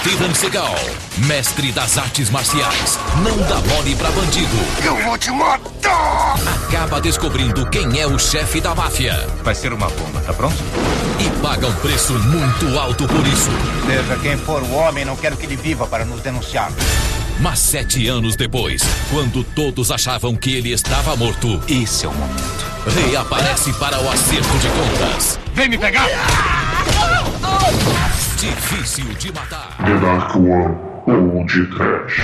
Steven Seagal, mestre das artes marciais, não dá mole pra bandido. Eu vou te matar! Acaba descobrindo quem é o chefe da máfia. Vai ser uma bomba, tá pronto? E paga um preço muito alto por isso. Seja quem for o homem, não quero que ele viva para nos denunciar. Mas sete anos depois, quando todos achavam que ele estava morto, esse é o momento. Reaparece para o acerto de contas. Vem me pegar! Difícil de matar. The Dark One ou de Trash.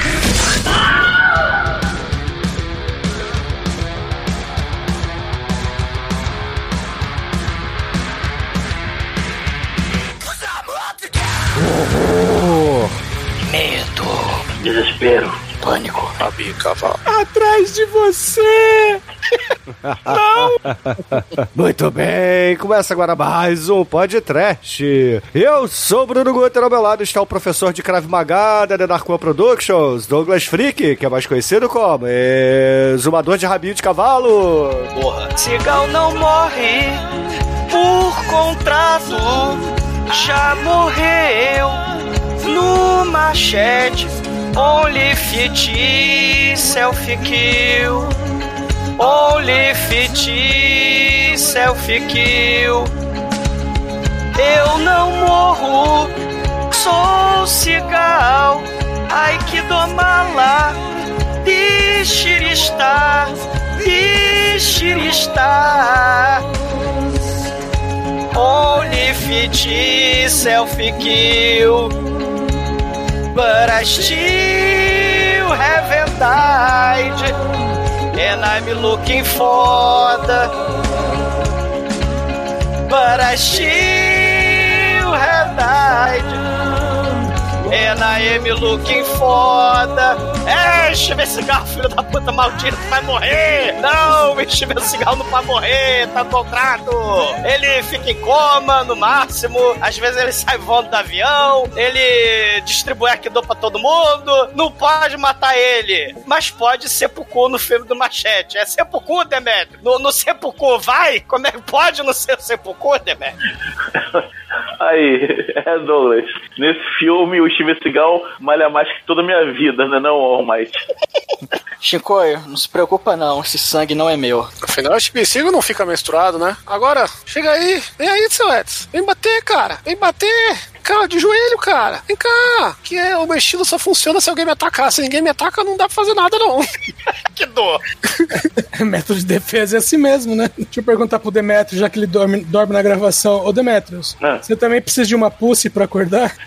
Medo. Desespero. Pânico. A bica, vá. Atrás de você! Não! Muito bem, começa agora mais um podcast. Eu sou o Bruno Guter, ao meu lado está o professor de Krav Maga da One Productions, Douglas Freak, que é mais conhecido como Exumador de Rabinho de Cavalo. Porra. Cigal não morre por contrato, já morreu no machete. Only fit selfie kill. Only fit selfie kill. Eu não morro, sou cigal. Ai que domala, bixirista, bixirista. Only fit selfie kill. But I still haven't died. And I'm looking for the. But I still have died. And I am looking the. É, Steven Seagal, filho da puta maldito, vai morrer! Não, Steven Seagal não vai morrer, tá contrato! Ele fica em coma, no máximo, às vezes ele sai voando do avião, ele distribui Aikido pra todo mundo, não pode matar ele, mas pode sepulcro no filme do Machete. É sepulcro, Demetrio? No, no sepulcro vai? Como é que pode não ser sepulcro, Demetrio? Aí, é Douglas. Nesse filme, o Steven Seagal malha mais que toda a minha vida, né? Não, All Might. Shinkoio, não se preocupa não, esse sangue não é meu. Afinal, o Steven Seagal não fica menstruado, né? Agora, chega aí, vem aí, seu Edson. Vem bater, cara. Vem bater. Cara, de joelho, cara. Vem cá. Que é, o meu estilo só funciona se alguém me atacar. Se ninguém me ataca, não dá pra fazer nada, não. que dor. Método de defesa é assim mesmo, né? Deixa eu perguntar pro Demetrius, já que ele dorme, dorme na gravação. Ô, Demetrius, Ah. você também precisa de uma pussy pra acordar?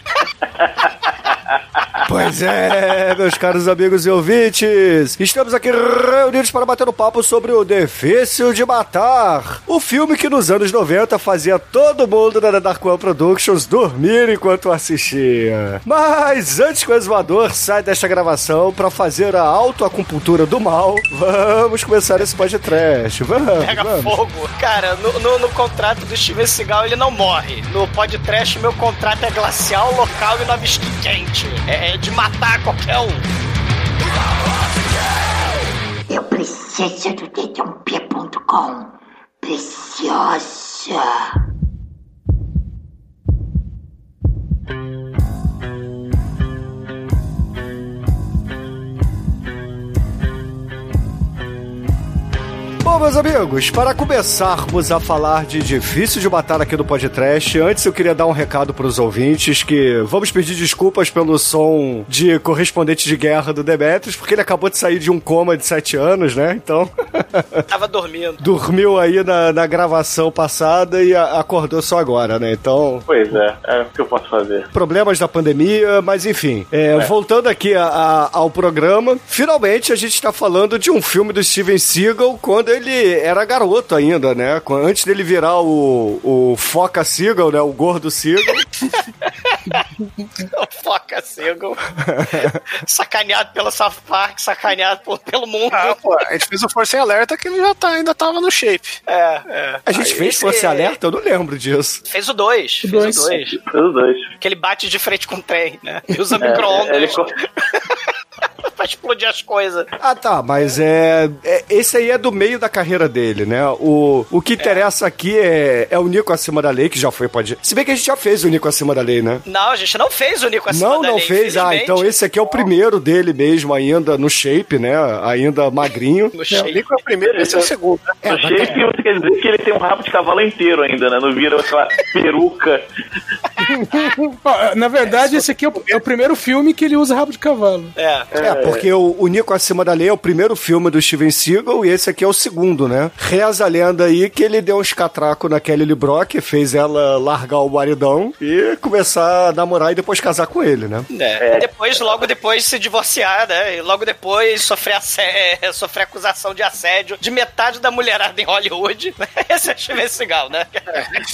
Pois é, meus caros amigos e ouvintes, estamos aqui reunidos para bater um papo sobre o Difícil de Matar, o filme que nos anos 90 fazia todo mundo da Dark One Productions dormir enquanto assistia. Mas antes que o exumador saia desta gravação para fazer a autoacupuntura do mal, vamos começar esse podcast. Vamos, Pega vamos. fogo. Cara, no, no, no contrato do Steven Seagal ele não morre. No podcast meu contrato é glacial, local e nova skin quente. É, é de matar qualquer um. Eu preciso do dedãopia.com. Preciosa. Bom, meus amigos, para começarmos a falar de difícil de matar aqui no podcast, antes eu queria dar um recado para os ouvintes que vamos pedir desculpas pelo som de correspondente de guerra do Demetrius, porque ele acabou de sair de um coma de 7 anos, né? Então, Tava dormindo. dormiu aí na, na gravação passada e a- acordou só agora, né? Então, Pois é, é o que eu posso fazer. problemas da pandemia, mas enfim. É, Voltando aqui a- a- ao programa, finalmente a gente está falando de um filme do Steven Seagal quando ele era garoto ainda, né? Antes dele virar o, o Foca Seagal, né? O gordo Seagal. Foca Seagal. sacaneado pela South Park, sacaneado por- pelo mundo. Ah, pô, a gente fez o Força em Alerta que ele já tá, ainda tava no shape. É, é. A gente Aí fez esse- Força Alerta? Eu não lembro disso. Fez o 2. Fez dois. o 2. Os dois. Que ele bate de frente com o trem, né? E usa É, micro-ondas. ele pra explodir as coisas. Ah, tá, mas é, é- Esse aí é do meio da carreira dele, né? O, o que interessa aqui é, é o Nico acima da lei, que já foi, pode. Se bem que a gente já fez o Nico acima da lei, né? Não, a gente não fez o Nico acima não, da não lei, fez. Ah, então esse aqui é o primeiro dele mesmo, ainda no shape, né? Ainda magrinho. No Não, o shape. Nico é o primeiro, esse é o segundo. né? No shape, você quer dizer que ele tem um rabo de cavalo inteiro ainda, né? Não vira aquela peruca. Ó, Na verdade, esse aqui é o, é o primeiro filme que ele usa rabo de cavalo. É. É, porque o, o Nico Acima da Lei é o primeiro filme do Steven Seagal e esse aqui é o segundo, né? Reza a lenda aí que ele deu uns catracos na Kelly Lee Brock, fez ela largar o maridão e começar a namorar e depois casar com ele, né? É. E depois, logo depois, se divorciar, né? E logo depois sofrer, assé- sofrer acusação de assédio de metade da mulherada em Hollywood. Esse é Steven Seagal, né?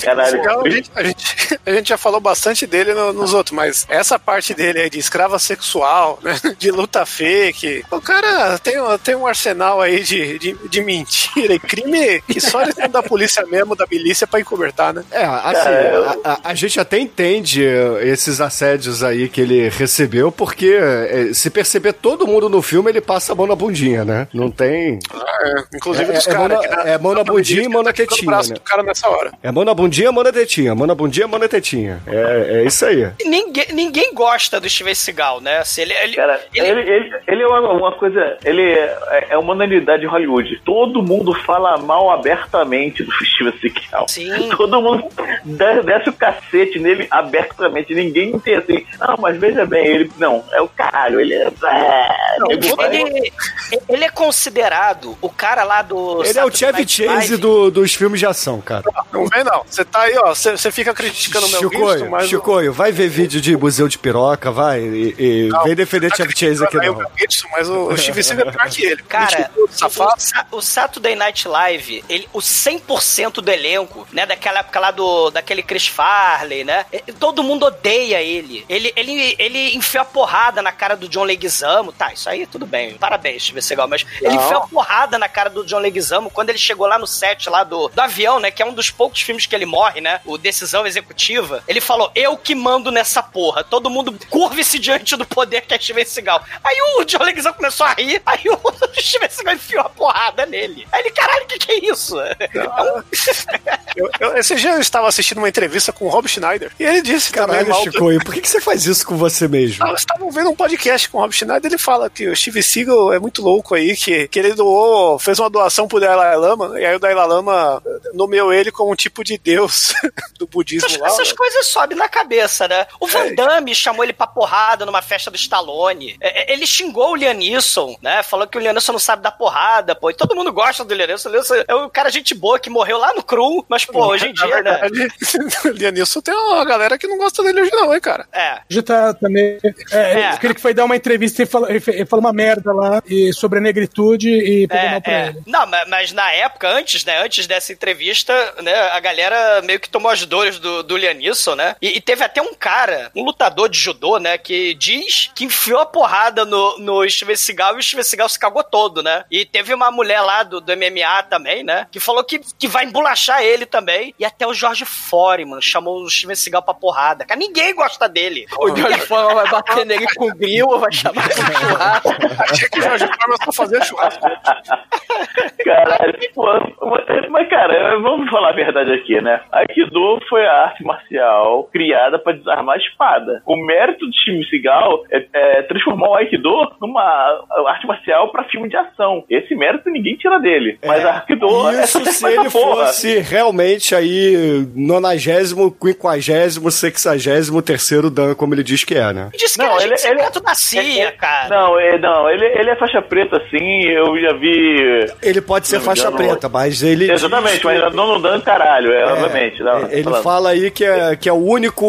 Caralho. Legal, a, gente, a, gente, a gente já falou bastante dele no- nos outros, mas essa parte dele aí de escrava sexual, né, de luta fake, o cara tem, um- tem um arsenal aí de, de, de mentira e crime que só eles da polícia mesmo, da milícia, pra encobertar, né? É, assim, a, a- a gente até entende eh, esses assédios aí que ele recebeu, porque eh, se perceber todo mundo no filme, ele passa a mão na bundinha, né? Não tem. É, inclusive É- dos é caras. na- que é mão na bundinha e mão na tá tetinha, né? do cara nessa hora. É mão na bundinha, mão na tetinha. Mão na bundinha, mão na tetinha. É, é isso aí. Ninguém, ninguém gosta do Steven Seagal, né? Assim, ele, ele, Cara, ele- ele, ele, ele é uma, uma coisa. Ele é, é uma unanimidade de Hollywood. Todo mundo fala mal abertamente do Steven Seagal. Sim. Todo mundo de- desce o cacete nele abertamente. Ninguém tem assim. Não, mas veja bem, ele. Não, é o caralho. Ele é. é, Não, ele, ele é considerado o cara lá do. Ele é o Saturday Chevy Night Chase Live. do- dos filmes de ação, cara. Não vem não. Você tá aí, ó, você fica criticando o meu Chicoio, mas... Chicoio, vai ver vídeo de museu de piroca, vai. E, e Não, vem defender Chevy Chase aqui, criticando aí não. o Gibson, mas o, o Steve Seagal é pior que ele. Cara, o. Sa- o Saturday Night Live, ele, o 100% do elenco, né, daquela época lá do, daquele Chris Farley, né, todo mundo odeia ele. Ele, ele, ele enfia a porrada na cara do John Leguizamo, tá, isso aí tudo bem, parabéns, Steven Seagal, mas ele Não. enfia a porrada na cara do John Leguizamo quando ele chegou lá no set lá do, do avião, né, que é um dos poucos filmes que ele morre, né, o Decisão Executiva, ele falou, eu que mando nessa porra, todo mundo curve-se diante do poder que é Steven Seagal. Aí o John Leguizamo começou a rir, aí o Steven Seagal enfiou a porrada nele. Aí ele, caralho, o que que é isso? Eu, eu, esse dia eu estava assistindo uma entrevista com o Rob Schneider e ele disse também Caralho, mal... Chicoio, por que, que você faz isso com você mesmo? Ah, Eles estavam vendo um podcast com o Rob Schneider ele fala que o Steve Seagal é muito louco aí, que, que ele doou, fez uma doação pro Dalai Lama, e aí o Dalai Lama nomeou ele como um tipo de deus do budismo Essas, lá. essas coisas sobem na cabeça, né? O Van Damme chamou ele pra porrada numa festa do Stallone. É, é, Ele xingou o Lianisson, né? Falou que o Lianisson não sabe dar porrada, pô. E todo mundo gosta do Lianisson. O Lianisson é um cara gente boa que morreu lá no cru, mas, pô, hoje em dia, né? verdade, o Lianilson tem uma galera que não gosta dele hoje não, hein, cara. É. Já tá também. É, É. Aquele que foi dar uma entrevista e falou, ele falou uma merda lá e sobre a negritude e pegou É, mal pra é. ele. Não, ma- mas na época, antes, né? Antes dessa entrevista, né? A galera meio que tomou as dores do, do Lianisson, né? E, e teve até um cara, um lutador de judô, né? Que diz que enfiou a porrada no, no Steven Seagal e o Steven Seagal se cagou todo, né? E teve uma mulher lá do, do MMA também, né? Que falou que, que vai embolachar ele também. E até o Jorge Foreman chamou o Steven Seagal pra porrada. Cara, ninguém gosta dele. O George Foreman vai bater nele com o grilo, vai chamar de churrasco. Achei que o Jorge Foreman só fazia churrasco. Caralho, pô, mas, mas, cara, vamos falar a verdade aqui, né? Aikido foi a arte marcial criada pra desarmar a espada. O mérito do Steven Seagal é, é transformar o Aikido numa arte marcial pra filme de ação. Esse mérito ninguém tira dele. Mas a Aikido é Isso só se ele porra. fosse realmente aí nonagésimo, quinquagésimo, sexagésimo terceiro Dan, como ele diz que é, né? Disse que Não, era ele- ele, ele- secreto da CIA, cara. Não, é, não ele, ele é faixa preta sim, eu já vi. Ele pode ser Não, faixa não- preta, mas ele. diz Exatamente, que- mas não dando caralho, é, É, obviamente. Não, ele falando. fala aí que é, que é o único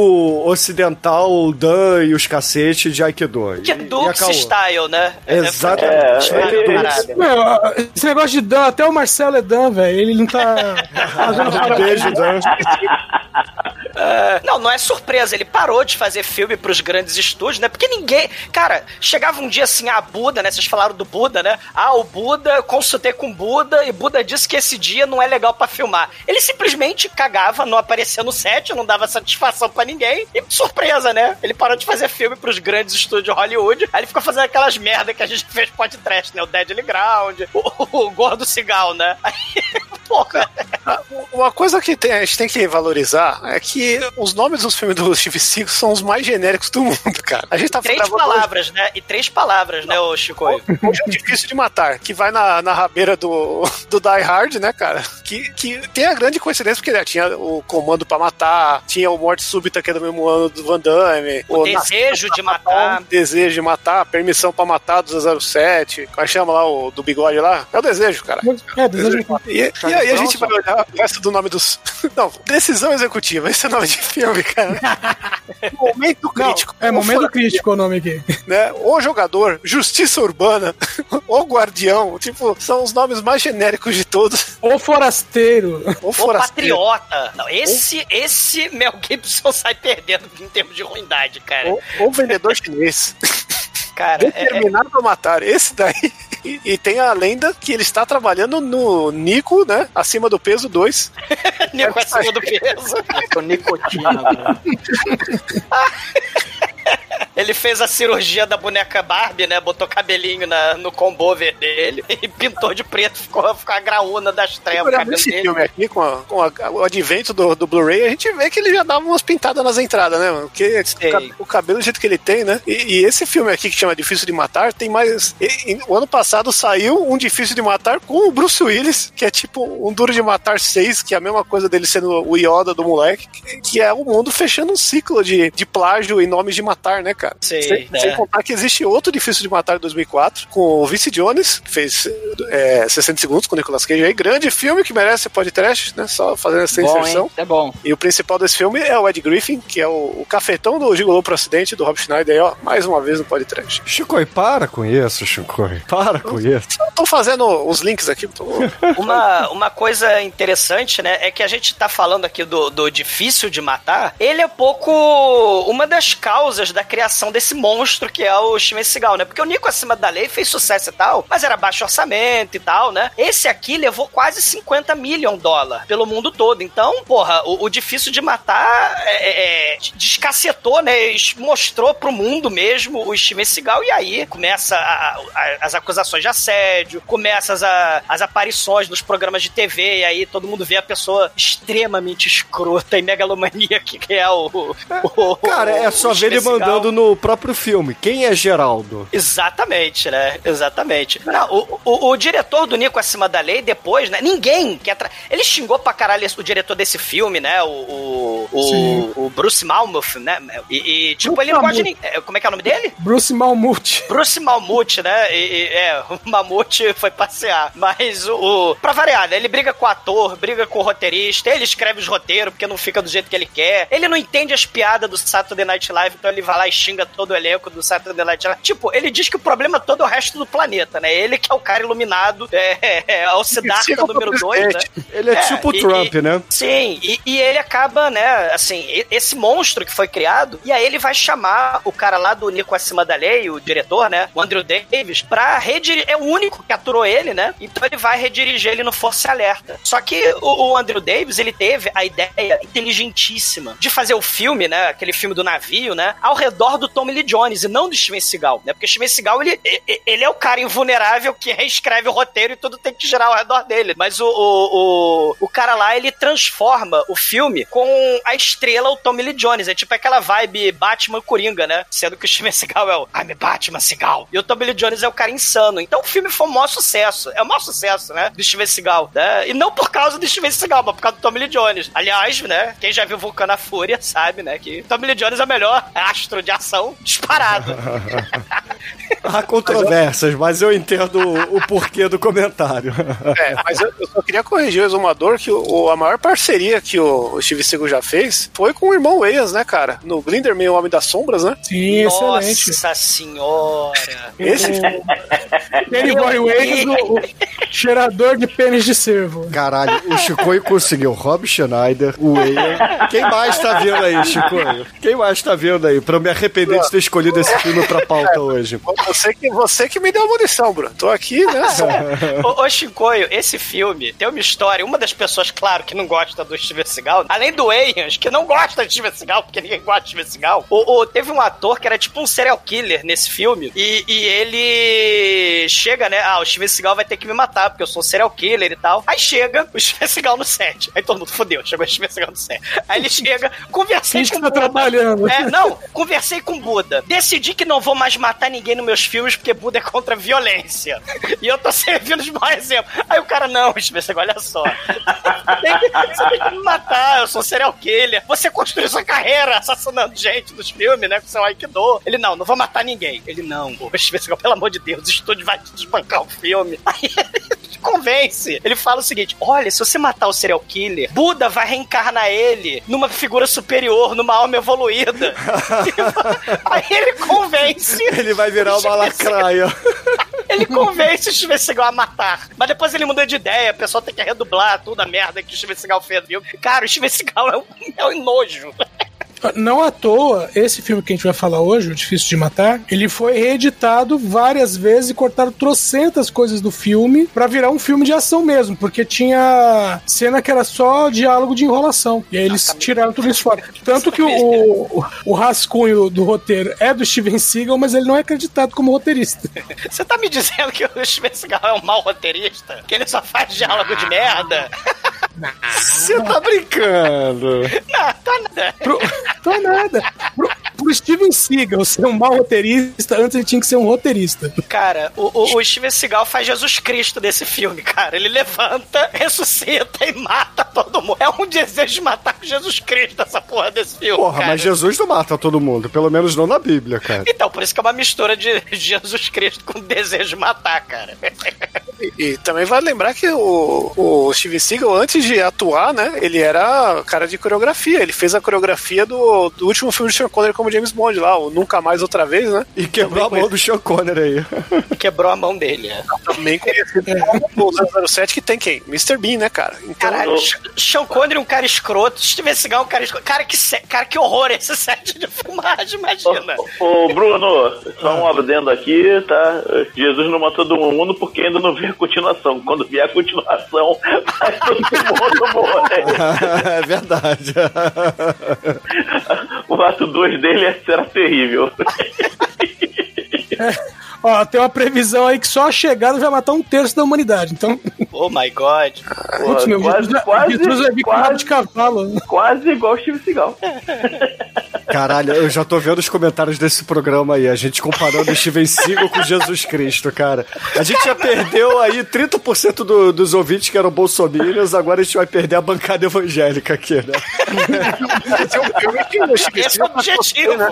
ocidental Dan e os cacetes de Aikido. Que é E- e a Dukes caô. style, né? Exatamente. É, É, ele-. Meu, esse negócio de Dan, até o Marcelo é Dan, velho. Ele não tá fazendo Um beijo, Dan. Ah, não, não é surpresa. Ele parou de fazer filme pros grandes estúdios, né? Porque ninguém. Cara, chegava um dia assim, ah, Buda, né? Vocês falaram do Buda, né? Ah, o Buda, consultei com o Buda e Buda disse que esse dia não é legal pra filmar. Ele simplesmente cagava, não aparecia no set, não dava satisfação pra ninguém. E surpresa, né? Ele parou de fazer filme pros grandes estúdios de Hollywood. Aí ele ficou fazendo aquelas merda que a gente fez podcast, né? O Deadly Ground, o, o Gordo Cigal, né? Aí, porra. Uma coisa que tem- a gente tem que valorizar é que os nomes dos filmes do Steve Seagal são os mais genéricos do mundo, cara. A gente tá Três palavras, né? E três palavras, né, ô Chico? Hoje é difícil de matar, que vai na, na rabeira do, do Die Hard, né, cara? Que, que tem a grande coincidência, porque né, tinha o Comando pra Matar, tinha o Morte Súbita, que é do mesmo ano do Van Damme. O desejo de matar. Desejo de matar, permissão pra matar do 007. Como é que chama lá o do bigode lá? É o desejo, cara. É, desejo de E, e aí a gente vai olhar o resto do nome dos. Não, decisão executiva, esse é o nome de filme, cara. momento crítico. É, momento crítico o nome aqui. Né? O jogador, Justiça Urbana, o Guardião, tipo, são os nomes mais genéricos de todos. O Forasteiro. O O Forasteiro. Patriota. Não, esse, esse Mel Gibson sai perdendo em termos de ruindade, cara. O, o vendedor chinês. Cara, é, Determinado a matar. Esse daí. E, e tem a lenda que ele está trabalhando no Nico, né? Acima do peso 2. Nico acima do peso. Com nicotina. Ele fez a cirurgia da boneca Barbie, né? Botou cabelinho na, no combover dele e pintou de preto, ficou, ficou a graúna das trevas. esse dele. filme aqui, com, a- com a- o advento do, do Blu-ray, a gente vê que ele já dava umas pintadas nas entradas, né, mano? Porque o cabelo do jeito que ele tem, né? E, e esse filme aqui que chama Difícil de Matar, tem mais. e- e o ano passado saiu um Difícil de Matar com o Bruce Willis, que é tipo um Duro de Matar 6, que é a mesma coisa dele sendo o Yoda do moleque, que, que é o mundo fechando um ciclo de, de plágio e nomes de matar, né, cara? Sim, sem, é. sem contar que existe outro Difícil de Matar em 2004, com o Vince Jones, que fez é, 60 segundos com o Nicolas Cage aí. Grande filme que merece podcast, né? Só fazendo essa Bom, inserção. hein? É bom. E o principal desse filme é o Ed Griffin, que é o, o cafetão do Gigolô pro Acidente, do Rob Schneider, aí, ó, mais uma vez no podcast. Chico, para com isso, Chico. Para com isso. Eu tô fazendo os links aqui. Tô... Uma, uma coisa interessante, né, é que a gente tá falando aqui do, do difícil de matar. Ele é pouco uma das causas da criação desse monstro que é o Steven Seagal, né? Porque o Nico Acima da Lei fez sucesso e tal, mas era baixo orçamento e tal, né? Esse aqui levou quase 50 milhões de dólares pelo mundo todo. Então, porra, o, o difícil de matar é, é, descacetou, né? Mostrou pro mundo mesmo o Steven Seagal e aí começa a- a- as acusações de assédio, começa as, a- as aparições nos programas de TV e aí todo mundo vê a pessoa extremamente escrota e megalomaníaca que é o... o- Cara, é só o ver ele mandando no próprio filme. Quem é Geraldo? Exatamente, né? Exatamente. Não, o, o, o diretor do Nico Acima da Lei, depois, né? Ninguém quer. Tra... Ele xingou pra caralho o diretor desse filme, né? O, o, Sim. o, o Bruce Malmuth, né? E, e, tipo, ele não pode nem. é, Como é que é o nome dele? Bruce Malmuth. Bruce Malmuth, né? E, e- é, o Mamute foi passear. Mas o, o. Pra variar, né? Ele briga com o ator, briga com o roteirista, ele escreve os roteiros porque não fica do jeito que ele quer. Ele não entende as piadas do Saturday Night Live, então ele vai lá e xinga todo o elenco do Saturday Night Live. Tipo, ele diz que o problema todo é o resto do planeta, né? Ele que é o cara iluminado, é, é, é o Siddhartha é número 2, né? Ele é tipo o Trump, né? Sim, e, e ele acaba, né, assim, e- esse monstro que foi criado, e aí ele vai chamar o cara lá do Nico Acima da Lei, o diretor, né, o Andrew Davis, pra redirigir, é o único que aturou ele, né, então ele vai redirigir ele no Força Alerta. Só que o, o Andrew Davis, ele teve a ideia inteligentíssima de fazer o filme, né, aquele filme do navio, né, ao redor do Tommy Lee Jones e não do Steven Seagal, né, porque Steven Seagal, ele, ele é o cara invulnerável que reescreve o roteiro e tudo tem que girar ao redor dele, mas o, o, o, o cara lá, ele transforma o filme com a estrela, o Tommy Lee Jones, é tipo aquela vibe Batman-Coringa, né, sendo que o Steven Seagal é o I'm Batman Seagal, e o Tommy Lee Jones é o cara insano, então o filme foi um maior sucesso, é o maior sucesso, né, do Steven Seagal, né, e não por causa do Steven Seagal, mas por causa do Tommy Lee Jones. Aliás, né, quem já viu Vulcano à Fúria sabe, né, que Tommy Lee Jones é o melhor astro de ação disparado. Há controvérsias, mas eu entendo o, o porquê do comentário. É, mas eu, eu só queria corrigir o exumador que o, a maior parceria que o, o Steve Seagal já fez foi com o irmão Wayans, né, cara? No Glinderman, o Homem das Sombras, né? Sim, excelente. Nossa senhora. Esse Danny Boy Wayans, o, o cheirador de pênis de cervo. Caralho, o Chicoio conseguiu Rob Schneider, o Weir. Quem mais tá vendo aí, Chicoio? Quem mais tá vendo aí? Pra eu me arrepender de ter escolhido esse filme pra pauta hoje. Você que, você que me deu a munição, Bruno. Tô aqui, né? Ô, ô Chicoio, esse filme tem uma história. Uma das pessoas, claro, que não gosta do Steven Seagal, além do Wayans, que não gosta de Steven Seagal, porque ninguém gosta de Steven Seagal, o, o- teve um ator que era tipo um serial killer nesse filme. E, e ele chega, né? Ah, o Steven Seagal vai ter que me matar, porque eu sou um serial killer e tal. Aí chega o Steven Seagal no set. Aí todo mundo fodeu, chegou o Steven Seagal no set. Aí ele chega, conversei Finge com que tá trabalhando. É, não, conversei com Buda. Decidi que não vou mais matar ninguém nos meus filmes porque Buda é contra a violência. E eu tô servindo de mau exemplo. Aí o cara, não, Seagal, olha só. Você tem que me matar, eu sou serial killer. Você construiu sua carreira assassinando gente nos filmes, né, com seu Aikido. Ele, não, não vou matar ninguém. Ele, não, pô, Seagal, pelo amor de Deus, o estúdio vai desbancar o filme. Aí ele te convence. Ele fala o seguinte, olha, se você matar o serial killer, Buda vai reencarnar ele numa figura superior, numa alma evoluída. Aí ele convence. Ele vai virar uma lacraia. Ele convence o Steven Seagal a matar. Mas depois ele muda de ideia, o pessoal tem que redublar toda a merda que o Steven Seagal fez. Viu? Cara, o Steven Seagal é um, é um nojo. Não à toa, esse filme que a gente vai falar hoje, O Difícil de Matar, ele foi reeditado várias vezes e cortaram trocentas coisas do filme pra virar um filme de ação mesmo, porque tinha cena que era só diálogo de enrolação. E aí eles tiraram tudo isso fora. Tanto que o, o, o rascunho do roteiro é do Steven Seagal, mas ele não é acreditado como roteirista. Você tá me dizendo que o Steven Seagal é um mau roteirista? Que ele só faz diálogo de merda? Você tá brincando. Não, tá nada. Pro, tô nada. Pro, pro Steven Seagal ser um mau roteirista, antes ele tinha que ser um roteirista. Cara, o, o, o Steven Seagal faz Jesus Cristo desse filme, cara. Ele levanta, ressuscita e mata todo mundo. É um desejo de matar com Jesus Cristo essa porra desse filme. Porra, cara. mas Jesus não mata todo mundo, pelo menos não na Bíblia, cara. Então, por isso que é uma mistura de Jesus Cristo com desejo de matar, cara. E, também vale lembrar que o, o Steven Seagal, antes de atuar, né, ele era cara de coreografia. Ele fez a coreografia do, do último filme de Sean Connery como James Bond lá, o Nunca Mais Outra Vez, né? E quebrou a mão do Sean Connery aí. Quebrou a mão dele, é. Também conhecido como o 007, que tem quem? Mr. Bean, né, cara? Então, Caralho, Sh- Sean Connery é um cara escroto, Steven Seagal é um cara escroto. Cara, que, se- cara, que horror esse set de filmagem, imagina. Ô, Bruno, só um adendo aqui, tá? Jesus não matou todo mundo porque ainda não viu a continuação. Quando vier a continuação, vai todo mundo morrer. é verdade. O ato 2 dele será terrível. Ó, tem uma previsão aí que só a chegada vai matar um terço da humanidade. Então, Oh my god. putz, meu, quase, Jesus, quase, Jesus vai vir com rabo de cavalo. quase igual o Steve Seagal. Caralho, eu já tô vendo os comentários desse programa aí. A gente comparando o Steven Seagal com Jesus Cristo, cara. A gente já perdeu aí 30% do, dos ouvintes que eram bolsominions, agora a gente vai perder a bancada evangélica aqui, né? esse é o Esse é o objetivo. cosplay, né?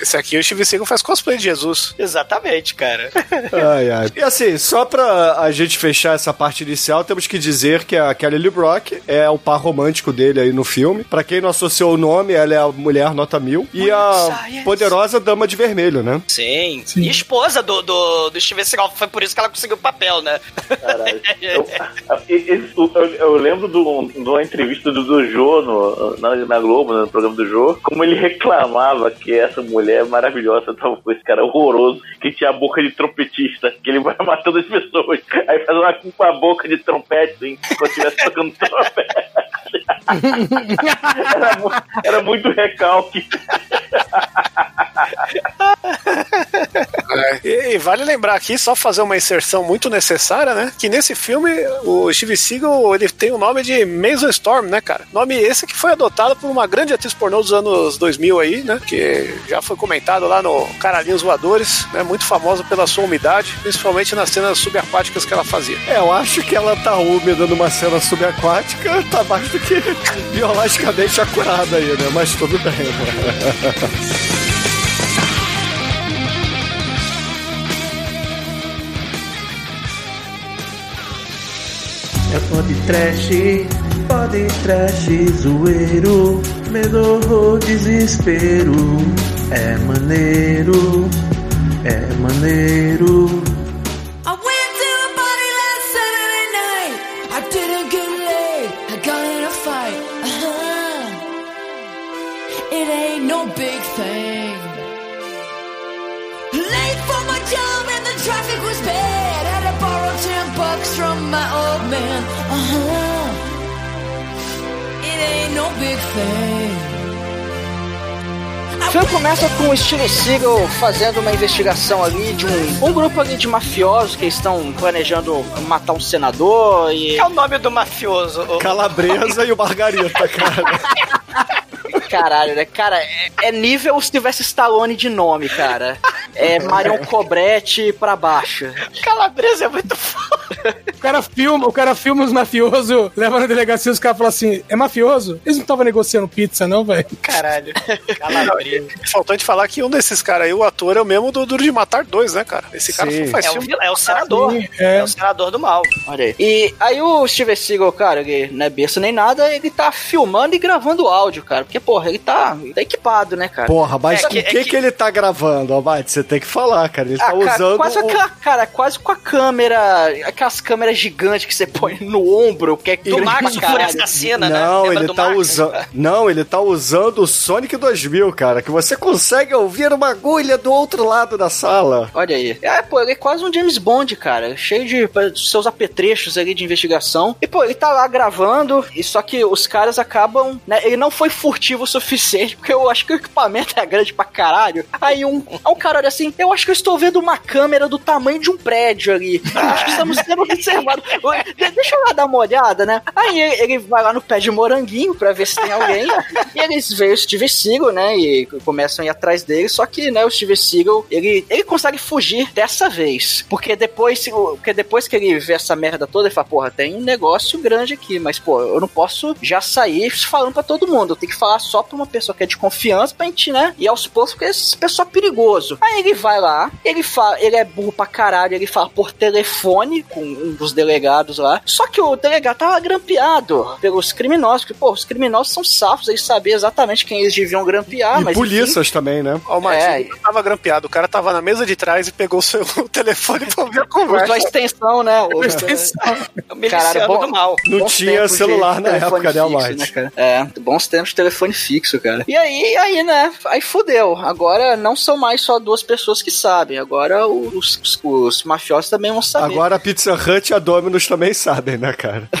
Esse aqui o Steven Seagal faz cosplay de Jesus. Exatamente, cara. Ai, ai. E assim, só pra a gente fechar essa parte inicial, temos que dizer que a Kelly Lee Brock é o par romântico dele aí no filme. Pra quem não associou o nome, ela é a mulher nota mil. E a Science. poderosa dama de vermelho, né? Sim. E esposa do, do, do Steven Seagal. Foi por isso que ela conseguiu o papel, né? Caralho. Eu, eu, eu- eu lembro do- de uma entrevista do, do Jô no, na, na Globo, no programa do Jô, como ele reclamava que essa mulher maravilhosa tava com esse cara horroroso, que tinha a boca de trompetista, que ele vai matando as pessoas. Aí faz uma com a boca de trompete, assim, quando estivesse tocando trompete. era, era muito recalque. É, E, vale lembrar aqui, só fazer uma inserção muito necessária, né? Que nesse filme, o Steve Seagal, ele tem o nome de Mason Storm, né, cara? Nome esse que foi adotado por uma grande atriz pornô dos anos 2000 aí, né? Que já foi comentado lá no Caralhinhos Voadores, né? Muito famosa pela sua umidade, principalmente nas cenas subaquáticas que ela fazia. É, eu acho que ela tá úmida numa cena subaquática, tá mais do que biologicamente acurada aí, né? Mas tudo bem, né? Pode trash, pode trash, zoeiro, medo desespero. É maneiro, é maneiro. O filme começa com o Steven Seagal fazendo uma investigação ali de um, um grupo ali de mafiosos que estão planejando matar um senador e. É o nome do mafioso. o- Calabresa e o Margarita, cara. Caralho, né? Cara, é, é nível se tivesse Stallone de nome, cara. É Marion Cobretti pra baixo. Calabresa é muito foda. O cara filma, o cara filma os mafiosos, leva na delegacia os caras falam assim: é mafioso? Eles não estavam negociando pizza, não, velho? Caralho. Calabresa. Faltou a gente falar que um desses caras aí, o ator, é o mesmo do Duro de Matar 2, né, cara? Esse cara Sim. faz É o, filme. vil- é o senador. Sim, é. é. o senador do mal. Olha aí. E aí o Steven Seagal, cara, ele não é besta nem nada, ele tá filmando e gravando áudio, cara. Porque, porra, ele tá, tá equipado, né, cara? Porra, mas É o que- que, é que... que- ele tá gravando, Almighty? Você tem que falar, cara. Ele Ah, tá cara, usando. quase, o- aquela- cara, quase com a câmera, aquelas câmeras gigantes que você põe no ombro, que é Do Max pra caralho. Fúria Assassina, né? Não, Lembra ele tá usando. Não, ele tá usando o Sonic 2000, cara. Que você consegue ouvir uma agulha do outro lado da sala. Olha aí. É, pô, ele é quase um James Bond, cara. Cheio de seus apetrechos ali de investigação. E, pô, ele tá lá gravando, e só que os caras acabam, né? Ele não foi furtivo o suficiente, porque eu acho que o equipamento é grande pra caralho. Aí um, um cara olha assim, eu acho que eu estou vendo uma câmera do tamanho de um prédio ali. Acho que estamos sendo observados. De- Deixa eu lá dar uma olhada, né? Aí ele, vai lá no pé de moranguinho pra ver se tem alguém. e eles veem o Steve Seagal, né? E começam a ir atrás dele. Só que, né, o Steve Seagal, ele, ele consegue fugir dessa vez. Porque depois, porque depois que ele vê essa merda toda, ele fala, porra, tem um negócio grande aqui. Mas, pô, eu não posso já sair falando pra todo mundo. Eu tenho que falar só pra uma pessoa que é de confiança pra gente, né? E aos poucos, porque esse pessoal é perigoso. Aí ele vai lá, ele fala, ele é burro pra caralho, ele fala por telefone com um dos delegados lá. Só que o delegado tava grampeado pelos criminosos, porque, pô, os criminosos são safos, eles sabiam exatamente quem eles deviam grampear, e mas. polícias também, né? Ó, mas É. não tava grampeado, o cara tava na mesa de trás e pegou o seu telefone pra ver a enfim, Usou a conversa. extensão, né? O- É o miliciano Cara, bom- do mal. Não tinha celular na telefone época, né, fixo, Almighty? cara? É, bons tempos de telefone fixo, cara. E aí, aí, né? Aí fudeu. Agora não são mais só duas pessoas que sabem. Agora os, os, os mafiosos também vão saber. Agora a Pizza Hut e a Domino's também sabem, né, cara?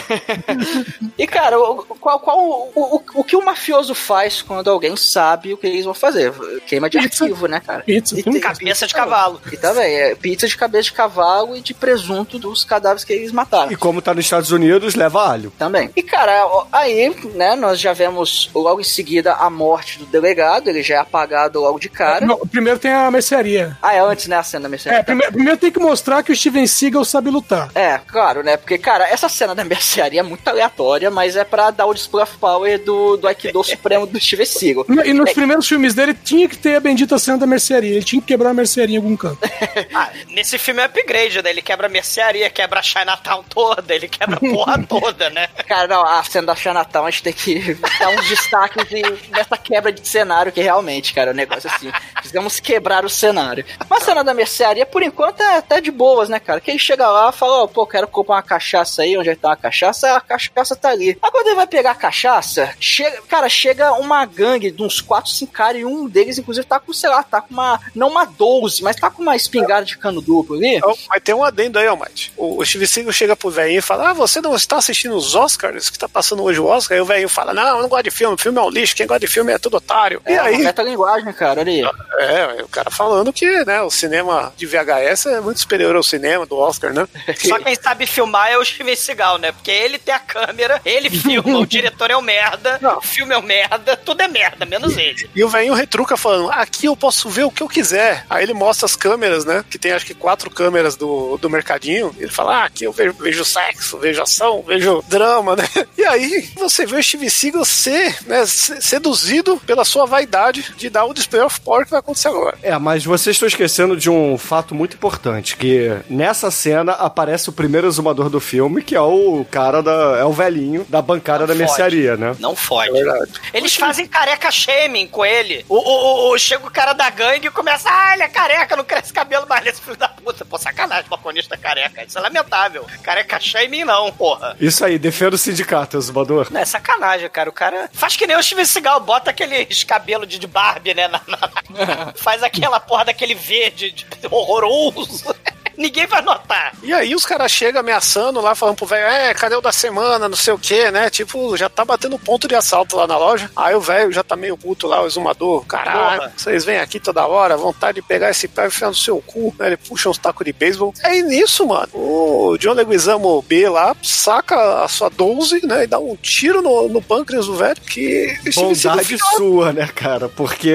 E, cara, o, qual, qual, o, o, o que o mafioso faz quando alguém sabe o que eles vão fazer? Queima de Pizza. arquivo, né, cara? Pizza. E Tem Cabeça de cavalo. E também, é pizza de cabeça de cavalo e de presunto dos cadáveres que eles mataram. E como tá nos Estados Unidos, leva alho. Também. E, cara, aí, né, nós já vemos logo em seguida a morte do delegado, ele já é apagado logo de cara. Não, primeiro tem a mercearia. Ah, é antes, né, a cena da mercearia. É, primeiro, primeiro tem que mostrar que o Steven Seagal sabe lutar. É, claro, né? Porque, cara, essa cena da mercearia é muito aleatória, mas é pra dar o display of power do, do Aikido Supremo do Steven Seagal. E nos primeiros filmes dele tinha que ter a bendita cena da mercearia. Ele tinha que quebrar a mercearia em algum canto. Ah, nesse filme é upgrade, né? Ele quebra a mercearia, quebra a Chinatown toda, ele quebra a porra toda, né? Cara, não, a cena da Chinatown a gente tem que dar uns destaques de, nessa quebra de cenário, que realmente, cara, o negócio assim, precisamos quebrar o cenário. Mas a cena da mercearia, por enquanto, é até de boas, né, cara? Que ele chega lá e fala, ó, pô, quero comprar uma cachaça aí, onde é que tá uma cachaça? A cachaça tá ali. Aí quando ele vai pegar a cachaça, chega, cara, chega uma gangue de uns 4, 5 caras, e um deles, inclusive, tá com, sei lá, tá com uma, não uma 12, mas tá com uma espingarda de cano duplo ali. Então, mas tem um adendo aí, Almighty. O, o Steve Seagal chega pro velhinho e fala: Ah, você não está assistindo os Oscars que tá passando hoje o Oscar? Aí o velhinho fala: Não, eu não gosto de filme, filme é um lixo, quem gosta de filme é tudo otário. É, e aí, meta linguagem, cara, olha aí. é, o cara falando que né, o cinema de VHS é muito superior ao cinema do Oscar, né? Só quem sabe filmar é o Steven Seagal, né? Porque ele tem a câmera, ele filma, o diretor é um merda, o filme é um merda, tudo é merda, menos ele. E o velhinho retruca falando: aqui eu posso ver o que eu quiser. Aí ele mostra as câmeras, né? Que tem acho que quatro câmeras do, do mercadinho. Ele fala: ah, aqui eu vejo, vejo sexo, vejo ação, vejo drama, né? E aí você vê o Steve Seagal ser né, se- seduzido pela sua vaidade de dar o display of power que vai acontecer agora. É, mas vocês estão esquecendo de um fato muito importante, que nessa cena aparece aparece o primeiro exumador do filme, que é o cara da. é o velhinho da bancada da fode. mercearia, né? Não fode. É verdade. Eles fazem careca shaming com ele. O, o, o- o- chega o cara da gangue e começa, ah, ele é careca, não cresce cabelo mais nesse filho da puta. Pô, sacanagem, balconista careca. Isso é lamentável. Careca shaming não, porra. Isso aí, defenda o sindicato, exumador. Não, é sacanagem, cara. O cara faz que nem o Steven Seagal, bota aqueles cabelos de, de Barbie, né? na- na- faz aquela porra daquele verde de- horroroso. Ninguém vai notar. E aí os caras chegam ameaçando lá, falando pro velho, é, cadê o da semana, não sei o que, né? Tipo, já tá batendo ponto de assalto lá na loja. Aí o velho já tá meio puto lá, o exumador. Caralho, vocês vêm aqui toda hora, vontade de pegar esse pé e enfiar no seu cu. Aí Ele puxa uns tacos de beisebol. Aí nisso, mano, o John Leguizamo B lá saca a sua 12, né? E dá um tiro no, no pâncreas do velho, que... Bondade sua, né, cara? Porque,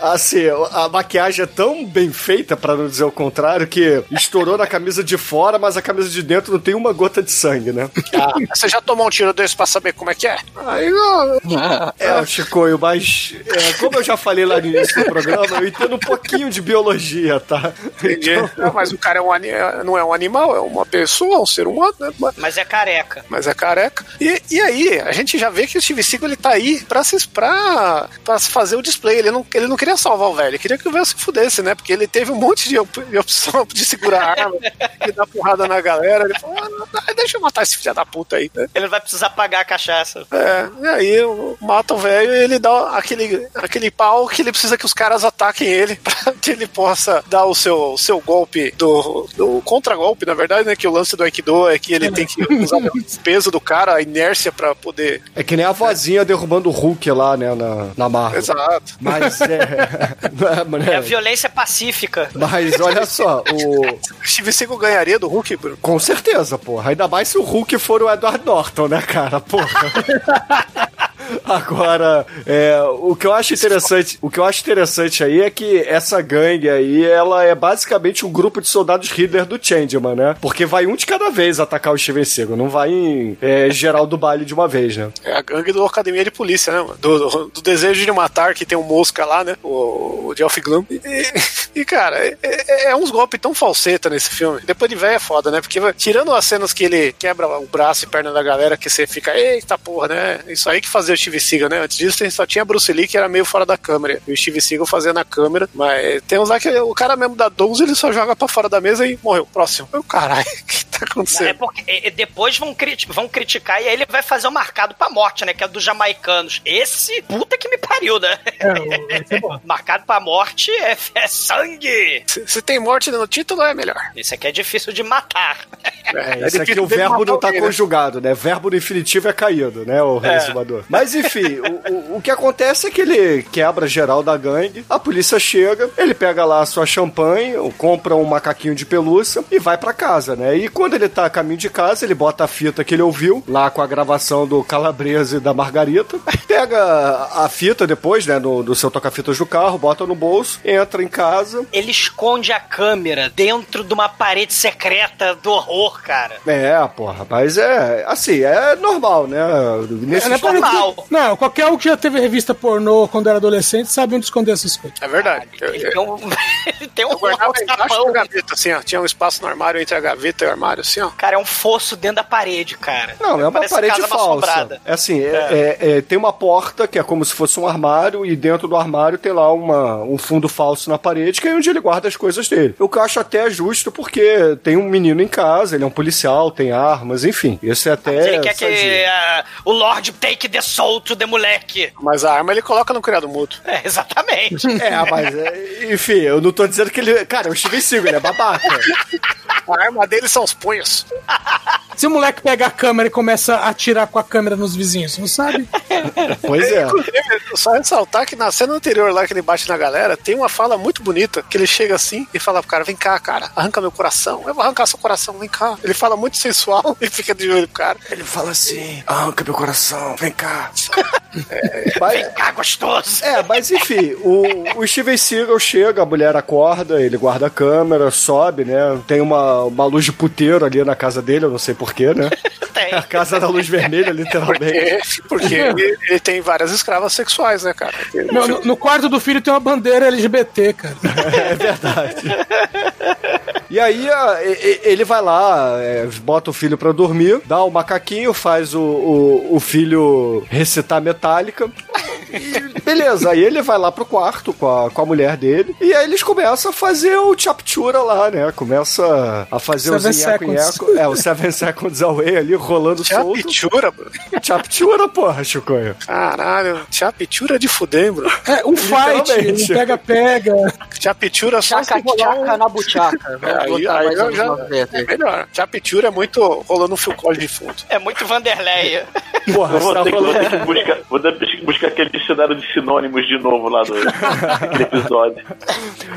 assim, a maquiagem é tão bem feita, pra não dizer o contrário, que estourou na camisa de fora, mas a camisa de dentro não tem uma gota de sangue, né? Ah, você já tomou um tiro desse pra saber como é que é? Aí, ó, É, Chicoio, mas é, como eu já falei lá no início do programa, eu entendo um pouquinho de biologia, tá? Entendi. Não, mas o cara é um é- não é um animal, é uma pessoa, um ser humano, né? Mas- Mas é careca. Mas é careca. E, e aí, a gente já vê que o Steve Seagal ele tá aí pra, se, pra, pra fazer o display. Ele não, ele não queria salvar o velho, ele queria que o velho se fudesse, né? Porque ele teve um monte de, op- de opção de segurar a arma, de dar porrada na galera. Ele falou: ah, deixa eu matar esse filho da puta aí, né? Ele vai precisar pagar a cachaça. É, e aí o- mata o velho e ele dá aquele, aquele pau que ele precisa que os caras ataquem ele pra que ele possa dar o seu, o seu golpe do, do contra-golpe, na verdade, né? Que o lance do Aikido é que ele tem que usar o peso do cara, a inércia pra poder. É que nem a vozinha derrubando o Hulk lá, né, na, na Marvel. Exato. Mas é... é, É a né? violência pacífica. Mas olha só, o... O Steve Seagal ganharia do Hulk, Bruno? Com certeza, porra. Ainda mais se o Hulk for o Edward Norton, né, cara? Porra. Agora, é, o que eu acho interessante, o que eu acho interessante aí é que essa gangue aí, ela é basicamente um grupo de soldados Hitler do Changeman, né? Porque vai um de cada vez atacar o Steven Seagal, não vai em é, geral do baile de uma vez, né? É a gangue do Academia de Polícia, né? Do, do, do Desejo de Matar, que tem o Mosca lá, né? O, o Geoff Glum. E, e, cara, é, é- é uns golpes tão falseta nesse filme. Depois de velho é foda, né? Porque tirando as cenas que ele quebra o braço e perna da galera, que você fica, eita porra, né? Isso aí que fazia o Steve Seagal, né? Antes disso, só tinha Bruce Lee, que era meio fora da câmera. E o Steve Seagal fazia na câmera. Mas tem uns lá que o cara mesmo da 12, ele só joga pra fora da mesa e morreu. Próximo. Eu, caralho, que tá É porque e- e depois vão, criti- vão criticar e aí ele vai fazer o marcado pra morte, né? Que é dos jamaicanos. Esse, puta que me pariu, né? marcado pra morte é, é sangue. Se, se tem morte no título, é melhor. Isso aqui é difícil de matar. É, isso aqui o verbo não tá conjugado, né? Verbo no infinitivo é caído, né, o É. resumador. Mas enfim, o, o, o que acontece é que ele quebra geral da gangue, a polícia chega, ele pega lá a sua champanhe, compra um macaquinho de pelúcia e vai pra casa, né? E quando ele tá a caminho de casa, ele bota a fita que ele ouviu, lá com a gravação do Calabresa e da Margarita, pega a fita depois, né, do, do seu toca-fitas do carro, bota no bolso, entra em casa, Ele esconde a câmera dentro de uma parede secreta do horror, cara. É, porra, mas é assim, é normal, né? Nesse É, não é normal. Não, qualquer um que já teve revista pornô quando era adolescente sabe onde esconder essas coisas. É verdade. Eu, Ele tem um, ele tem um eu guardava embaixo da gaveta, assim, ó. Tinha um espaço no armário entre a gaveta e o armário, assim, ó. Cara, é um fosso dentro da parede, cara. Não, é uma Parece parede casa falsa. mal-assombrada. É assim, é- é- é, tem uma porta que é como se fosse um armário e dentro do armário tem lá uma, um fundo falso na parede que é onde ele guarda as coisas dele. O que eu acho até justo porque tem um menino em casa, ele é um policial, tem armas, enfim. Isso é até. Ele quer que ah, o Lord take the soul to the moleque. Mas a arma ele coloca no criado mútuo. É, exatamente. É, mas, é, enfim, eu não tô dizendo que ele. Cara, o Steven Seagal, ele é babaca. A arma dele são os punhos. Se o moleque pega a câmera e começa a atirar com a câmera nos vizinhos, não sabe? Pois é. Inclusive, só ressaltar que na cena anterior lá que ele bate na galera, tem uma fala muito bonita, que ele chega assim e fala pro cara, vem cá, cara, arranca meu coração. Eu vou arrancar seu coração, vem cá. Ele fala muito sensual e fica de olho pro cara. Ele fala assim: arranca meu coração, vem cá. Vem cá, gostoso. É, mas enfim, o, o Steven Seagal chega, a mulher acorda, ele guarda a câmera, sobe, né? Tem uma, uma luz de puteiro ali na casa dele, eu não sei porquê, né? Tem. A casa da luz vermelha, literalmente. Porque, porque ele, ele tem várias escravas sexuais, né, cara? No, no- no quarto do filho tem uma bandeira LGBT, cara. É verdade. E aí a- ele vai lá, é, bota o filho pra dormir, dá o macaquinho, faz o, o, o filho recitar metálica. E beleza, aí ele vai lá pro quarto com a, com a mulher dele. E aí eles começam a fazer o chaptura lá, né? Começa a fazer o Seven zinheco seconds. É, o Seven Seconds Away ali rolando solto. Chapitura, bro. Chaptura, porra, Chicoio. Caralho, chapitura de fuder, bro. É, um fight, um pega-pega. Chapitura só se Tchaca, rolar um... na buchaca. É, aí, aí mais eu já, 90 é aí. melhor. Chapitura é muito rolando um fio de fundo. É muito Vanderleia. Porra, Eu vou tá ter, que, vou ter que buscar, vou ter que buscar aquele dicionário de sinônimos de novo lá do episódio.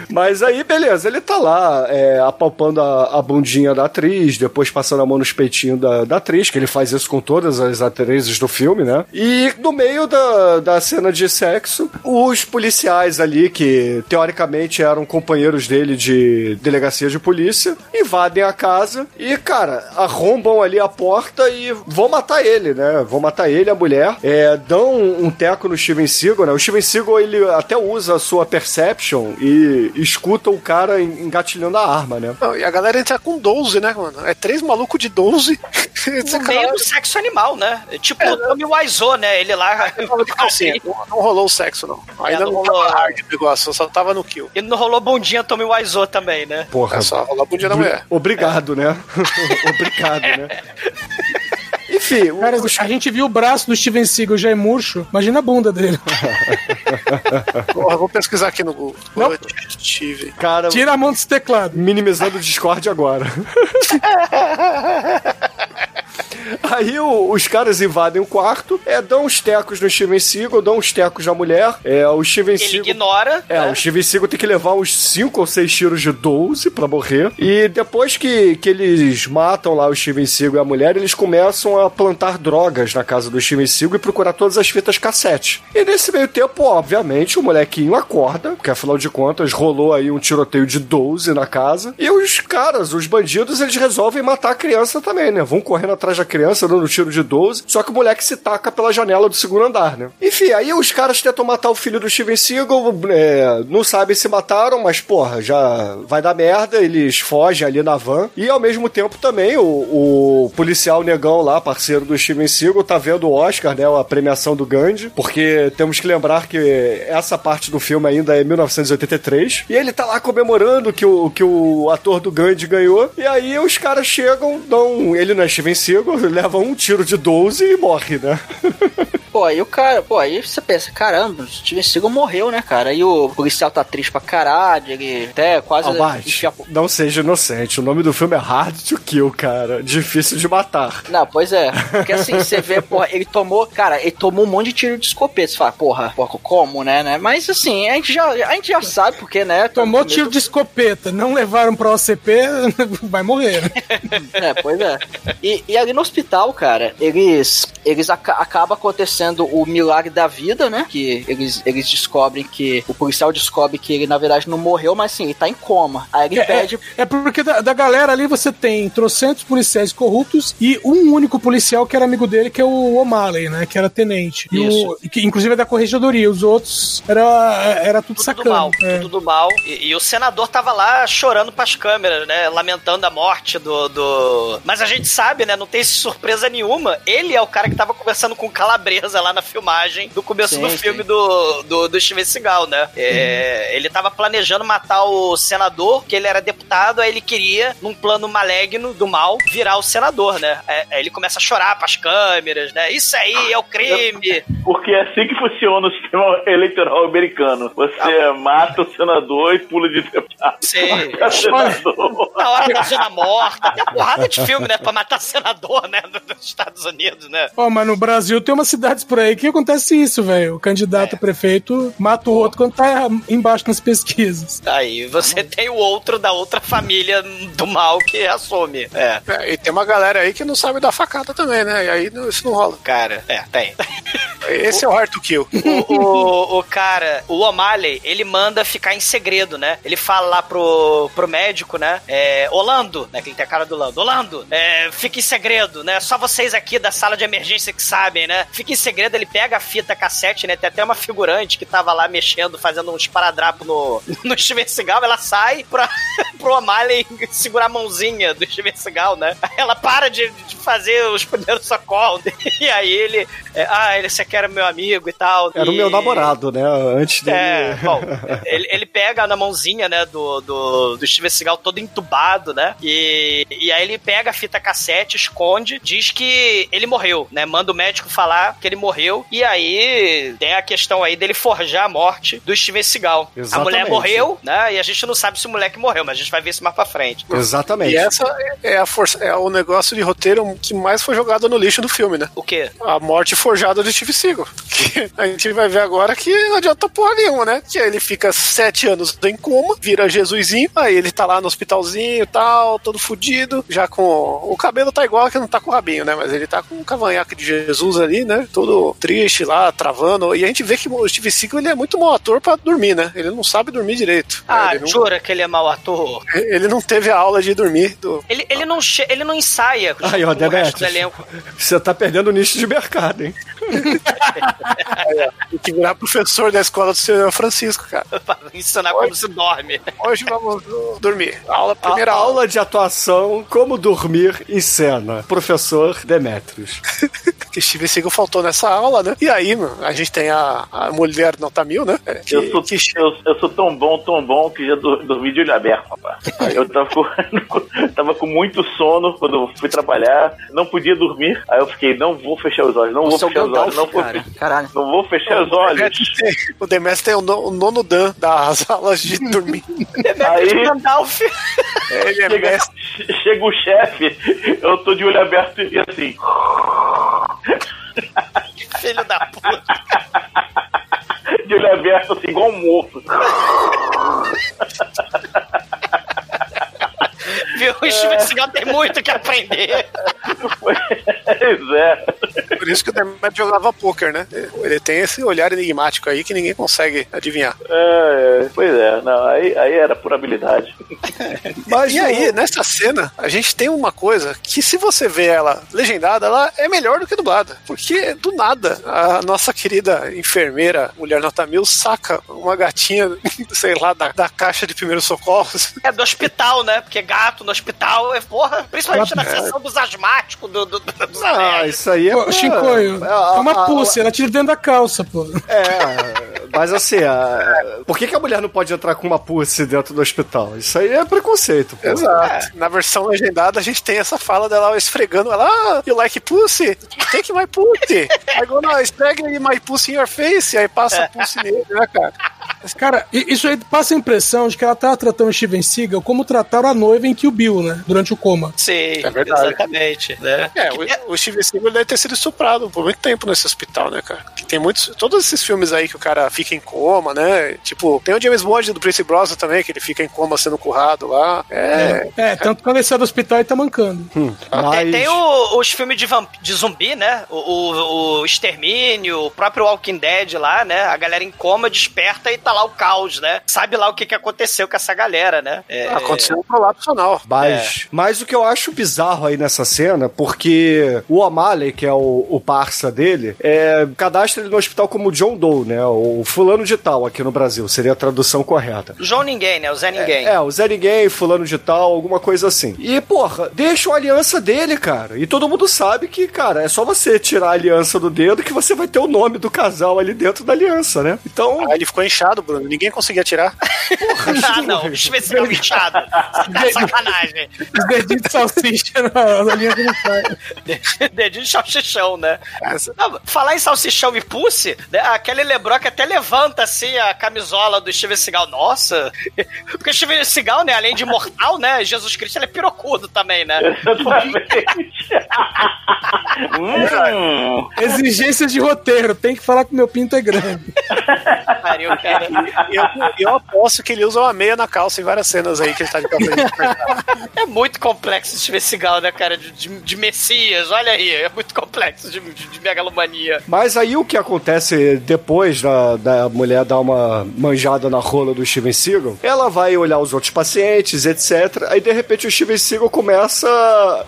Mas aí, beleza, ele tá lá é, apalpando a, a bundinha da atriz, depois passando a mão nos peitinhos da, da atriz, que ele faz isso com todas as atrizes do filme, né? E no meio da, da cena de sexo, os policiais ali, que teoricamente eram companheiros dele de delegacia de polícia, invadem a casa e, cara, arrombam ali a porta e vão matar ele, né? Vão matar ele, a mulher, é, dão um teco no Steven Seagal, né? O Steven Seagal, ele até usa a sua perception e escuta o cara en- engatilhando a arma, né? Não, e a galera entra com 12, né, mano? É três malucos de 12. No meio do sexo animal, né? Tipo o Tommy Wiseau, né? Ele lá. Assim, não, não rolou o sexo, não. Ainda É, não não, rolou. tava hard o negócio, só tava no kill. Ele não rolou bundinha Tommy Wiseau também, né? Porra. É só rolar a bundinha da mulher. Obrigado, né? Obrigado, né? Enfim, o- Cara, a gente viu o braço do Steven Seagal já é murcho. Imagina a bunda dele. Porra, vou pesquisar aqui no Google. Não. Tive. cara, Tira a mão desse teclado. minimizando o Discord agora. Aí o- os caras invadem o quarto, é, dão uns tecos no Steven Seagal, dão uns tecos na mulher. É, o Steven Ele Seagal. ignora. É, né? o Steven Seagal tem que levar uns 5 ou 6 tiros de 12 pra morrer. E depois que, que eles matam lá o Steven Seagal e a mulher, eles começam a plantar drogas na casa do Steven Seagal e procurar todas as fitas cassete. E nesse meio tempo, obviamente, o molequinho acorda, porque afinal de contas rolou aí um tiroteio de 12 na casa. E os caras, os bandidos, eles resolvem matar a criança também, né? Vão correndo atrás da criança, dando tiro de 12. Só que o moleque se taca pela janela do segundo andar, né? Enfim, aí os caras tentam matar o filho do Steven Seagal, é, não sabem se mataram, mas porra, já vai dar merda, eles fogem ali na van. E ao mesmo tempo também o, o policial negão lá, parceiro do Steven Seagal, tá vendo o Oscar, né? A premiação do Gandhi, porque temos que lembrar que essa parte do filme ainda é 1983. E ele tá lá comemorando que o, que o ator do Gandhi ganhou. E aí os caras chegam, dão. Ele não é Steven Seagal, leva um tiro de 12 e morre, né? Pô, aí o cara, pô, aí você pensa, caramba, o Steven Seagal morreu, né, cara? Aí o policial tá triste pra caralho, ele até quase Albate, enfia- não seja inocente. O nome do filme é Hard to Kill, cara. Difícil de matar. Não, pois é. Porque assim, você vê, porra, ele tomou, cara, ele tomou um monte de tiro de escopeta. Você fala, porra, porra, como, né, né? Mas assim, a gente já, a gente já sabe porque, né? Tomou começo tiro de escopeta, não levaram pra OCP, vai morrer. né? É, pois é. E, e ali no hospital, cara, eles, eles aca acaba acontecendo o milagre da vida, né? Que eles, eles descobrem que o policial descobre que ele na verdade não morreu, mas sim, ele tá em coma. Aí ele É, pede. é, é porque da, da galera ali você tem trocentos policiais corruptos e um único policial que era amigo dele, que é o O'Malley, né? Que era tenente. E Isso. o- que inclusive é da corregedoria. Os outros era, era tudo, Tudo sacana. mal, É. tudo do mal. E, e o senador tava lá chorando pras câmeras, né? Lamentando a morte do, do. Mas a gente sabe, né? Não tem surpresa nenhuma. Ele é o cara que tava conversando com o Calabresa lá na filmagem do começo Sim, do sim. filme do, do, do Steven Seagal, né? É, Ele tava planejando matar o senador, que ele era deputado, aí ele queria, num plano maligno do mal, virar o senador, né? É, aí ele começa a chorar pras câmeras, né? Isso aí é o crime. Porque é assim que funciona o sistema eleitoral americano. Você mata o senador e pula de deputado. Sim. Na hora da cena morta, tem porrada de filme, né? Pra matar senador, né? Dos Estados Unidos, né? Ó, mas no Brasil tem umas cidades por aí que acontece isso, velho. O candidato a prefeito mata o outro quando tá embaixo nas pesquisas. Aí você tem o outro da outra família do mal que assume. É. É, e tem uma galera aí que não sabe dar facada também, né? E aí isso não rola. Cara, é, tem. Esse é o hard to kill. O, o, o cara, o O'Malley, ele manda ficar em segredo, né? Ele fala lá pro, pro médico, né? É, Orlando, né? Que ele tem a cara do Orlando. Orlando, é, fica em segredo, né? Só vocês aqui da sala de emergência que sabem, né? Fica em segredo, ele pega a fita cassete, né? Tem até uma figurante que tava lá mexendo, fazendo uns paradrapos no, no Steven Seagal. Ela sai pra, pro O'Malley segurar a mãozinha do Steven Seagal, né? Ela para de, de fazer os primeiros socorros. E aí ele. é, ah, ele, você quer era meu amigo e tal. Era o e- meu namorado, né? Antes dele. É, bom, ele, ele pega na mãozinha, né, do, do, do Steven Seagal todo entubado, né? E, e aí ele pega a fita cassete, esconde, diz que ele morreu, né? Manda o médico falar que ele morreu. E aí tem a questão aí dele forjar a morte do Steven Seagal. A Exatamente. mulher morreu, né? E a gente não sabe se o moleque morreu, mas a gente vai ver isso mais pra frente. Exatamente. E essa é, a força, é o negócio de roteiro que mais foi jogado no lixo do filme, né? O quê? A morte forjada do Steve Seagal. Que a gente vai ver agora que não adianta porra nenhuma, né? Que ele fica sete anos em coma, vira Jesusinho, aí ele tá lá no hospitalzinho e tal, todo fudido, já com... O cabelo tá igual que não tá com o rabinho, né? Mas ele tá com o cavanhaque de Jesus ali, né? Todo triste lá, travando. E a gente vê que o Steve Seagal, ele é muito mau ator pra dormir, né? Ele não sabe dormir direito. Ah, ele não, jura que ele é mau ator? ele não teve a aula de dormir do, Ele, ele, não, che- ele não ensaia Aí, ó, Demetrius. elenco. Você tá perdendo o nicho de mercado, hein? Tem que virar professor da escola do senhor Francisco, cara. pra ensinar como se dorme. Hoje vamos dormir. Aula, A primeira aula. aula de atuação, como dormir em cena. Professor Demetrius. Que Steven Seagal faltou nessa aula, né? E aí, mano, a gente tem a, a mulher nota mil, né? É, Que, Eu sou, que eu, eu sou tão bom, tão bom que já dormi de olho aberto, rapaz. Eu tava com, tava com muito sono quando fui trabalhar, não podia dormir. Aí eu fiquei, não vou fechar os olhos, não vou Seu fechar os olhos, não vou, cara. fechar- Caralho. não vou fechar os olhos. o Demetrius tem o, no- o nono Dan das aulas de dormir. Aí Gandalf. Ele é chega, mestre. chega o chefe, eu tô de olho aberto e assim. Filho da puta. De olho aberto, assim, igual um morto. Viu? O Steven Seagal tem muito que aprender. Pois é. Por isso que o Demetrius jogava poker, né? Ele tem esse olhar enigmático aí que ninguém consegue adivinhar. É, é, pois é, não, aí, aí era por habilidade. Mas E aí, nessa cena, a gente tem uma coisa que, se você vê ela legendada, ela é melhor do que dublada. Porque, do nada, a nossa querida enfermeira, mulher nota mil, saca uma gatinha, sei lá, da, da caixa de primeiros socorros. É do hospital, né? Porque gato no hospital é porra. Principalmente na É. sessão dos asmáticos, do, do, dos Ah, isso aí é. Pô, Shinkoio, a- é uma a- pulse, ela tira dentro da calça, pô. É, mas assim, a- por que, que a mulher não pode entrar com uma pussy dentro do hospital? Isso aí é preconceito, pô. Exato. Na versão legendada, a gente tem essa fala dela esfregando ela, ah, you like pussy? Take my pussy. Aí quando ela esfrega my pussy in your face, aí passa a pussy nele, né, cara? Cara, i- isso aí passa a impressão de que ela tava tratando o Steven Seagal como trataram a noiva em Kill Bill, né? Durante o coma. Sim, É verdade. exatamente. Né? É, o, o Steven Seagal deve ter sido estuprado por muito tempo nesse hospital, né, cara? Que tem muitos. Todos esses filmes aí que o cara fica em coma, né? Tipo, tem o James Bond do Prince Brosnan também, que ele fica em coma sendo currado lá. É. É, tanto que quando ele sai do hospital ele tá mancando. Tem, tem o- os filmes de, vamp- de zumbi, né? O, o, o Extermínio, o próprio Walking Dead lá, né? A galera em coma desperta e tá lá o caos, né? Sabe lá o que, que aconteceu com essa galera, né? É, Aconteceu um prolapso anal. Mas, mas o que eu acho bizarro aí nessa cena, porque o O'Malley, que é o, o parça dele, é, cadastra ele no hospital como John Doe, né? O fulano de tal aqui no Brasil, seria a tradução correta. João Ninguém, né? O Zé Ninguém. É, o Zé Ninguém, fulano de tal, alguma coisa assim. E, porra, deixa a aliança dele, cara. E todo mundo sabe que, cara, é só você tirar a aliança do dedo que você vai ter o nome do casal ali dentro da aliança, né? Então, Aí ele ficou inchado, Bruno. Ninguém conseguia tirar. ah, não. Deixa eu ver se é inchado. Sacanagem. Os dedinhos de salsicha na, na linha que não sai. Dedinho de salsichão, né? Não, falar em salsichão e pussy, né, a Kelly LeBrock até levanta assim a camisola do Steven Seagal. Nossa! Porque o Steven Seagal, né, além de imortal, né, Jesus Cristo, ele é pirocudo também, né? Hum, Exigências de roteiro, tem que falar que meu pinto é grande. Pariu, cara. Eu, eu aposto que ele usa uma meia na calça em várias cenas aí que ele tá de calça É muito complexo esse Steven Seagal, né, cara? De, de, de Messias, olha aí. É muito complexo de, de, de megalomania. Mas aí o que acontece depois da, da mulher dar uma manjada na rola do Steven Seagal, ela vai olhar os outros pacientes, etc. Aí de repente o Steven Seagal começa.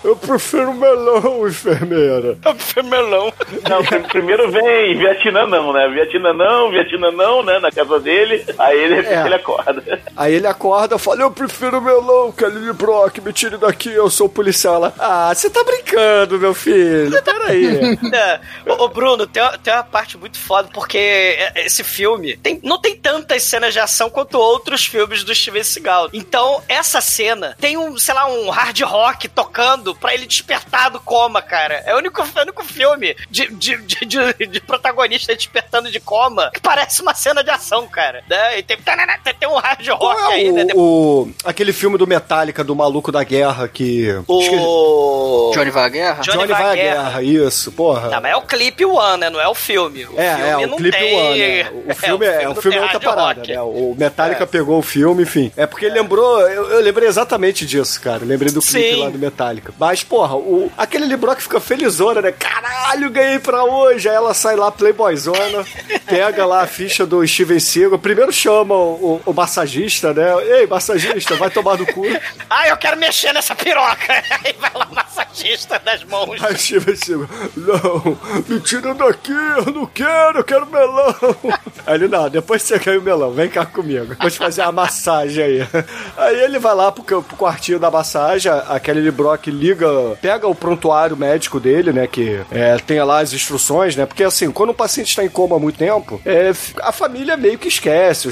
Eu prefiro melão, enfermeira. É melão. Não, pr- primeiro vem Vietnã não, né? Vietnã não, Vietnã não, né? na casa dele, aí ele, É. ele acorda. Aí ele acorda e fala: Eu prefiro melão, Kelly Brock, me tire daqui, eu sou policial. Ela, ah, você tá brincando, meu filho. Peraí. É. Ô, ô, Bruno, tem uma, tem uma parte muito foda, porque é, esse filme tem- não tem tantas cenas de ação quanto outros filmes do Steven Seagal. Então, essa cena tem um, sei lá, um hard rock tocando pra ele despertar do coma, cara. É o único, é o único filme de, de, de, de- de protagonista despertando de coma que parece uma cena de ação, cara. Né? E tem, tem, tem um hard rock aí, né? O, o- aquele filme do Metallica, do maluco da guerra que. O... Johnny vai à guerra? Johnny, vai à guerra. isso, porra. Não, mas é o clipe One, né? Não é o filme. O É, filme é, o não clipe tem... One, né? O filme é, o não filme é outra parada, rock. né? O Metallica pegou o filme, enfim. É porque ele lembrou, eu, eu lembrei exatamente disso, cara. Eu lembrei do clipe Sim. lá do Metallica. Mas, porra, o, aquele Libro que fica felizona, né? Caralho, ganhei pra hoje. Aí ela sai lá, playboyzona, pega lá a ficha do Steven Seagal. Primeiro chama o, o- o massagista, né? Ei, massagista, vai tomar no cu. Ah, eu quero mexer nessa piroca. Aí vai lá o massagista das mãos. Aí Steven Seagal, não, me tira daqui, eu não quero, eu quero melão. Aí ele, não, depois você ganha o melão, vem cá comigo, vou te fazer a massagem aí. Aí ele vai lá pro, pro quartinho da massagem, a Kelly Brock liga, pega o prontuário médico dele, né, que é, tem lá as instruções, né, porque assim, quando o paciente está em coma há muito tempo, é, a família meio que esquece,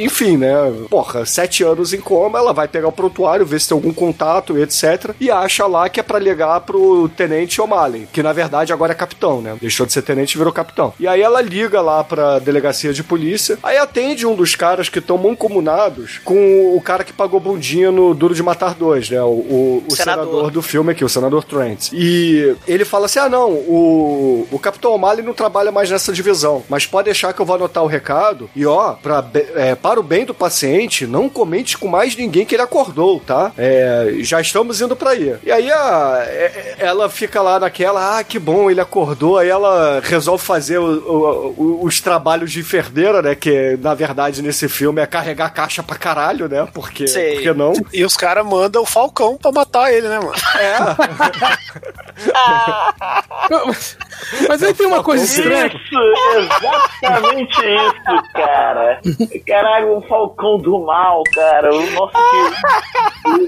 enfim, né, porra, sete anos em coma, ela vai pegar o prontuário, ver se tem algum contato, etc, e acha lá que é pra ligar pro tenente O'Malley, que na verdade agora é capitão, né, deixou de ser tenente e virou capitão. E aí ela liga lá pra delegacia de polícia, aí atende um dos caras que estão mancomunados com o cara que pagou bundinha no Duro de Matar dois, né, o, o- o Senador. senador do filme aqui, o senador Trent. E ele fala assim: ah, não, o, o Capitão O'Malley não trabalha mais nessa divisão, mas pode deixar que eu vou anotar o recado. E ó, pra, é, para o bem do paciente, não comente com mais ninguém que ele acordou, tá? É, já estamos indo pra aí. E aí a, é- ela fica lá naquela, ah, que bom, ele acordou. Aí ela resolve fazer o- o- o- os trabalhos de enfermeira, né? Que na verdade nesse filme é carregar caixa pra caralho, né? Porque, Sei. porque não? E os caras mandam o Falcão pra matar ele, né, mano? Mas aí tem uma coisa estranha. Isso, exatamente isso, cara. Caralho, o Falcão do Mal, cara. O nosso que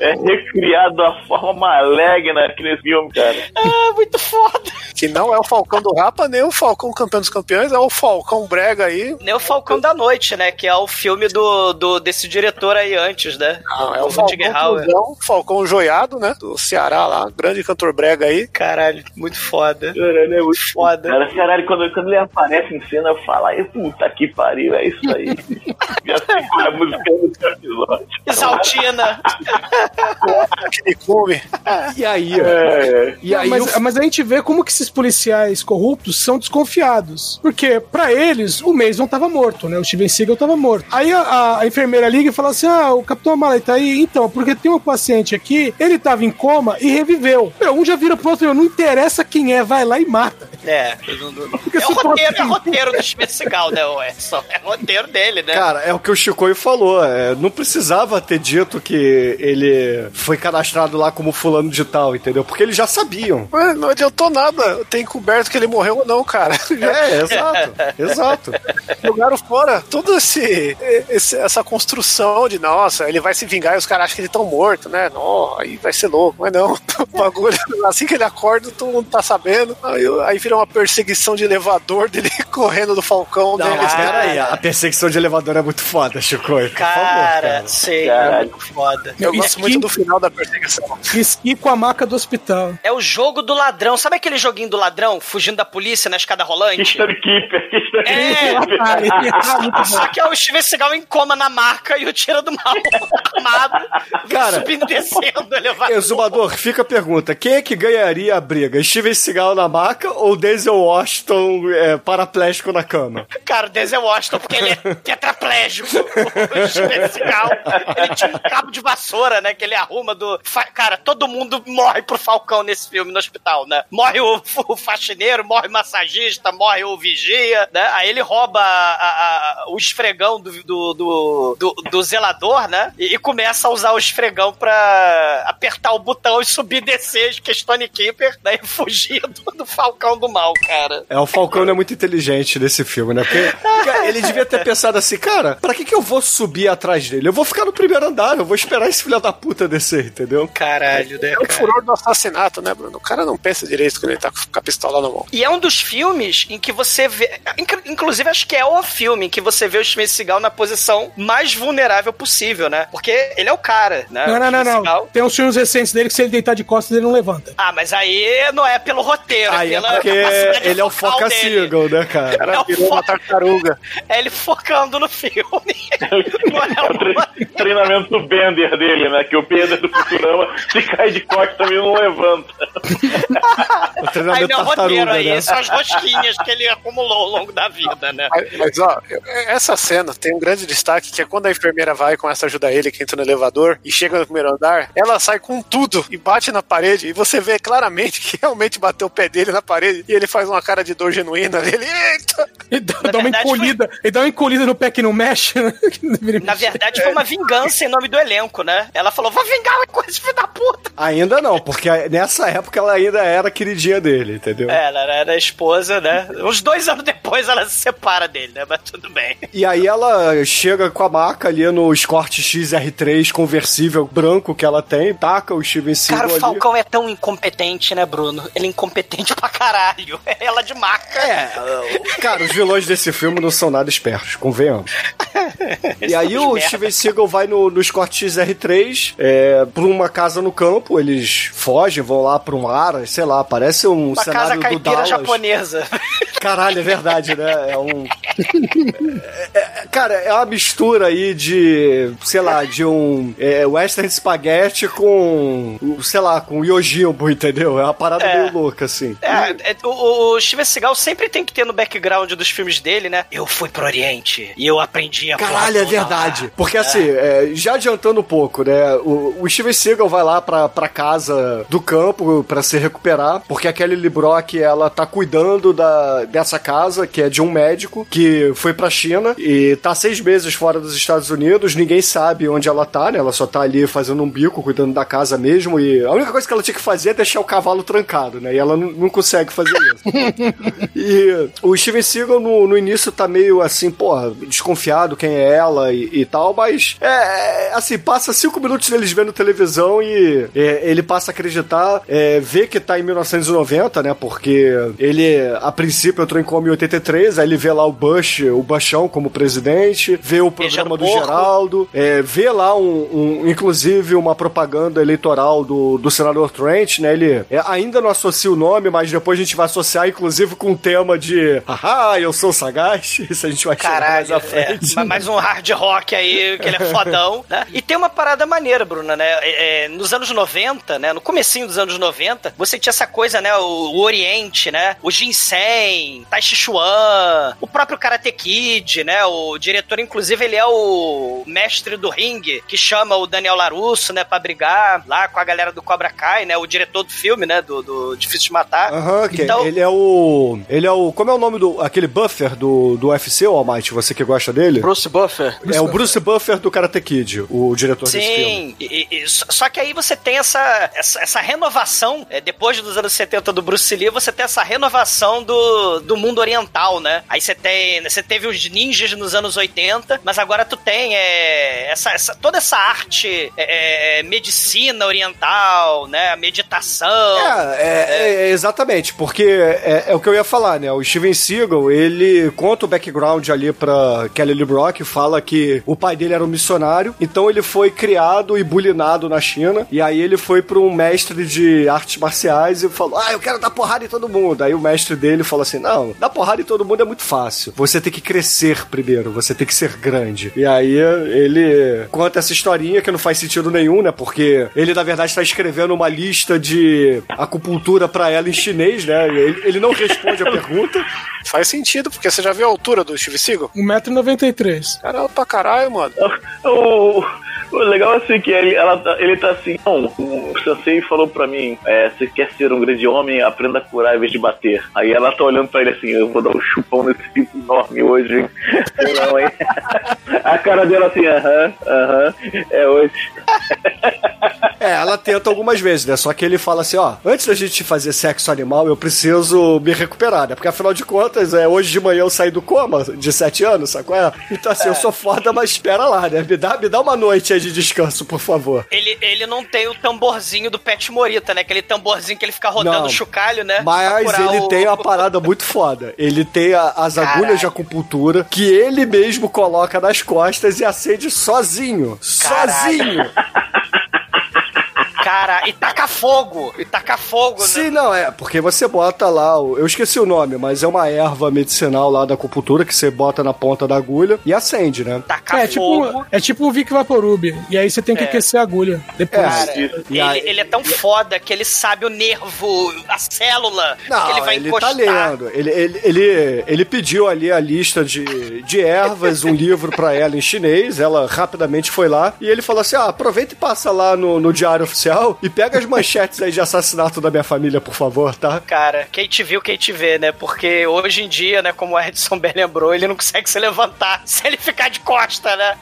é recriado da forma maligna aqui nesse filme, cara. Ah, muito foda. Que não é o Falcão do Rapa, nem o Falcão Campeão dos Campeões, é o Falcão Brega aí. Nem o Falcão da Noite, né? Que é o filme do, do desse diretor aí antes, né? Não, é o Rutger Falcão Hauer. Cruzão, Falcão Joiado, né? Do Ceará lá, grande cantor Brega aí. Caralho, muito foda. Caralho, é muito foda. Cara, caralho, quando, quando ele aparece em cena, eu falo, ai, puta que pariu, é isso aí. Já sei qual é a música do episódio. Exaltina. Aquele come. E aí? É, E aí mas, o- mas a gente vê como que esses policiais corruptos são desconfiados. Porque, pra eles, o Mason tava morto, né? O Steven Seagal tava morto. Aí a, a- a enfermeira liga e fala assim: Ah, o Capitão Amalai tá aí. Então, porque tem um paciente aqui, ele tava em coma e reviveu. Meu, um já vira pro outro, não interessa quem é, vai lá e mata. É, eu Porque é o roteiro, é assim- o roteiro do Steven Seagal, né, Edson? É o roteiro dele, né? Cara, é o que o Chicoio falou. é, não precisava ter dito que ele foi cadastrado lá como fulano de tal, entendeu? Porque eles já sabiam. Ué, não adiantou nada. Tem encoberto que ele morreu ou não, cara. É, exato. Exato. Jogaram fora toda esse, esse- essa construção de, nossa, ele vai se vingar e os caras acham que ele tão morto, né? Não, aí vai ser louco. Mas não, o bagulho, assim que ele acorda, todo mundo tá sabendo. Aí, aí vira uma perseguição de elevador dele correndo do Falcão Não, dele. mas peraí, a perseguição de elevador é muito foda, Chicoio. Por favor, Cara, cara. sei, é Caralho. muito foda. Eu gosto Esqui- muito do final da perseguição. Esqui com a maca do hospital. É o jogo do ladrão. Sabe aquele joguinho do ladrão fugindo da polícia na escada rolante? History Keeper, History É, Ah, só que é o Steven Seagal em coma na marca e o tira do mal armado, Cara, subindo e descendo o elevador. Exumador, fica a pergunta: quem é que ganharia a briga? Steven Seagal na maca ou Denzel Washington é, paraplégico na cama? Cara, o Denzel Washington, porque ele é tetraplégico. O Steven Seagal, ele tinha um cabo de vassoura, né, que ele arruma do... Cara, todo mundo morre pro Falcão nesse filme no hospital, né? Morre o, o faxineiro, morre o massagista, morre o vigia, né? Aí ele rouba a- a- o esfregão do, do, do, do- do zelador, né? E, e começa a usar o esfregão pra apertar o botão e subir e descer, que é Stone Keeper, né? E fugir do, do Falcão do mal, cara. É, o Falcão não é muito inteligente nesse filme, né? Porque ele devia ter pensado assim, cara, pra que que eu vou subir atrás dele? Eu vou ficar no primeiro andar, eu vou esperar esse filho da puta descer, entendeu? Caralho, né? É o furor do assassinato, né, Bruno? O cara não pensa direito quando ele tá com a pistola na mão. E é um dos filmes em que você vê. inclu- Inclusive, acho que é o filme em que você vê o Steven Seagal na posição mais vulnerável possível, né? Porque ele é o cara, né? Não, não, não. Seagal. Tem uns filmes recentes dele que se ele deitar de costas, ele não levanta. Ah, mas aí não é pelo roteiro, Aí é pela porque capacidade ele é o Foca. Seagal, né, cara? O cara É o virou uma tartaruga. É ele focando no filme. não é É o treinamento do Bender dele, né? Que o Bender do Futurama, se cai de costas também não levanta. O Aí treinamento não é o roteiro tartaruga, aí, né? são as rosquinhas que ele acumulou ao longo da vida, né? Mas, ó, essa cena tem um grande destaque que é quando a enfermeira vai com essa ajuda ele que entra no elevador e chega no primeiro andar, ela sai com tudo e bate na parede e você vê claramente que realmente bateu o pé dele na parede e ele faz uma cara de dor genuína dele. Eita! Ele dá, dá uma encolhida. Ele dá uma encolhida no pé que não mexe, né? Que não Na mexer. verdade, foi uma vingança em nome do elenco, né? Ela falou: vou vingar o coisa, filho da puta. Ainda não, porque nessa época ela ainda era queridinha dele, entendeu? É, ela era a esposa, né? Uns dois anos depois ela se separa dele, né? Mas tudo bem. E aí ela chega com a maca ali no Escort XR3 conversível branco que ela tem, taca o Steven Seagal Cara, o ali. Falcão é tão incompetente, né, Bruno? Ele é incompetente pra caralho. Ela de maca. É, cara, os vilões desse filme não são nada espertos, convenhamos. E aí o. Steven Seagal vai no, no Escort XR3 é, pra uma casa no campo, eles fogem, vão lá pra um ar, sei lá, parece um Uma cenário casa do caipira Dallas. japonesa. Caralho, é verdade, né? É um. É, é, cara, é uma mistura aí de, sei lá, de um é, western spaghetti com, sei lá, com Yojimbo, entendeu? É uma parada É. meio louca, assim. É, é, o, o Steven Seagal sempre tem que ter no background dos filmes dele, né? Eu fui pro Oriente e eu aprendi a Caralho, é verdade. Porque assim, é, já adiantando um pouco, né? O, o Steven Seagal vai lá pra, pra casa do campo pra se recuperar, porque a Kelly Lee Brock, ela tá cuidando da, dessa casa, que é de um médico, que foi pra China e tá seis meses fora dos Estados Unidos, ninguém sabe onde ela tá, né? Ela só tá ali fazendo um bico, cuidando da casa mesmo, e a única coisa que ela tinha que fazer é deixar o cavalo trancado, né? E ela não, não consegue fazer isso. E o Steven Seagal no, no início tá meio assim, porra, desconfiado quem é ela e, e tal, mas é, é, assim, passa cinco minutos deles vendo televisão e é, ele passa a acreditar, é, vê que tá em 1990, né? Porque ele, a princípio, entrou em coma em 83, aí ele vê lá o Bush, o Bushão como presidente, vê o programa do. Geraldo, é, vê lá um, um- inclusive uma propaganda eleitoral do, do senador Trent, né? Ele é, ainda não associa o nome, mas depois a gente vai associar, inclusive, com o tema de Haha, eu sou sagaz. Isso a gente vai chegar mais Caralho, à é, frente. ma- mais um hard rock aí, que ele é fodão, né? E tem uma parada maneira, Bruna, né? É, é, nos anos 90, né? No comecinho dos anos 90, você tinha essa coisa, né? O, o Oriente, né? O Ginseng, Tai Chi Chuan, o próprio Karate Kid, né? O diretor, inclusive, ele é o mestre do ringue, que chama o Daniel Larusso, né? Pra brigar lá com a galera do Cobra Kai, né? O diretor do filme, né? Do, do Difícil de Matar. Aham, que Então- ele é o. Ele é o. Como é o nome do. aquele buffer do, do UFC, o Almighty, você que gosta dele? Bruce Buffer. é o Bruce Buffer do Karate Kid, o diretor desse filme. Sim, só que aí você tem essa, essa, essa renovação, é, depois dos anos 70 do Bruce Lee, você tem essa renovação do, do mundo oriental, né? Aí você tem, você teve os ninjas nos anos 80, mas agora tu tem é, essa, essa- toda essa arte, é, é, medicina oriental, né? A meditação. É, é, é, exatamente, porque é, é o que eu ia falar, né? O Steven Seagal, ele conta o background ali pra Kelly Lee Brock, fala que o pai dele era um missionário, então ele foi criado e bulinado na China, e aí ele foi pra um mestre de artes marciais e falou, ah, eu quero dar porrada em todo mundo. Aí o mestre dele falou assim, não, dar porrada em todo mundo é muito fácil, você tem que crescer primeiro, você tem que ser grande. E aí ele conta essa historinha que não faz sentido nenhum, né? Porque ele, na verdade, está escrevendo uma lista de acupuntura pra ela em chinês, né? Ele, ele não responde a pergunta. Faz sentido, porque você já viu a altura do Steve Seagal? 1,93m. Cara, é alto pra caralho, mano. O, o legal é assim que ele, ela, tá- ele tá assim, não, o Sensei falou pra mim, é, você quer ser um grande homem, aprenda a curar em vez de bater. Aí ela tá olhando pra ele assim, eu vou dar um chupão nesse tipo enorme hoje, hein? Não, hein? A cara dela assim, aham, aham, é hoje. É, ela tenta algumas vezes, né? Só que ele fala assim, ó, antes da gente fazer sexo animal, eu preciso me recuperar, né? Porque afinal de contas, é, hoje de manhã eu saí do coma de sete anos, sacou? É? Então assim, eu sou foda, mas espera lá, né? Me dá, me dá uma noite de descanso, por favor. Ele, ele não tem o tamborzinho do Pet Morita, né? Aquele tamborzinho que ele fica rodando Não. o chocalho, né? Mas ele o- tem uma parada muito foda. Ele tem a- as Caralho. agulhas de acupuntura que ele mesmo coloca nas costas e acende sozinho. Sozinho! Cara, e taca fogo! E taca fogo, né? Sim, não, é, porque você bota lá, o- eu esqueci o nome, mas é uma erva medicinal lá da acupuntura que você bota na ponta da agulha e acende, né? Taca É tipo, é tipo o Vic Vaporub. E aí você tem que É. aquecer a agulha. Depois. Cara, E ele, aí- ele é tão foda que ele sabe o nervo, a célula Não, que ele vai ele encostar. tá lendo. Ele, ele, ele, ele pediu ali a lista de, de ervas, um livro pra ela em chinês. Ela rapidamente foi lá e ele falou assim: ah, aproveita e passa lá no, no diário oficial e pega as manchetes aí de assassinato da minha família, por favor, tá? Cara, quem te viu, quem te vê, né? Porque hoje em dia, né, como o Edson bem lembrou, ele não consegue se levantar se ele ficar de costa, né?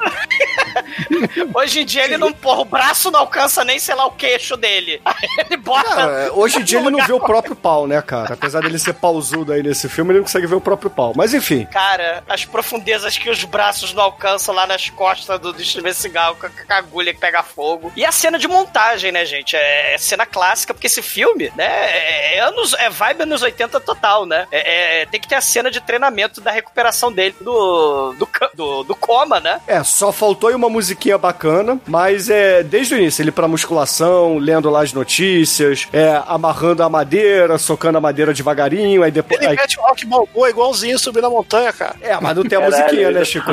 hoje em dia ele não, porra, o braço não alcança nem, sei lá, o queixo dele. Aí ele bota. Cara, hoje em dia ele não vê o próprio pau, né, cara? Apesar dele ser pausudo aí nesse filme, ele não consegue ver o próprio pau. Mas enfim. Cara, as profundezas que os braços não alcançam lá nas costas do, do Steven Seagal com a, com a agulha que pega fogo. E a cena de montagem, né, gente? É, cena clássica, porque esse filme, né, é, é anos, é vibe anos 80 total, né? É, é- tem que ter a cena de treinamento da recuperação dele do, do, do, do coma, né? É, só faltou aí uma musiquinha bacana, mas é desde o início, ele pra musculação, lendo lá as notícias, é, amarrando a madeira, socando a madeira devagarinho, aí depois. Ele aí- mete o rock balboa igualzinho subir na montanha, cara. É, mas não tem a Caralho, musiquinha, né, Chico?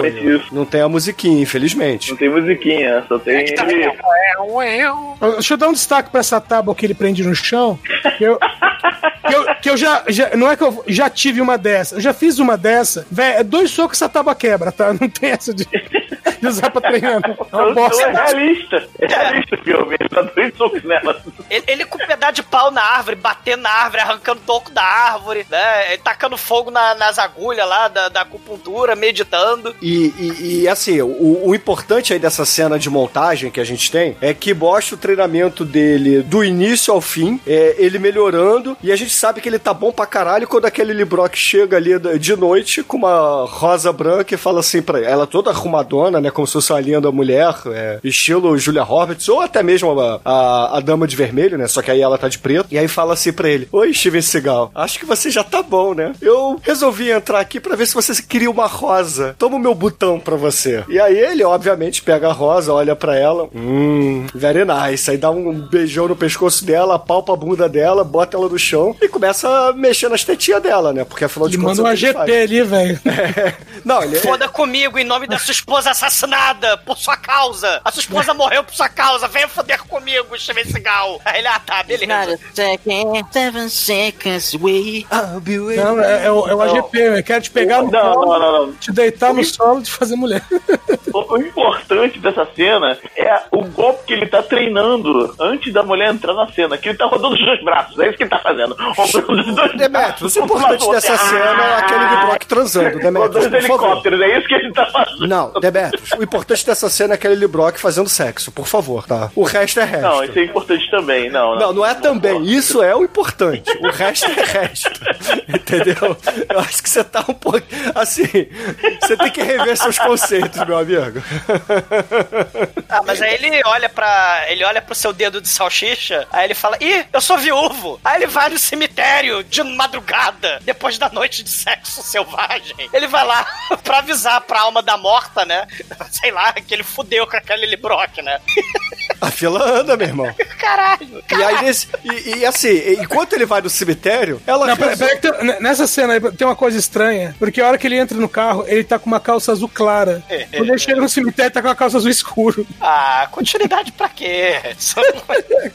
Não tem a musiquinha, infelizmente. Não tem musiquinha, só tem. Deixa eu dar um destaque pra essa tábua que ele prende no chão. que Eu, que eu, que eu já, já- Não é que eu já tive uma dessa. Eu já fiz uma dessa. Véi, é dois socos essa tábua quebra, tá? Não tem essa de, de usar pra treinar. não. É uma bosta. é realista. É realista o filme. Ele tá dois socos nela. Ele, ele com um pedaço de pau na árvore, batendo na árvore, arrancando toco da árvore, né? Ele tacando fogo na- nas agulhas lá da, da acupuntura, meditando. E, e- e, assim, o, o importante aí dessa cena de montagem que a gente tem é que mostra o treinamento dele do início ao fim, é, ele melhorando, e a gente sabe que ele tá bom pra caralho quando aquele Librock chega ali de noite com uma rosa branca e fala assim pra ela, toda arrumadona, né, como se fosse uma linda mulher, é, estilo Julia Roberts, ou até mesmo a, a, a dama de vermelho, né, só que aí ela tá de preto, e aí fala assim pra ele, Oi, Steven Seagal, acho que você já tá bom, né? Eu resolvi entrar aqui pra ver se você queria uma rosa. Toma o meu botão pra você. E aí ele, obviamente, pega a rosa, olha pra ela. Hum, very nice. Aí dá um beijão no pescoço dela, palpa a bunda dela, bota ela no chão e começa a mexer nas tetinhas dela, né? Porque afinal de Ele contas. manda um é ele AGP faz. ali, velho. Não, ele. Foda comigo em nome da sua esposa assassinada por sua causa. A sua esposa morreu por sua causa. Venha foder comigo, Steven Seagal. Aí ele, ah, tá, beleza. Seven seconds away. Não, é, é o, é o AGP, eu quero te pegar no Não, colo, não, não, não. te deitar no solo e te fazer mulher. O, o importante dessa cena é o golpe que ele tá treinando antes da mulher entrar na cena. Que ele tá rodando os dois braços. É isso que ele tá fazendo. Rodando os dois Demetrius, o braços. importante dessa cena é aquele Librock transando, Demetrius, Rodando os por favor. helicópteros. É isso que ele tá fazendo. Não, Demetrius, o importante dessa cena é aquele Librock fazendo sexo, por favor, tá? O resto é resto. Não, isso é importante também. Não, não. Não, não é também. Isso é o importante. O resto é resto. Entendeu? Eu acho que você tá um pouco. Assim, você tem que rever seus conceitos, meu amigo. Ah, mas aí ele olha para ele olha pro seu dedo de salsicha, aí ele fala: "Ih, eu sou viúvo". Aí ele vai no cemitério de madrugada, depois da noite de sexo selvagem. Ele vai lá pra avisar pra alma da morta, né? Sei lá, que ele fudeu com aquele Librock, né? A fila anda, meu irmão. Caralho. E aí, nesse, e, e assim, enquanto ele vai no cemitério, ela. Não, pera, pera tem- nessa cena aí tem uma coisa estranha, porque a hora que ele entra no carro, ele tá com uma calça azul clara. Quando ele chega no cemitério, tá com uma calça azul escuro. Ah, continuidade pra quê? Só-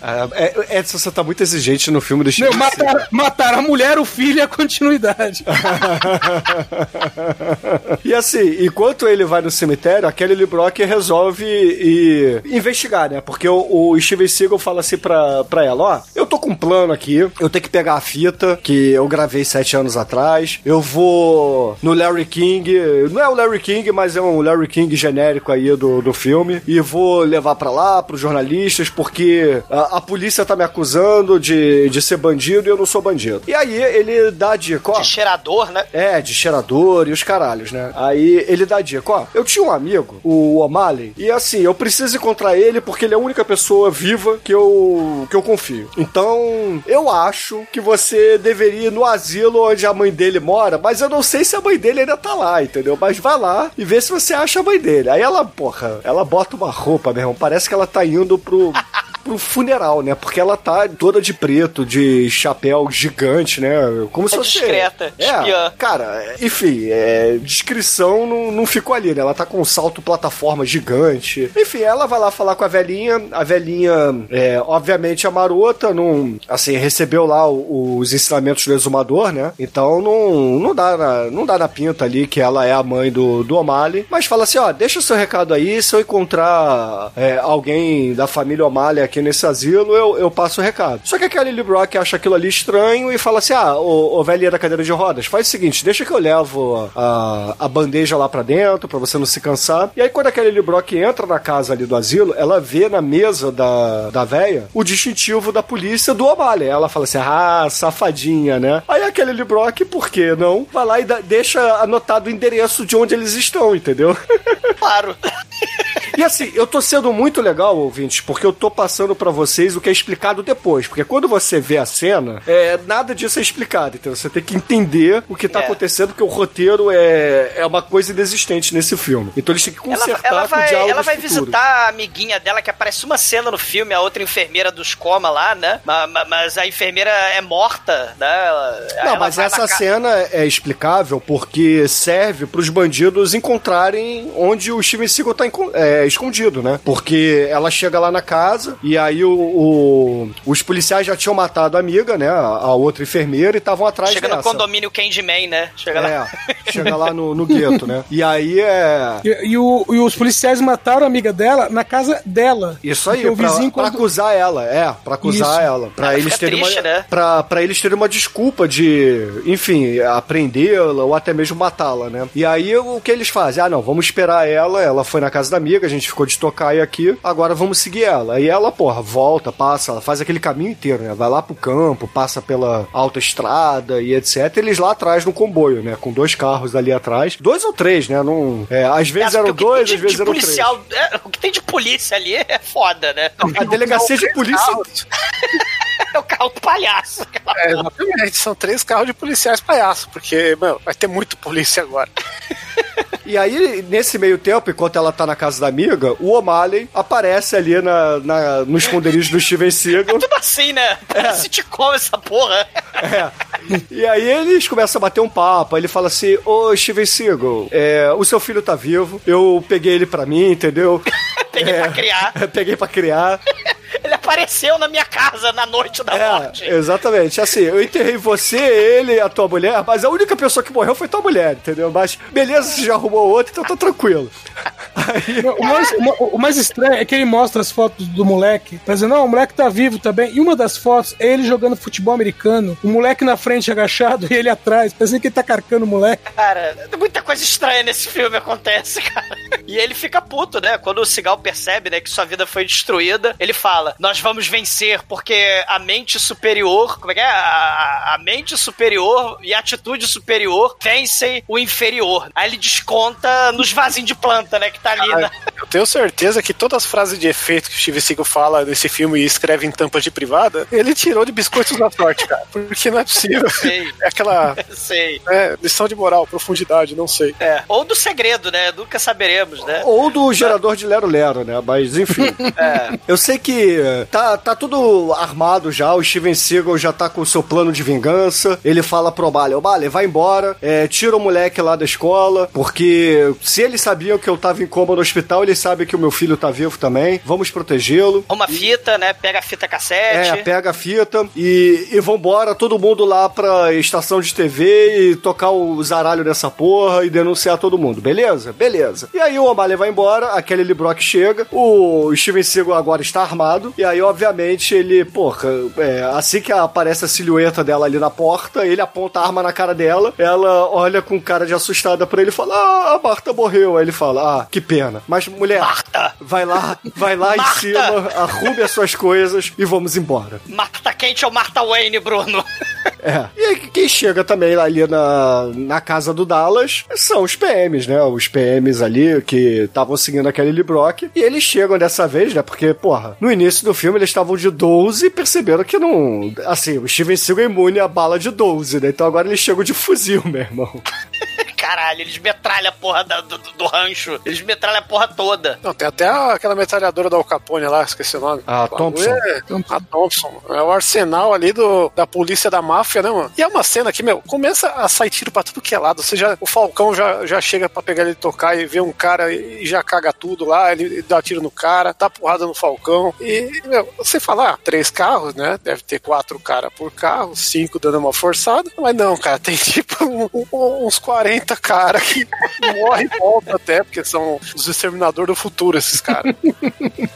Ah, é, Edson, você tá muito exigente no filme do Meu, Steven mataram, mataram a mulher, o filho e a continuidade. E assim, enquanto ele vai no cemitério, aquele Librock resolve ir investigar, né? Porque o, o Steven Seagal fala assim pra, pra ela, ó, eu tô tô com um plano aqui. Eu tenho que pegar a fita que eu gravei sete anos atrás. Eu vou no Larry King. Não é o Larry King, mas é um Larry King genérico aí do, do filme. E vou levar pra lá, pros jornalistas, porque a, a polícia tá me acusando de, de ser bandido e eu não sou bandido. E aí ele dá a dica, ó. De cheirador, né? É, de cheirador e os caralhos, né? Aí ele dá a dica, ó. Eu tinha um amigo, o O'Malley, e assim, eu preciso encontrar ele porque ele é a única pessoa viva que eu, que eu confio. Então, eu acho que você deveria ir no asilo onde a mãe dele mora, mas eu não sei se a mãe dele ainda tá lá, entendeu? Mas vai lá e vê se você acha a mãe dele. Aí ela, porra, ela bota uma roupa, meu irmão, parece que ela tá indo pro pro funeral, né? Porque ela tá toda de preto, de chapéu gigante, né? Como se É fosse. discreta, É, espiã. cara, enfim, é, descrição não, não ficou ali, né? Ela tá com um salto plataforma gigante. Enfim, ela vai lá falar com a velhinha. A velhinha, é, obviamente, a marota, não, assim, recebeu lá o- os ensinamentos do exumador, né? Então não, não, dá na, não dá na pinta ali que ela é a mãe do, do O'Malley. Mas fala assim: ó, deixa o seu recado aí. Se eu encontrar é, alguém da família O'Malley aqui nesse asilo, eu, eu passo o recado. Só que aquela Lily Brock acha aquilo ali estranho e fala assim: ah, ô, ô velhinha da cadeira de rodas, faz o seguinte, deixa que eu levo a, a bandeja lá pra dentro, pra você não se cansar. E aí, quando aquela Lily Brock entra na casa ali do asilo, ela vê na mesa da, da véia o distintivo da polícia do O'Malley. Ela fala assim: ah, safadinha, né? Aí aquele Lily Brock, por que não? Vai lá e dá- deixa anotado o endereço de onde eles estão, entendeu? Claro. E assim, eu tô sendo muito legal, ouvintes, porque eu tô passando pra vocês o que é explicado depois. Porque quando você vê a cena, é, nada disso é explicado. Então você tem que entender o que tá É. acontecendo, porque o roteiro é, é uma coisa inexistente nesse filme. Então eles têm que Ela, consertar ela com vai, diálogos ela vai futuros. visitar a amiguinha dela, que aparece uma cena no filme, a outra enfermeira dos coma lá, né? Ma- ma- Mas, a enfermeira é morta, né? Ela- Não, ela mas essa cena é explicável porque serve pros bandidos encontrarem onde o Steven Seagal tá enco- é, escondido, né? Porque ela chega lá na casa e aí o, o- os policiais já tinham matado a amiga, né? A, a outra enfermeira e estavam atrás Chega no dessa. condomínio Candyman, né? Chega lá. É, chega lá no, no gueto, né? E aí é. E, e o- e os policiais mataram a amiga dela na casa dela. Isso aí, o pra, vizinho pra quando- acusar ela, é, pra acusar Isso. ela. Pra Ela eles terem triste, uma. né? Pra, pra eles terem uma desculpa de, enfim, aprendê-la ou até mesmo matá-la, né? E aí o que eles fazem? Ah, não, vamos esperar ela. Ela foi na casa da amiga, a gente ficou de tocaia aqui, agora vamos seguir ela. Aí ela, porra, volta, passa, ela faz aquele caminho inteiro, né? Vai lá pro campo, passa pela autoestrada e etc. Eles lá atrás no comboio, né? Com dois carros ali atrás. Dois ou três, né? Não, é, às vezes É, eram dois, tem às vezes de, de eram três. policial, é, O que tem de polícia ali é foda, né? A delegacia de polícia. É o carro do palhaço. É, exatamente, são três carros de policiais palhaço, porque, meu, vai ter muito polícia agora. E aí, nesse meio tempo, enquanto ela tá na casa da amiga, o O'Malley aparece ali na, na- no esconderijo do Steven Seagal. Tudo assim, né? Parece sitcom essa porra. É. E aí eles começam a bater um papo. Ele fala assim: Ô Steven Seagal, é, o seu filho tá vivo. Eu peguei ele pra mim, entendeu? Peguei É, pra criar. Peguei pra criar. Ele apareceu na minha casa na noite da morte. É, exatamente. Assim, eu enterrei você, ele e a tua mulher, mas a única pessoa que morreu foi tua mulher, entendeu? Mas beleza, você já arrumou outra, então tá tranquilo. O mais, o mais estranho é que ele mostra as fotos do moleque, tá dizendo, não, o moleque tá vivo também. E uma das fotos é ele jogando futebol americano, o moleque na frente agachado e ele atrás, parecendo que ele tá carcando o moleque. Cara, muita coisa estranha nesse filme acontece, cara. E ele fica puto, né? Quando o Cigal percebe, né, que sua vida foi destruída, ele fala: Nós vamos vencer, porque a mente superior. Como é que é? A, a mente superior e a atitude superior vencem o inferior. Aí ele desconta nos vasinhos de planta, né? Que tá ali. né? Eu tenho certeza que todas as frases de efeito que o Steve Seagal fala nesse filme e escreve em tampas de privada, ele tirou de biscoitos da sorte, cara. Porque não é possível. Sei. É aquela Sei. é, lição de moral, profundidade, não sei. É. Ou do segredo, né? Nunca saberemos, né? Ou do gerador de Lero Lero, né? Mas enfim. É. Eu sei que tá, tá tudo armado já, o Steven Seagal já tá com o seu plano de vingança. Ele fala pro O'Malley, O'Malley, vai embora, é, tira o moleque lá da escola, porque se eles sabiam que eu tava coma no hospital, eles sabem que o meu filho tá vivo também. Vamos protegê-lo. Uma fita, né? Pega a fita cassete. É, pega a fita e, e vambora, todo mundo lá pra estação de TV e tocar o zaralho nessa porra e denunciar todo mundo, beleza? Beleza. E aí o O'Malley vai embora, a Kelly Lee Brock chega, o Steven Seagal agora está armado, e aí, obviamente, ele, porra, é, assim que aparece a silhueta dela ali na porta, ele aponta a arma na cara dela, ela olha com cara de assustada pra ele e fala, ah, a Marta morreu. Aí ele fala, ah, que pena. Mas, mulher, Marta! vai lá, vai lá em cima, arrume as suas coisas e vamos embora. Marta Quente ou Marta Wayne, Bruno? É. E aí, quem chega também ali na, na casa do Dallas são os PMs, né? Os PMs ali que estavam seguindo aquele Lee Brock. E eles chegam dessa vez, né? Porque, porra, no início do filme eles estavam de 12 e perceberam que não. Assim, o Steven Seagal é imune a bala de 12, né? Então agora eles chegam de fuzil, meu irmão. Caralho, eles metralham a porra da- do, do rancho. Eles metralham a porra toda. Não, tem até aquela metralhadora da Al Capone lá, esqueci o nome. A bagulho Thompson. É, a Thompson. É o arsenal ali do, da polícia da máfia, né, mano? E é uma cena que, meu, começa a sair tiro pra tudo que é lado. Você já, o Falcão já, já chega pra pegar ele e tocar e vê um cara e já caga tudo lá, ele dá tiro no cara, dá porrada no Falcão. E, meu, você fala, ah, três carros, né? Deve ter quatro caras por carro, cinco dando uma forçada. Mas não, cara, tem tipo um- um- uns 40 caras que morrem e voltam até, porque são os exterminadores do futuro, esses caras.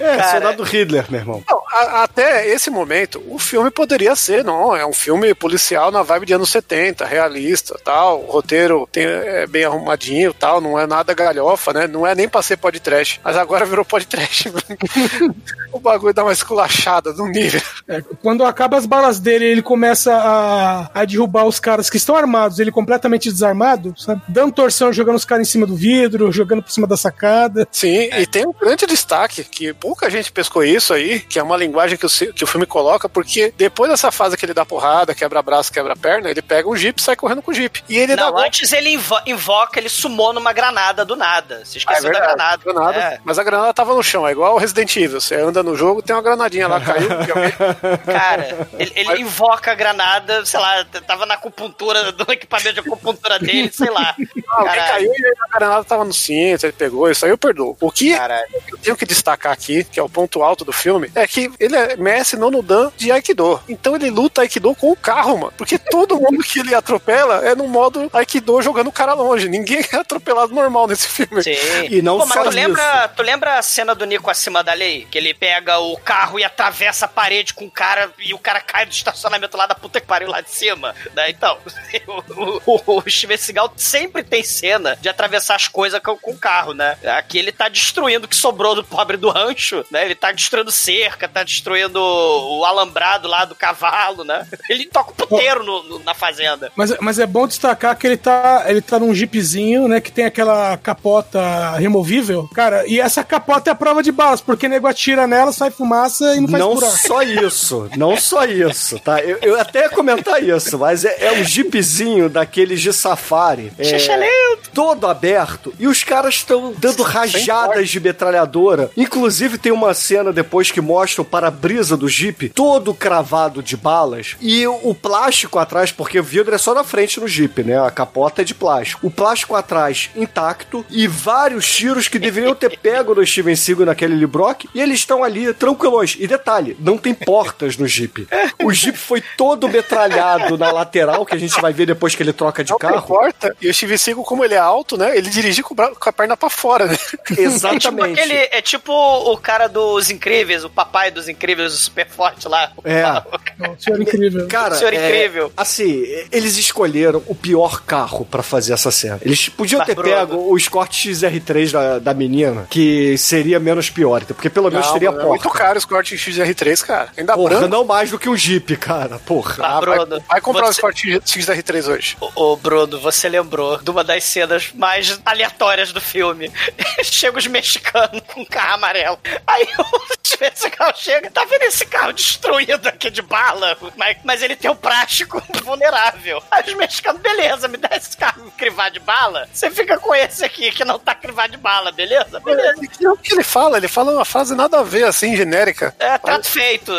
É, Cara, soldado Hitler, meu irmão. Não, a- até esse momento, o filme poderia ser, não, é um filme policial na vibe de anos 70, realista, tal, o roteiro tem, é bem arrumadinho, tal, não é nada galhofa, né, não é nem pra ser podcast, mas agora virou podcast, o bagulho dá uma esculachada no nível. É, quando acaba as balas dele, ele começa a, a derrubar os caras que estão armados, ele completamente desarmado, sabe? Dando torção, jogando os caras em cima do vidro, jogando por cima da sacada. Sim, e tem um grande destaque, que pouca gente pescou isso aí, que é uma linguagem que o, que o filme coloca, porque depois dessa fase que ele dá porrada, quebra braço, quebra perna, ele pega um jeep e sai correndo com o jeep. E ele dá Não, golpe. antes ele invo- invoca, ele sumou numa granada do nada. Você Ah, é esqueceu da verdade, granada. granada. É. Mas a granada tava no chão, é igual o Resident Evil. Você anda no jogo, tem uma granadinha lá, caiu. Cara, ele, ele invoca a granada, sei lá, tava na acupuntura, do equipamento de acupuntura dele, sei lá. Alguém Caralho. caiu e a granada tava no cinto, ele pegou, isso aí eu perdoo. O que Caralho. eu tenho que destacar aqui, que é o ponto alto do filme, é que ele é mestre nono dan de Aikido. Então ele luta Aikido com o carro, mano. Porque todo mundo que ele atropela é no modo Aikido jogando o cara longe. Ninguém é atropelado normal nesse filme. Sim. E não Pô, mas só tu isso. lembra, tu lembra a cena do Nico acima da lei? Que ele pega o carro e atravessa a parede com o cara e o cara cai do estacionamento lá da puta que pariu lá de cima. Né? Então, o, o, o Steven Seagal sempre tem cena de atravessar as coisas com, com o carro, né? Aqui ele tá destruindo o que sobrou do pobre do rancho, né? Ele tá destruindo cerca, tá destruindo o alambrado lá do cavalo, né? Ele toca o puteiro no- no- na fazenda. Mas, mas é bom destacar que ele tá, ele tá num jeepzinho, né? Que tem aquela capota removível. Cara, e essa capota é a prova de balas, porque o nego atira nela, sai fumaça e não faz Não buraco. só isso, não só isso, tá? Eu, eu até ia comentar isso, mas é, é um jeepzinho daqueles de safari. É, Xixelento. todo aberto. E os caras estão dando rajadas de metralhadora. Inclusive, tem uma cena depois que mostra o para-brisa do jeep todo cravado de balas. E o, plástico atrás, porque o vidro é só na frente no jeep, né? A capota é de plástico. O plástico atrás intacto e vários tiros que deveriam ter pego no Steven Seagal naquele Lee Brock. E eles estão ali tranquilos. E detalhe, não tem portas no jeep. O jeep foi todo metralhado na lateral, que a gente vai ver depois que ele troca de Não carro. importa. E o Steven Seagal, como ele é alto, né? Ele dirige com, o a perna pra fora, né? É tipo, Exatamente. aquele, é tipo o cara dos Incríveis, o papai dos Incríveis, o super forte lá. É. Senhor incrível. Cara, Senhor é, incrível. assim, eles escolheram o pior carro pra fazer essa cena. Eles podiam Mas, ter pego o Escort XR3 da, da menina, que seria menos pior, porque pelo menos Não, teria mano, é muito porta. caro os cortes XR3, cara. Ainda Porra, branco. não mais do que um Jeep, cara. Porra. Mas, Ah, vai, Bruno, vai comprar você- os cortes XR3 hoje. Ô, ô, Bruno, você lembrou de uma das cenas mais aleatórias do filme. Chega os mexicanos com um carro amarelo. Aí o esse carro chega, tá vendo esse carro destruído aqui de bala? Mas, mas ele tem o plástico vulnerável. Aí os mexicanos, beleza, me dá esse carro crivado de bala. Você fica com esse aqui que não tá crivado de bala, beleza? Beleza. E o que ele fala? Ele fala uma frase nada a ver, assim, genérica. É, trato feito.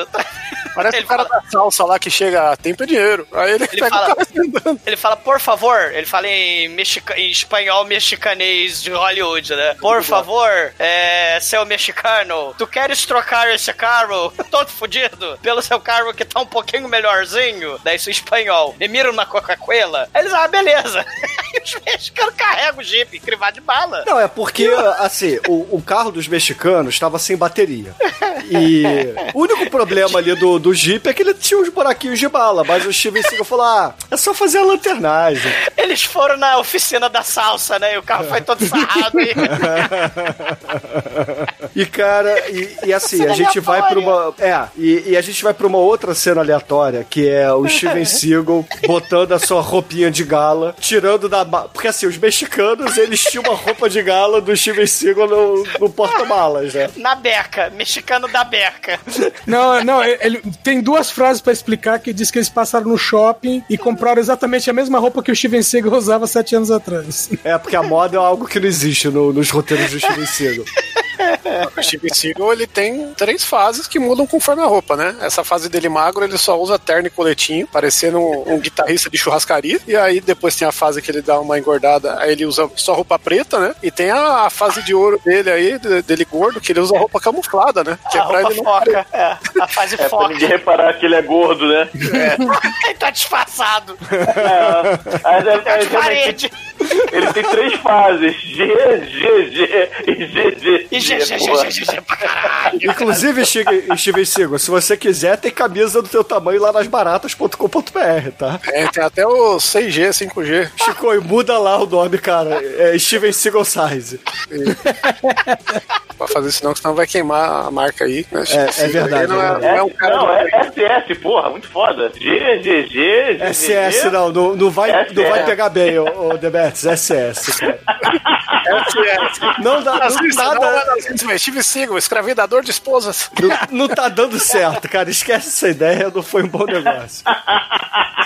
Parece o cara da salsa lá que chega, tempo é dinheiro. Aí ele, Ele pega fala, o cara andando. ele fala, por favor, ele fala em, mexica, em espanhol mexicanês de Hollywood, né? Por favor, é, seu mexicano, tu queres trocar esse carro todo fudido pelo seu carro que tá um pouquinho melhorzinho? Daí isso em espanhol. Me miram na Coca-Cola. Eles, ah, beleza. Aí os mexicanos carregam o Jeep, crivado de bala. Não, é porque, assim, o, o carro dos mexicanos estava sem bateria. E o único problema ali do, do Jeep é que ele tinha uns buraquinhos de bala, mas o Steven Seagal falou: ah, é só fazer a lanternagem. Eles foram na oficina da salsa, né? E o carro foi todo sarrado. E... E, cara, e, e assim, Cena a gente vai pra uma. É, e, e a gente vai pra uma outra cena aleatória, que é o Steven Seagal botando a sua roupinha de gala, tirando da. Porque assim, os mexicanos, eles tinham uma roupa de gala do Steven Seagal no, no porta-malas, né? Na beca, mexicano da beca. Não, não, ele tem duas frases pra explicar que diz que eles passaram no shopping e compraram exatamente a mesma roupa que o Steven Seagal usava sete anos atrás. É, porque a moda é algo que não existe no- nos roteiros do Steven Seagal. O Steven Seagal, ele tem três fases que mudam conforme a roupa, né? Essa fase dele magro, ele só usa terno e coletinho, parecendo um, um guitarrista de churrascaria. E aí depois tem a fase que ele dá uma engordada, aí ele usa só roupa preta, né? E tem a, a fase de ouro dele aí, de- dele gordo, que ele usa roupa camuflada, né? Que a é pra roupa ele não foca. É, a fase É pra foca. ninguém reparar que ele é gordo, né? Ele tá disfarçado. É, mas é- Tá é de realmente- parede. Ele tem três fases: G, G, G e GG. E G, G, G, G, G, G pra caralho. Inclusive, Steven Seagal, se você quiser, tem camisa do teu tamanho lá nas baratas.com.br, tá? É, tem até o 6G, 5G. Chico, e muda lá o nome, cara. É Steven Seagal Size. Pra fazer isso não, que senão vai queimar a marca aí. Né? É- é verdade, Não é é, é um cara Não, é SS, porra, muito foda. G, G, G, G. SS, não, não, não vai, não vai pegar bem, ô, ô Demetrius, SS, cara. SS. Não dá, não, não é nada, mas Steve Seagal, escravidador de esposas. não, não tá dando certo, cara. Esquece essa ideia, não foi um bom negócio.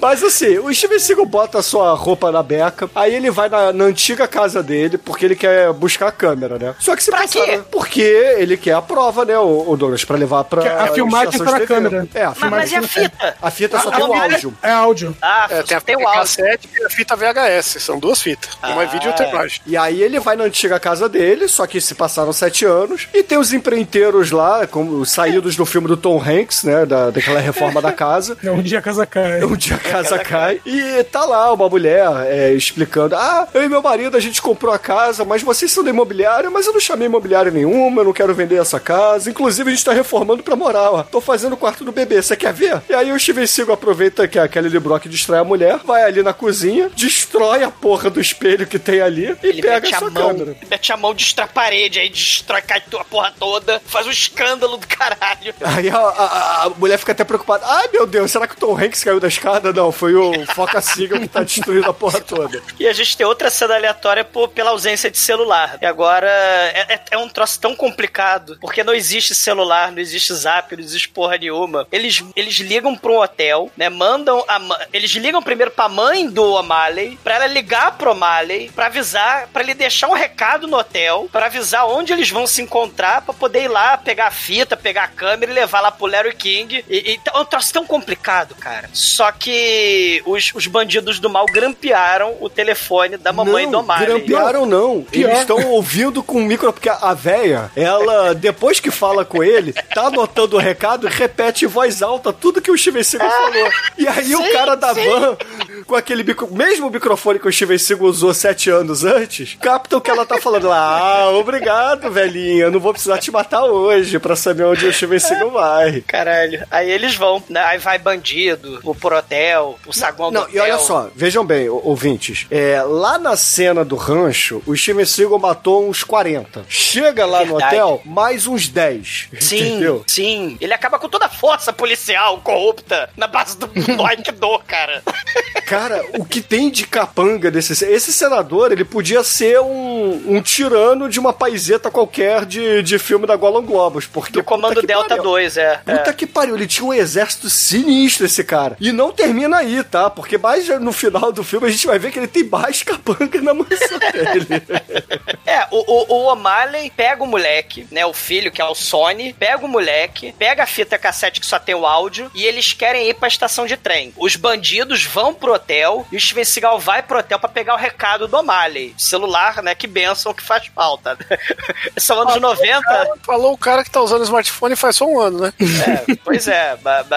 Mas assim, o Steven Seagal bota a sua roupa na beca, aí ele vai na, na antiga casa dele, porque ele quer buscar a câmera, né? Só que se Pra passaram- quê? Porque ele quer a prova, né, o, o Douglas, pra levar pra. Que a filmagem estação na de TV. câmera. É, a Mas, filmagem. mas e a fita? A fita só Ah, tem o áudio. É áudio. Ah, É, tem a tem fita o áudio. cassete e a fita VHS. São duas fitas. Uma é vídeo e outra é imagem. E aí ele vai na antiga casa dele, só que se passaram sete anos, e tem os empreiteiros lá, como os saídos do filme do Tom Hanks, né, da, daquela reforma da casa. Um dia a casa cai. Um dia a casa cai e tá lá uma mulher é, explicando: Ah, eu e meu marido a gente comprou a casa, mas vocês são da imobiliária, mas eu não chamei imobiliária nenhuma, eu não quero vender essa casa. Inclusive a gente tá reformando pra morar, ó. Tô fazendo o quarto do bebê, você quer ver? E aí o Steven Seagal aproveita que a Kelly Brock distrai a mulher, vai ali na cozinha, destrói a porra do espelho que tem ali e Ele pega a sua mão, câmera. mete a mão, destrói a parede, aí destrói, cai a porra toda, faz um escândalo do caralho. Aí a, a- a mulher fica até preocupada. Ai, meu Deus, será que o Tom Hanks caiu da escada? Não, foi o Foca Seagal que tá destruindo a porra toda. E a gente tem outra cena aleatória por, pela ausência de celular. E agora é, é- é um troço tão complicado, porque não existe celular, não existe zap, não existe porra nenhuma. Eles, eles ligam pra um hotel, né? Mandam a Eles ligam primeiro pra mãe do O'Malley, pra ela ligar pro O'Malley, pra avisar, pra ele deixar um recado no hotel, pra avisar onde eles vão se encontrar, pra poder ir lá, pegar a fita, pegar a câmera e levar lá pro Larry King. E, e é um troço tão complicado, cara. Só que os, os bandidos do mal grampearam o telefone da mamãe não, do O'Malley. Grampearam não. Pior. Eles estão ouvindo com o micro, porque a véia, ela, depois que fala com ele, tá anotando o recado e repete em voz alta tudo que o Steven Seagal falou. E aí o sim, cara da sim. van, com aquele micro, mesmo microfone que o Steven Seagal usou sete anos antes, capta o que ela tá falando. Ah, obrigado, velhinha. Não vou precisar te matar hoje pra saber onde o Steven Seagal vai. Caralho. Aí eles vão, né? Aí vai bandido, o pro hotel, o saguão do Não, hotel. e olha só, vejam bem, ouvintes. É, lá na cena do rancho, o Steven Seagal matou uns 40. Chega lá no Verdade. hotel, mais uns 10. Sim, Entendeu? sim. Ele acaba com toda a força policial corrupta na base do Do, cara. Cara, o que tem de capanga desse. Esse senador, ele podia ser um, um tirano de uma paiseta qualquer de, de filme da Golan Globos. Porque. Do Comando Delta pariu. 2, é. Puta é. que pariu, ele tinha um exército sinistro, esse cara. E não termina aí, tá? Porque mais no final do filme a gente vai ver que ele tem mais capanga na mansão dele. É, o, o, o O'Malley pega o moleque, né? O filho, que é o Sony, pega o moleque, pega a fita cassete que só tem o áudio, e eles querem ir pra estação de trem. Os bandidos vão pro hotel e o Steven Seagal vai pro hotel pra pegar o recado do O'Malley. Celular, né? Que benção que faz falta. São anos 90. Cara, falou o cara que tá usando smartphone faz só um ano, né? É, pois é,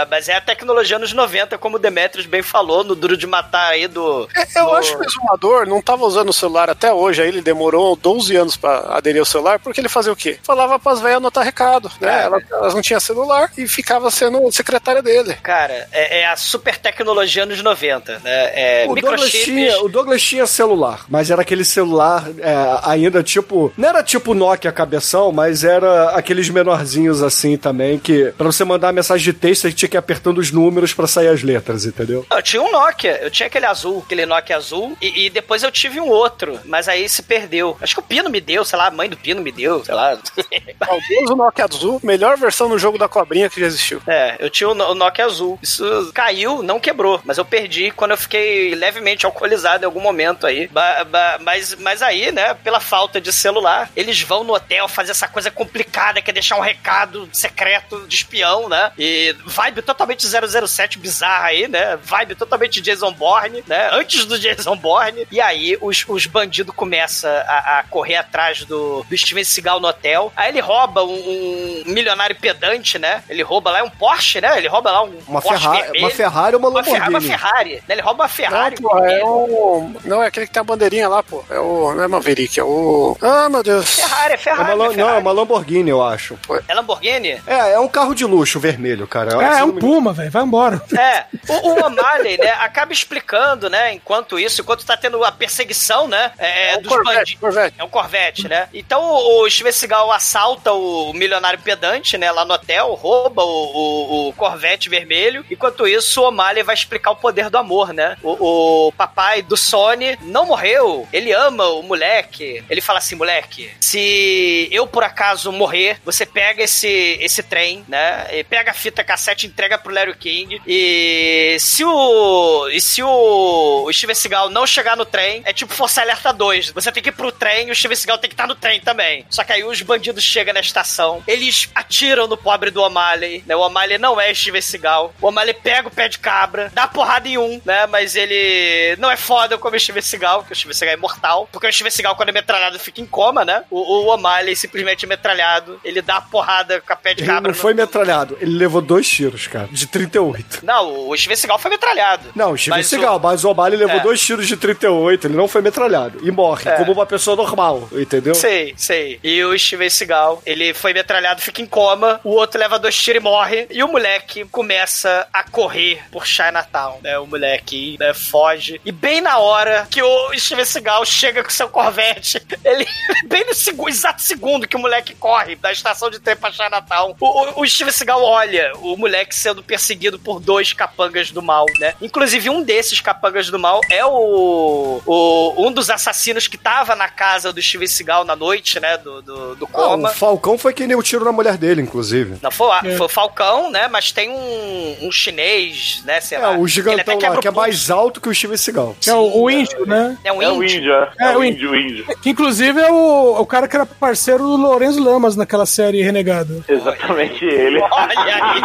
mas é a tecnologia anos 90, como o Bem falou no Duro de Matar aí do. É, Eu do- acho que o exumador não tava usando o celular até hoje, aí ele demorou 12 anos pra aderir ao celular, porque ele fazia o quê? Falava pras velhas anotar recado, né? É. Elas, elas não tinham celular e ficava sendo secretária dele. Cara, é, é a super tecnologia anos 90, né? É, O Douglas, tinha, o Douglas tinha celular, mas era aquele celular é, ainda tipo. Não era tipo Nokia cabeção, mas era aqueles menorzinhos assim também, que pra você mandar mensagem de texto, você tinha que ir apertando os números pra sair as letras, entendeu? Eu tinha um Nokia, eu tinha aquele azul, aquele Nokia azul, e, e depois eu tive um outro, mas aí se perdeu. Acho que o Pino me deu, sei lá, a mãe do Pino me deu, sei lá. Talvez o Nokia Azul, melhor versão no jogo da cobrinha que já existiu. É, eu tinha o Nokia azul. Isso caiu, não quebrou, mas eu perdi quando eu fiquei levemente alcoolizado em algum momento aí. Ba- ba- mas, mas aí, né, pela falta de celular, eles vão no hotel fazer essa coisa complicada que é deixar um recado secreto de espião, né? E vibe totalmente 007 bizarra aí, né? Vibe totalmente Jason Bourne, né? Antes do Jason Bourne. E aí os, os bandidos começam a, a correr atrás do, do Steven Seagal no hotel. Aí ele rouba um, um milionário pedante, né? Ele rouba lá é um Porsche, né? Ele rouba lá um Uma, Porsche Ferrari, vermelho. uma Ferrari ou uma Lamborghini? uma Ferrari, né? Ele rouba uma Ferrari. Não, pô, é o. Não, é aquele que tem a bandeirinha lá, pô. É o. Não é Maverick, é o. Ah, meu Deus. Ferrari, é É Ferrari. uma, é Lam- Ferrari. não, é uma Lamborghini, eu acho. É Lamborghini? É, é um carro de luxo vermelho, cara. É, é um Puma, velho. Vai embora. É, o, o O'Malley, né, acaba explicando, né, enquanto isso, enquanto tá tendo a perseguição, né, é, É um dos Corvette, bandidos. Corvette. É um Corvette, né? Então o, o assalta o milionário pedante, né, lá no hotel, rouba o, o- o Corvette vermelho. Enquanto isso, o O'Malley vai explicar o poder do amor, né? O, o papai do Sony não morreu, ele ama o moleque. Ele fala assim, moleque, se eu por acaso morrer, você pega esse, esse trem, né? E pega a fita cassete e entrega pro Larry King. E se o. E se o, o Steven Seagal não chegar no trem, é tipo Força Alerta 2. Você tem que ir pro trem e o Steven Seagal tem que estar no trem também. Só que aí os bandidos chegam na estação, eles atiram no pobre do O'Malley, né? O O'Malley não é Steven Seagal. O O'Malley pega o pé de cabra, dá porrada em um, né? Mas ele não é foda como o Steven Seagal, porque o Steven Seagal é imortal. Porque o Steven Seagal, quando é metralhado, fica em coma, né? O, o O'Malley simplesmente é metralhado, ele dá porrada com a pé de Ele cabra. não no- foi metralhado, ele levou dois tiros, cara, de 38. Não, o Steven Seagal foi metralhado. Não, o Steven Mas Seagal, mas o O'Malley levou É. dois tiros de 38, ele não foi metralhado. E morre, É. como uma pessoa normal, entendeu? Sei, sei. E o Steven Seagal, ele foi metralhado, fica em coma, o outro leva dois tiros e morre, e o moleque começa a correr por Chinatown, né? O moleque né, foge. E bem na hora que o Steven Seagal chega com seu Corvette, ele, bem no segu- exato segundo que o moleque corre da estação de trem pra Chinatown, o, o, o Steven Seagal olha o moleque sendo perseguido por dois capangas do mal, né? Inclusive, um desses capangas do mal é o, o um dos assassinos que tava na casa do Steven Seagal na noite, né? Do, do, do Ah, coma. o Falcão foi quem deu o tiro na mulher dele, inclusive. Não, foi, o- foi o Falcão, né? Mas tem um, um chinês, né? Sei É, lá. o gigantão até lá, que é mais alto que o Steven Seagal. É o, o índio, né? É um É o índio. índio, é. É, É o o índio, o índio. Que inclusive é o, o cara que era parceiro do Lourenço Lamas naquela série Renegado. Exatamente ele. Olha aí.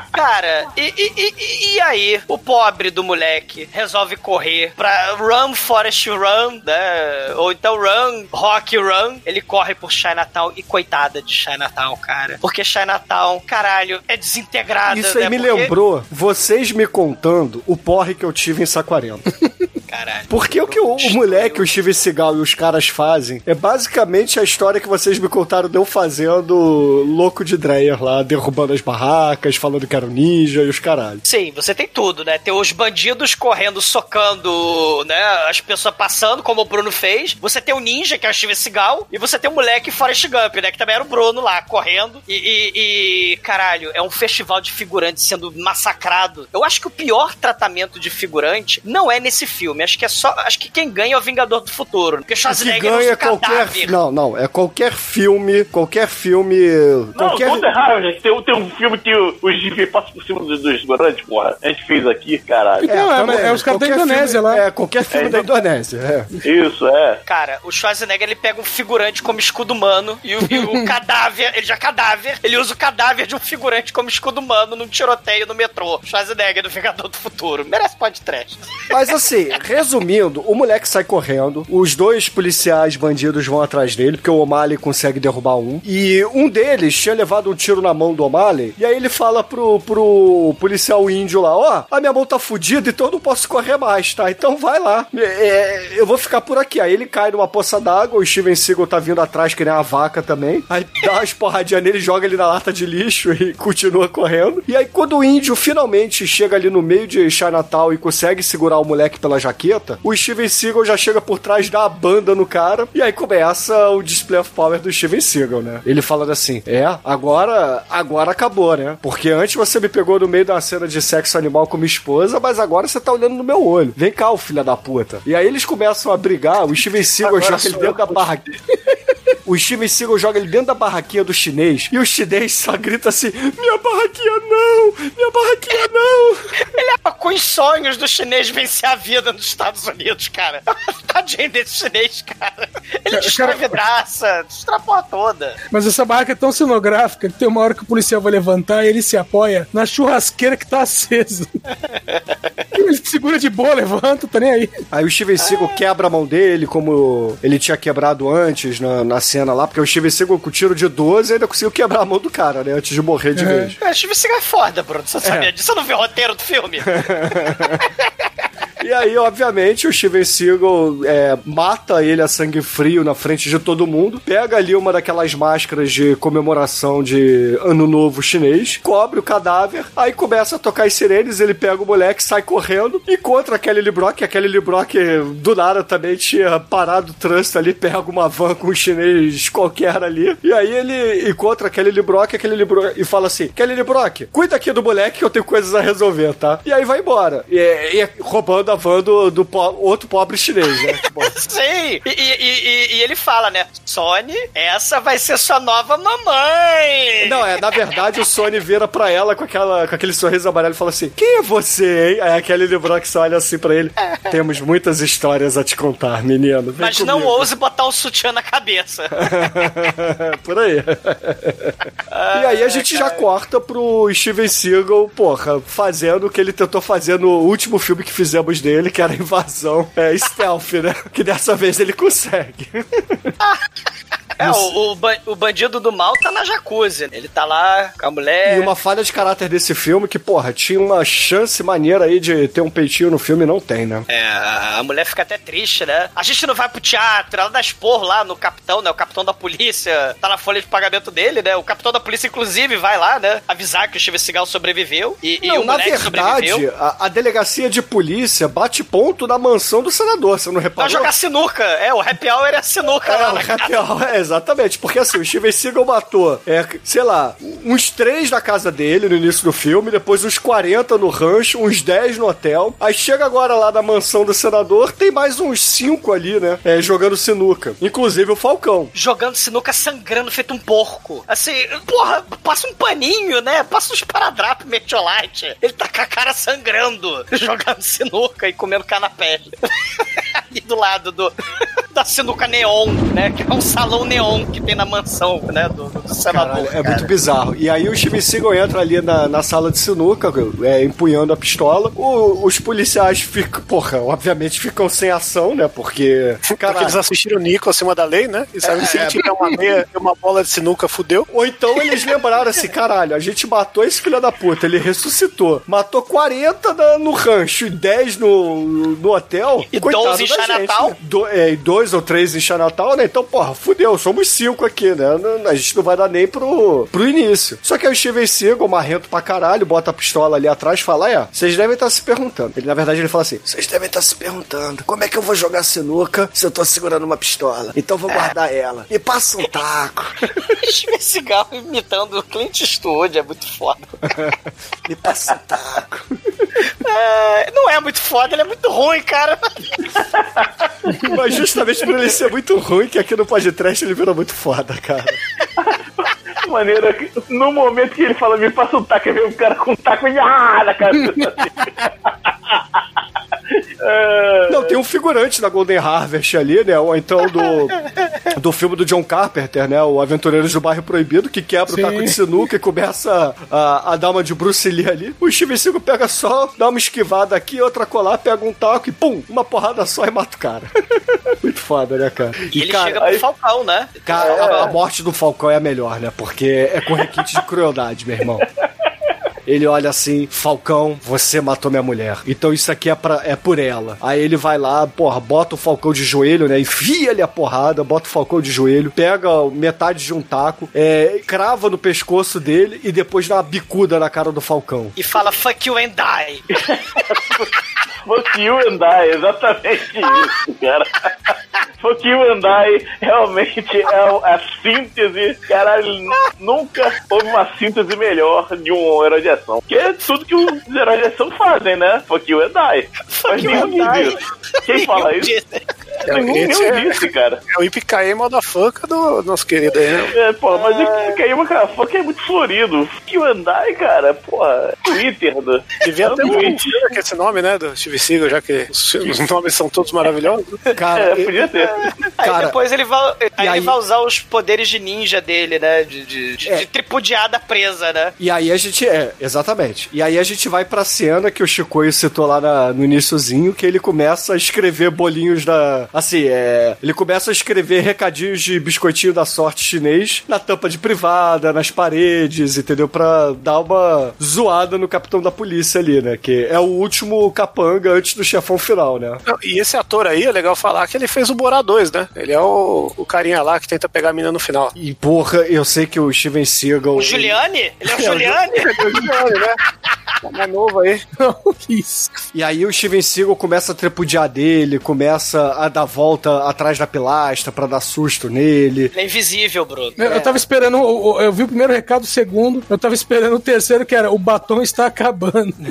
Cara, e, e, e, e aí, o pobre do moleque resolve correr pra Run Forest Run, né? Ou então Run Rock Run. Ele corre por Chinatown e coitada de Chinatown, cara. Porque Chinatown, caralho, é desintegrada. Isso aí né? me Porque- lembrou vocês me contando o porre que eu tive em Saquarema. caralho. Porque o que o, o moleque, o Steven Seagal e os caras fazem é basicamente a história que vocês me contaram de eu fazendo louco de Dreyer lá, derrubando as barracas, falando que era um ninja e os caralho. Sim, você tem tudo, né? Tem os bandidos correndo, socando, né? As pessoas passando, como o Bruno fez. Você tem o ninja, que é o Steven Seagal. E você tem o moleque Forrest Gump, né? Que também era o Bruno lá, correndo. E, e- e, caralho, é um festival de figurantes sendo massacrado. Eu acho que o pior tratamento de figurante não é nesse filme. Acho que é só. Acho que quem ganha é o Vingador do Futuro. Porque que Schwarzenegger ganha usa é qualquer. cadáver. Não, não, é qualquer filme, qualquer filme. Não, qualquer... tudo errado, gente. Tem, tem um filme que o, o Jeep passa por cima dos, dos figurantes, porra. A gente fez aqui, caralho. também, qualquer filme- lá. É, qualquer filme É, da então- Indonésia. É. Isso, é. Cara, o Schwarzenegger ele pega um figurante como escudo humano e o, e o cadáver, ele já é cadáver, ele usa o cadáver de um figurante como escudo humano num tiroteio no metrô. Schwarzenegger do Vingador do Futuro. Merece podcast. Mas assim, resumindo, o moleque sai correndo, os dois policiais bandidos vão atrás dele, porque o O'Malley consegue derrubar um. E um deles tinha levado um tiro na mão do O'Malley, e aí ele fala pro, pro policial índio lá: Ó, a minha mão tá fudida, então eu não posso correr mais, tá? Então vai lá. É, é, eu vou ficar por aqui. Aí ele cai numa poça d'água, o Steven Seagal tá vindo atrás, que nem uma vaca também. Aí dá umas porradinhas nele, joga ele na lata de lixo e continua correndo. E aí, quando o índio finalmente chega ali no meio de Chinatown e consegue segurar o moleque pela jaqueta, o Steven Seagal já chega por trás da banda no cara. E aí começa o display of power do Steven Seagal, né? Ele falando assim: É, agora, agora acabou, né? Porque antes você me pegou no meio de uma cena de sexo animal com minha esposa, mas agora você tá olhando no meu olho. Vem cá, ô filho da puta. E aí eles começam a brigar, o Steven Seagal joga ele dentro da barraquinha. O Steven Seagal joga ele dentro da barraquinha do chinês e o chinês só grita assim: Minha barraquinha não! Minha barraquinha não! Ele é com os sonhos do chinês vencer a vida nos Estados Unidos, cara. Tadinho desse chinês, cara. Ele Cara, destrói cara- vidraça, destrói a porra toda. Mas essa barraca é tão cenográfica que tem uma hora que o policial vai levantar e ele se apoia na churrasqueira que tá acesa. ele segura de boa, levanta, tá nem aí. Aí o Steven Seagal quebra a mão dele, como ele tinha quebrado antes na, na cena lá, porque o Steven Seagal com tiro de 12 ainda conseguiu quebrar a mão do cara, né? Antes de morrer de vez. É, Steven Seagal é foda, Bruno. Você sabia disso? Você não viu o roteiro do filme? E aí, obviamente, o Steven Seagal é, mata ele a sangue frio na frente de todo mundo, pega ali uma daquelas máscaras de comemoração de Ano Novo chinês, cobre o cadáver, aí começa a tocar as sirenes, ele pega o moleque, sai correndo, encontra aquele Librock, aquele Librock do nada também tinha parado o trânsito ali, pega uma van com um chinês qualquer ali, e aí ele encontra aquele Librock, aquele Librock, e fala assim, aquele Librock, cuida aqui do moleque que eu tenho coisas a resolver, tá? E aí vai embora, e, e roubando a van do, do po- outro pobre chinês, né? Sim! E, e- e- e ele fala, né? Sony, essa vai ser sua nova mamãe! Não, é, na verdade o Sony vira pra ela com, aquela, com aquele sorriso amarelo e fala assim: Quem é você, hein? Aí aquele Librock só olha assim pra ele: Temos muitas histórias a te contar, menino. Mas não comigo." ouse botar um sutiã na cabeça. Por aí. e aí a gente já corta pro Steven Seagal, porra, fazendo o que ele tentou fazer no último filme que fizemos dele, que era a invasão é, stealth, né? Que dessa vez ele consegue. É, o, o, o bandido do mal tá na jacuzzi. Ele tá lá com a mulher. E uma falha de caráter desse filme que, porra, tinha uma chance maneira aí de ter um peitinho no filme e não tem, né? É, a mulher fica até triste, né? A gente não vai pro teatro, ela dá expor lá no capitão, né? O capitão da polícia tá na folha de pagamento dele, né? O capitão da polícia, inclusive, vai lá, né? Avisar que o Steven Seagal sobreviveu. E, e Não, o na verdade, a, a delegacia de polícia bate ponto na mansão do senador, você não Vai reparou? jogar sinuca. É, o happy hour é a sinuca É, lá o happy casa. hour, é, exatamente. Porque assim, o Steven Seagal matou, é, sei lá, uns três na casa dele no início do filme, depois uns 40 no rancho, uns 10 no hotel. Aí chega agora lá na mansão do senador, tem mais uns 5 ali, né? é, jogando sinuca. Inclusive o Falcão. Jogando sinuca sangrando feito um porco. Assim, porra, passa um paninho, né? Passa uns paradrapos metiolite. Ele tá com a cara sangrando, jogando sinuca e comendo canapé. Ali do lado do, da sinuca neon, né? Que é um salão neon que tem na mansão, né? Do, do senador. Caralho, é cara. muito bizarro. E aí o Seagal entra ali na, na sala de sinuca, é, empunhando a pistola. O- os policiais ficam, porra, obviamente ficam sem ação, né? Porque, Porque caralho, eles assistiram o Nico acima da lei, né? E sabem que se É, ele tiver uma meia e uma bola de sinuca, fudeu. Ou então eles lembraram assim, caralho, a gente matou esse filho da puta, ele ressuscitou. Matou 40 na- no rancho e 10 no, no hotel. E Coitado 12 em gente, Chinatown? né? Do, é, dois ou três em Chinatown, né? Então, porra, fudeu, somos cinco aqui, né? A gente não vai dar nem pro, pro início. Só que aí o Steven Seagal, marrento pra caralho, bota a pistola ali atrás e fala, é, vocês devem estar se perguntando. Ele, na verdade, ele fala assim, vocês devem estar se perguntando, como é que eu vou jogar sinuca se eu tô segurando uma pistola? Então vou guardar ela. E passa um taco. Steven Seagal imitando o Clint Eastwood, é muito foda. e passa um taco. É, não é muito foda, ele é muito ruim, cara. Mas justamente por ele ser muito ruim, que aqui no podcast ele virou muito foda, cara. Maneira que no momento que ele fala, me passa um taco, vem um cara com um taco e ah, na cara. É, Não, tem um figurante da Golden Harvest ali, né? Ou então do, do filme do John Carpenter, né? O Aventureiros do Bairro Proibido, que quebra Sim. o taco de sinuca e começa a, a dar uma de Bruce Lee ali. O Steven Seagal pega só, dá uma esquivada aqui, outra colar, pega um taco e pum, uma porrada só e mata o cara. Muito foda, né, cara? E ele chega pro Falcão, né? Cara, a, a morte do Falcão é a melhor, né? Porque é com requinte de crueldade, meu irmão. Ele olha assim, Falcão, você matou minha mulher. Então isso aqui é, pra, é por ela. Aí ele vai lá, porra, bota o Falcão de joelho, né? Enfia-lhe a porrada, bota o Falcão de joelho, pega metade de um taco, é, crava no pescoço dele e depois dá uma bicuda na cara do Falcão. E fala fuck you and die. Fuck you and I, exatamente isso, cara. Fuck you and I realmente é a síntese. Caralho, nunca houve uma síntese melhor de um herói de ação. Que é tudo que os heróis de ação fazem, né? Fuck you and I. Mas you and I. diz isso. Quem fala isso? Nenhum disse, cara. É o Ipicaê motherfucker do nosso querido aí, né? É, pô, mas é que aí uma cara, fuck é muito florido. Fuck you and I, cara, porra, Twitter do. Devia ter um Tweet. que esse nome, né? Do Steve Seagal, já que os, os nomes são todos maravilhosos. Cara, É, podia ter. Aí Cara, depois ele vai, aí aí- ele vai usar os poderes de ninja dele, né? De, de, de, É. de tripudiada presa, né? E aí a gente. É, exatamente. E aí a gente vai pra cena que o Chicoio citou lá na- no iniciozinho, que ele começa a escrever bolinhos da. Assim, é. Ele começa a escrever recadinhos de biscoitinho da sorte chinês na tampa de privada, nas paredes, entendeu? Pra dar uma zoada no capitão da polícia ali, né? Que é o último capanga antes do chefão final, né? Não, E esse ator aí, é legal falar que ele fez o Borá 2, né? Ele é o, o carinha lá que tenta pegar a mina no final. E porra, eu sei que o Steven Seagal. O Giuliani? Ele é o É, o Giuliani? né? Tá mais novo aí. Isso. E aí o Steven Seagal começa a trepudiar dele, começa a dar volta atrás da pilastra pra dar susto nele. Ele é invisível, Bruno. Eu, eu tava esperando, o- o- eu vi o primeiro recado, o segundo, eu tava esperando o terceiro, que era o batom está acabando.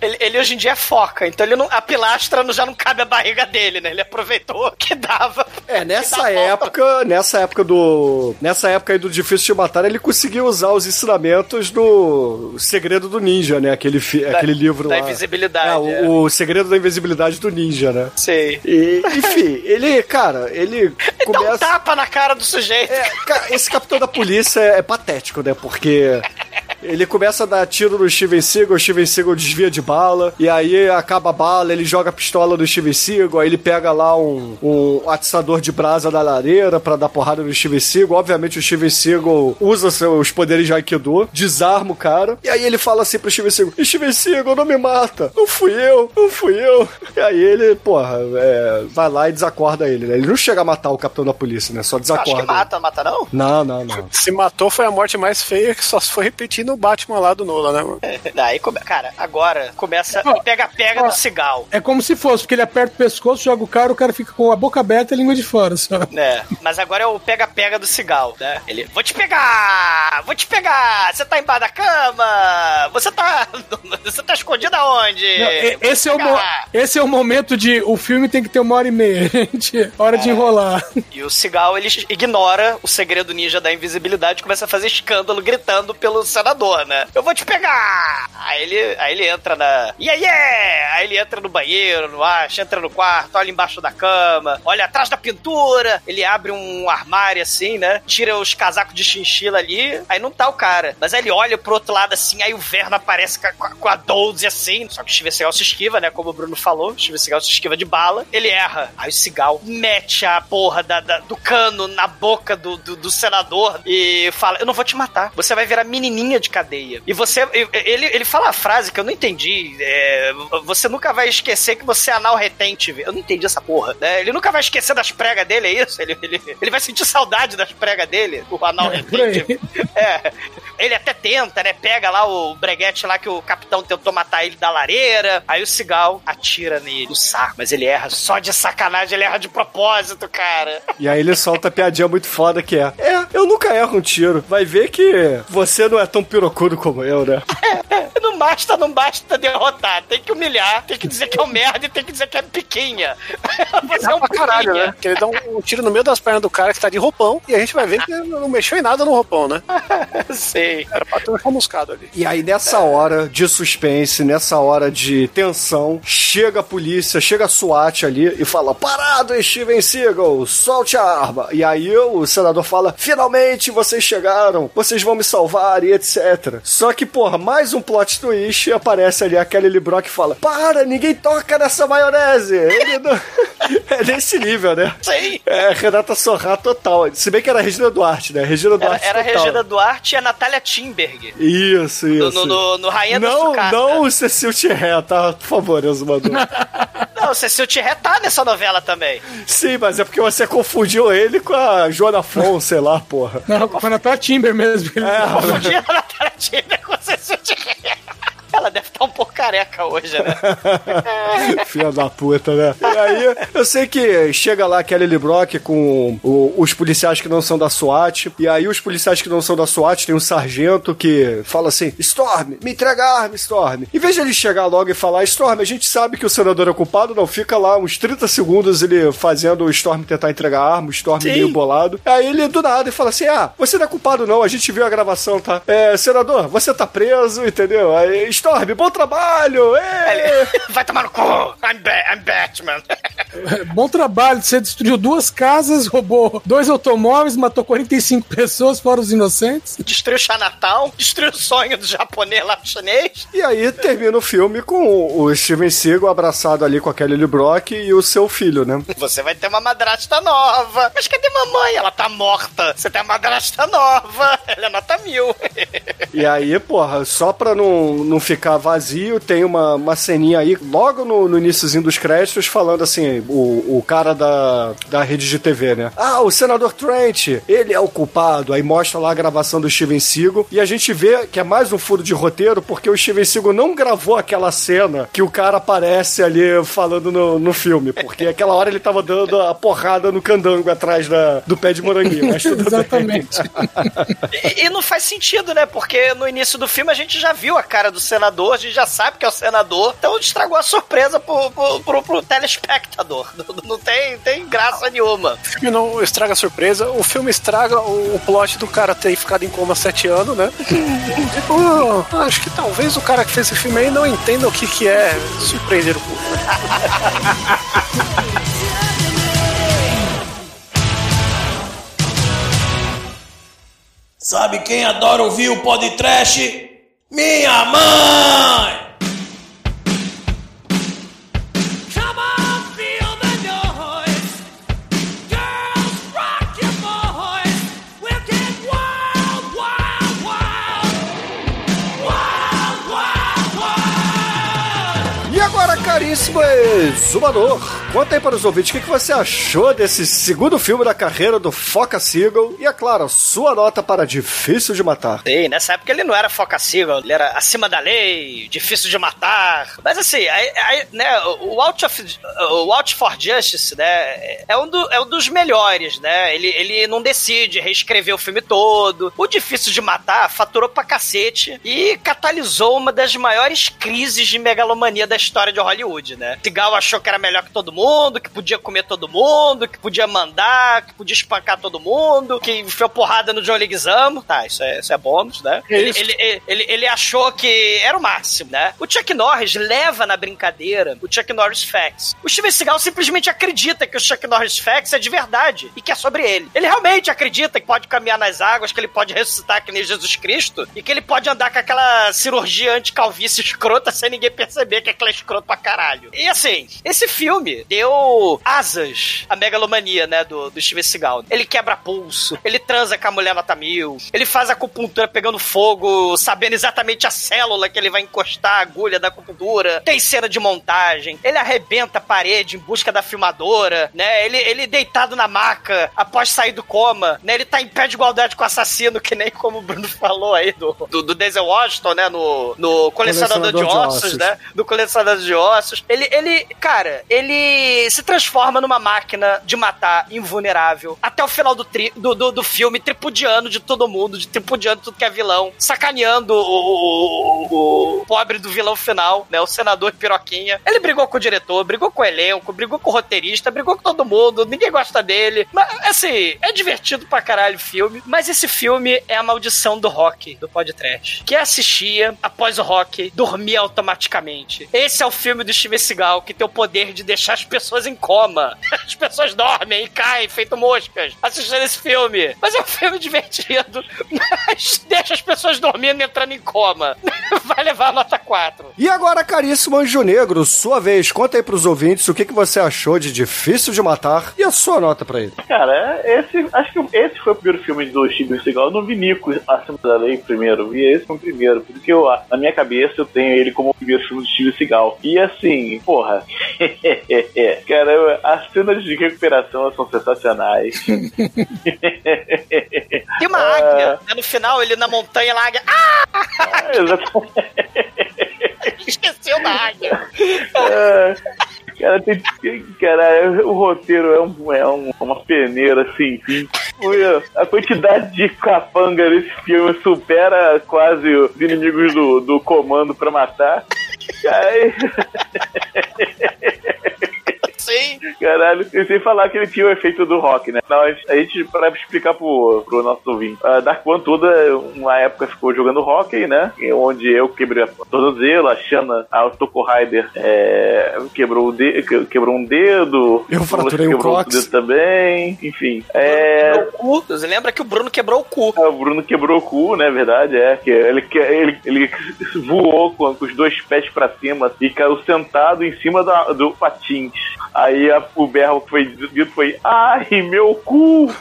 Ele, ele hoje em dia é foca, então ele não, a pilastra não- já não cabe a barriga dele, né? Ele aproveitou que dava. É, nessa época, nessa época do. Nessa época aí do Difícil de Matar, ele conseguiu usar os ensinamentos do Segredo do Ninja, né? Aquele, fi- Da- aquele livro da lá. invisibilidade, É, é. o, o Segredo da Invisibilidade do Ninja, né? Sei. E, enfim, ele, cara, ele Dá um começa. tapa na cara do sujeito. É, cara, esse capitão da polícia é, é patético, né? Porque ele começa a dar tiro no Steven Seagal, o Steven Seagal desvia de bala, e aí acaba a bala, ele joga a pistola no Steven Seagal, aí ele pega lá um, um atiçador de brasa da lareira pra dar porrada no Steven Seagal. Obviamente o Steven Seagal usa seus poderes de Aikido, desarma o cara, e aí ele fala assim pro Steven Seagal, Steven Seagal, não me mata, não fui eu, não fui eu. E aí ele, porra, é, vai lá e desacorda ele, né? Ele não chega a matar o capitão da polícia, né? Só Acho desacorda. que mata, mata não? Não, não, não. Se matou foi a morte mais feia que só se foi repetir Batman lá do Nola, né, mano? Daí, cara, agora começa o pega-pega do cigal. É como se fosse, porque ele aperta o pescoço, joga o cara, o cara fica com a boca aberta e a língua de fora. Só. É, mas agora é o pega-pega do cigal, né? Ele, vou te pegar! Vou te pegar! Você tá embaixo da cama! Você tá. Você tá escondido aonde? Não, esse, é o mo- esse é o momento de. O filme tem que ter uma hora e meia, gente. Hora de enrolar. E o cigal, ele ignora o segredo ninja da invisibilidade e começa a fazer escândalo gritando pelo senador. Senador, né? Eu vou te pegar! Aí ele, aí ele entra na. Yeah, yeah! Aí ele entra no banheiro, no acha, entra no quarto, olha embaixo da cama, olha atrás da pintura, ele abre um armário assim, né? Tira os casacos de chinchila ali, aí não tá o cara. Mas aí ele olha pro outro lado assim, aí o Verno aparece com a, com a 12 assim, só que o Steven Seagal se esquiva, né? Como o Bruno falou, o Steven Seagal se esquiva de bala, ele erra. Aí o Seagal mete a porra da, da- do cano na boca do, do, do senador e fala: Eu não vou te matar, você vai virar menininha de cadeia. E você. Ele, ele fala a frase que eu não entendi: é, Você nunca vai esquecer que você é anal retente. Eu não entendi essa porra. né? Ele nunca vai esquecer das pregas dele, é isso? Ele, ele, ele vai sentir saudade das pregas dele, o anal É, retente. É. Ele até tenta, né? Pega lá o breguete lá que o capitão tentou matar ele da lareira. Aí o Cigal atira nele, no saco. Mas ele erra só de sacanagem, ele erra de propósito, cara. E aí ele solta a piadinha muito foda que é: É, eu nunca erro um tiro. Vai ver que você não é tão pirocudo como eu, né? Não basta, não basta derrotar. Tem que humilhar, tem que dizer que é um merda e tem que dizer que é piquinha. Você é um pra caralho, né? Que ele dá um, um tiro no meio das pernas do cara que tá de roupão e a gente vai ver que não mexeu em nada no roupão, né? Sei. Era pra ter um chamuscado ali. E aí, nessa hora de suspense, nessa hora de tensão, chega a polícia, chega a SWAT ali e fala: Parado, Steven Seagal, solte a arma. E aí o senador fala: Finalmente vocês chegaram, vocês vão me salvar e etc. Só que, porra, mais um plot twist e aparece ali a Kelly Lee Brock e fala: Para, ninguém toca nessa maionese. Ele não... é nesse nível, né? Sim. É Renata Sorra total. Se bem que era a Regina Duarte, né? Regina Era, Duarte era a total. Regina Duarte e a Natália Timberg. Isso, isso. no, no, no Rainha da Não, Sucata. não o Cecil Thierry, tá? Por favor, Exumador. Não, o Cecil Thierry tá nessa novela também. Sim, mas é porque você confundiu ele com a Joana Fon, sei lá, porra. Não, foi na tua Timber mesmo. É, Confundia a Natália Timberg com o Cecil Thierry. Ela deve estar um pouco careca hoje, né? Filha da puta, né? E aí, eu sei que chega lá Kelly Lee Brock com o- os policiais que não são da SWAT. E aí, os policiais que não são da SWAT tem um sargento que fala assim: Storm, me entrega a arma, Storm. Em vez de ele chegar logo e falar: Storm, a gente sabe que o senador é culpado, não fica lá uns 30 segundos ele fazendo o Storm tentar entregar a arma, o Storm Sim. meio bolado. Aí ele do nada e fala assim: Ah, você não é culpado, não, a gente viu a gravação, tá? É, senador, você tá preso, entendeu? Aí, Storm, bom trabalho! ê! Vai tomar no cu! I'm, ba I'm Batman! Bom trabalho, você destruiu duas casas, roubou dois automóveis, matou 45 pessoas, fora os inocentes. Destruiu o Chinatown, destruiu o sonho do japonês lá pro chinês. E aí termina o filme com o Steven Seagal abraçado ali com a Kelly Lee Brock e o seu filho, né? Você vai ter uma madrasta nova. Mas cadê mamãe? Ela tá morta. Você tem uma madrasta nova. Ela é nota mil. E aí, porra, só pra não, não ficar vazio, tem uma, uma ceninha aí, logo no, no iníciozinho dos créditos, falando assim, o, o cara da, da rede de TV, né? Ah, o senador Trent, ele é o culpado. Aí mostra lá a gravação do Steven Seagal. E a gente vê que é mais um furo de roteiro, porque o Steven Seagal não gravou aquela cena que o cara aparece ali falando no, no filme. Porque aquela hora ele tava dando a porrada no candango atrás da, do pé de moranguinho. Mas tudo bem. Exatamente. E, e não faz sentido, né? Porque no início do filme a gente já viu a cara do senador, a gente já sabe que é o senador. Então estragou a surpresa pro, pro, pro, pro telespectador. Não, não tem, tem graça nenhuma. O filme não estraga a surpresa, o filme estraga o, o plot do cara ter ficado em coma sete anos, né? Tipo, acho que talvez o cara que fez esse filme aí não entenda o que, que é surpreender o público. Sabe quem adora ouvir o podcast? Minha mãe! Caríssimo exumador, conta aí para os ouvintes o que, que você achou desse segundo filme da carreira do Foca Seagal e, é claro, sua nota para Difícil de Matar. Sei, nessa época ele não era foca Seagal, ele era acima da lei, difícil de matar. Mas assim, aí, aí, né, o Out, of, o Out for Justice, né, é um, do- é um dos melhores, né? Ele, ele não decide reescrever o filme todo. O Difícil de Matar faturou pra cacete e catalisou uma das maiores crises de megalomania da história de Hollywood. Hollywood, né? Seagal achou que era melhor que todo mundo, que podia comer todo mundo, que podia mandar, que podia espancar todo mundo, que enfiou porrada no John Leguizamo. Tá, isso é, isso é bônus, né? É ele, ele, ele, ele, achou que era o máximo, né? O Chuck Norris leva na brincadeira o Chuck Norris Facts. O Steven Seagal simplesmente acredita que o Chuck Norris Facts é de verdade e que é sobre ele. Ele realmente acredita que pode caminhar nas águas, que ele pode ressuscitar que nem Jesus Cristo e que ele pode andar com aquela cirurgia anti-calvície escrota sem ninguém perceber que aquela é escroto pra caralho. E assim, esse filme deu asas à megalomania, né, do, do Steven Seagal. Ele quebra pulso, ele transa com a mulher nota mil, ele faz acupuntura pegando fogo, sabendo exatamente a célula que ele vai encostar a agulha da acupuntura. Tem cena de montagem, ele arrebenta a parede em busca da filmadora, né? Ele, ele deitado na maca após sair do coma, né? Ele tá em pé de igualdade com o assassino, que nem como o Bruno falou aí do, do, do Denzel Washington, né? No, no colecionador, Colecionador de, de ossos, ossos. né? Do colecionador de ossos. Ele, ele, cara, ele se transforma numa máquina de matar invulnerável até o final do, tri, do, do, do filme, tripudiando de todo mundo, de tripudiando tudo que é vilão, sacaneando o, o, o pobre do vilão final, né? O senador Piroquinha. Ele brigou com o diretor, brigou com o elenco, brigou com o roteirista, brigou com todo mundo, ninguém gosta dele. Mas, assim, é divertido pra caralho o filme, mas esse filme é a maldição do rock, do podcast. Que assistia após o rock, dormia automaticamente. Esse é o filme do Steven Seagal que tem o poder de deixar as pessoas em coma. As pessoas dormem e caem, feito moscas, assistindo esse filme. Mas é um filme divertido, mas deixa as pessoas dormindo e entrando em coma. Vai levar a nota 4. E agora, caríssimo Anjo Negro, sua vez, conta aí pros ouvintes o que, que você achou de Difícil de Matar e a sua nota pra ele. Cara, esse, acho que esse foi o primeiro filme do Steven Seagal. Eu não vi Nico acima da lei primeiro, vi esse como primeiro. Porque eu, na minha cabeça eu tenho ele como o primeiro filme do Steven Seagal. E assim, porra, cara, eu- as cenas de recuperação são sensacionais. Tem uma águia, né? No final, ele na montanha, lá, águia. Ah! Esqueceu da águia. É, cara, tem, cara, o roteiro é, um, é um- uma peneira assim. Olha, A quantidade de capanga nesse filme supera quase os inimigos do, do comando pra matar. Cara, Sim. Caralho, eu sei falar que ele tinha o efeito do rock, né? Não, a gente, a gente para explicar pro, pro nosso ouvinte. A Dark One toda, uma época ficou jogando hockey, né? Onde eu quebrei a tornozelo, a Shanna, a Toko Rider é, quebrou, o de, que- quebrou um dedo. Eu fraturei o outro dedo também. Enfim. É, Quebrou o cu. Você lembra que o Bruno quebrou o cu. o Bruno quebrou o cu, né? Verdade, é. Que ele, ele, ele voou com, com os dois pés pra cima e caiu sentado em cima da- do patins. Aí a- o berro que foi dito foi: Ai, meu cu!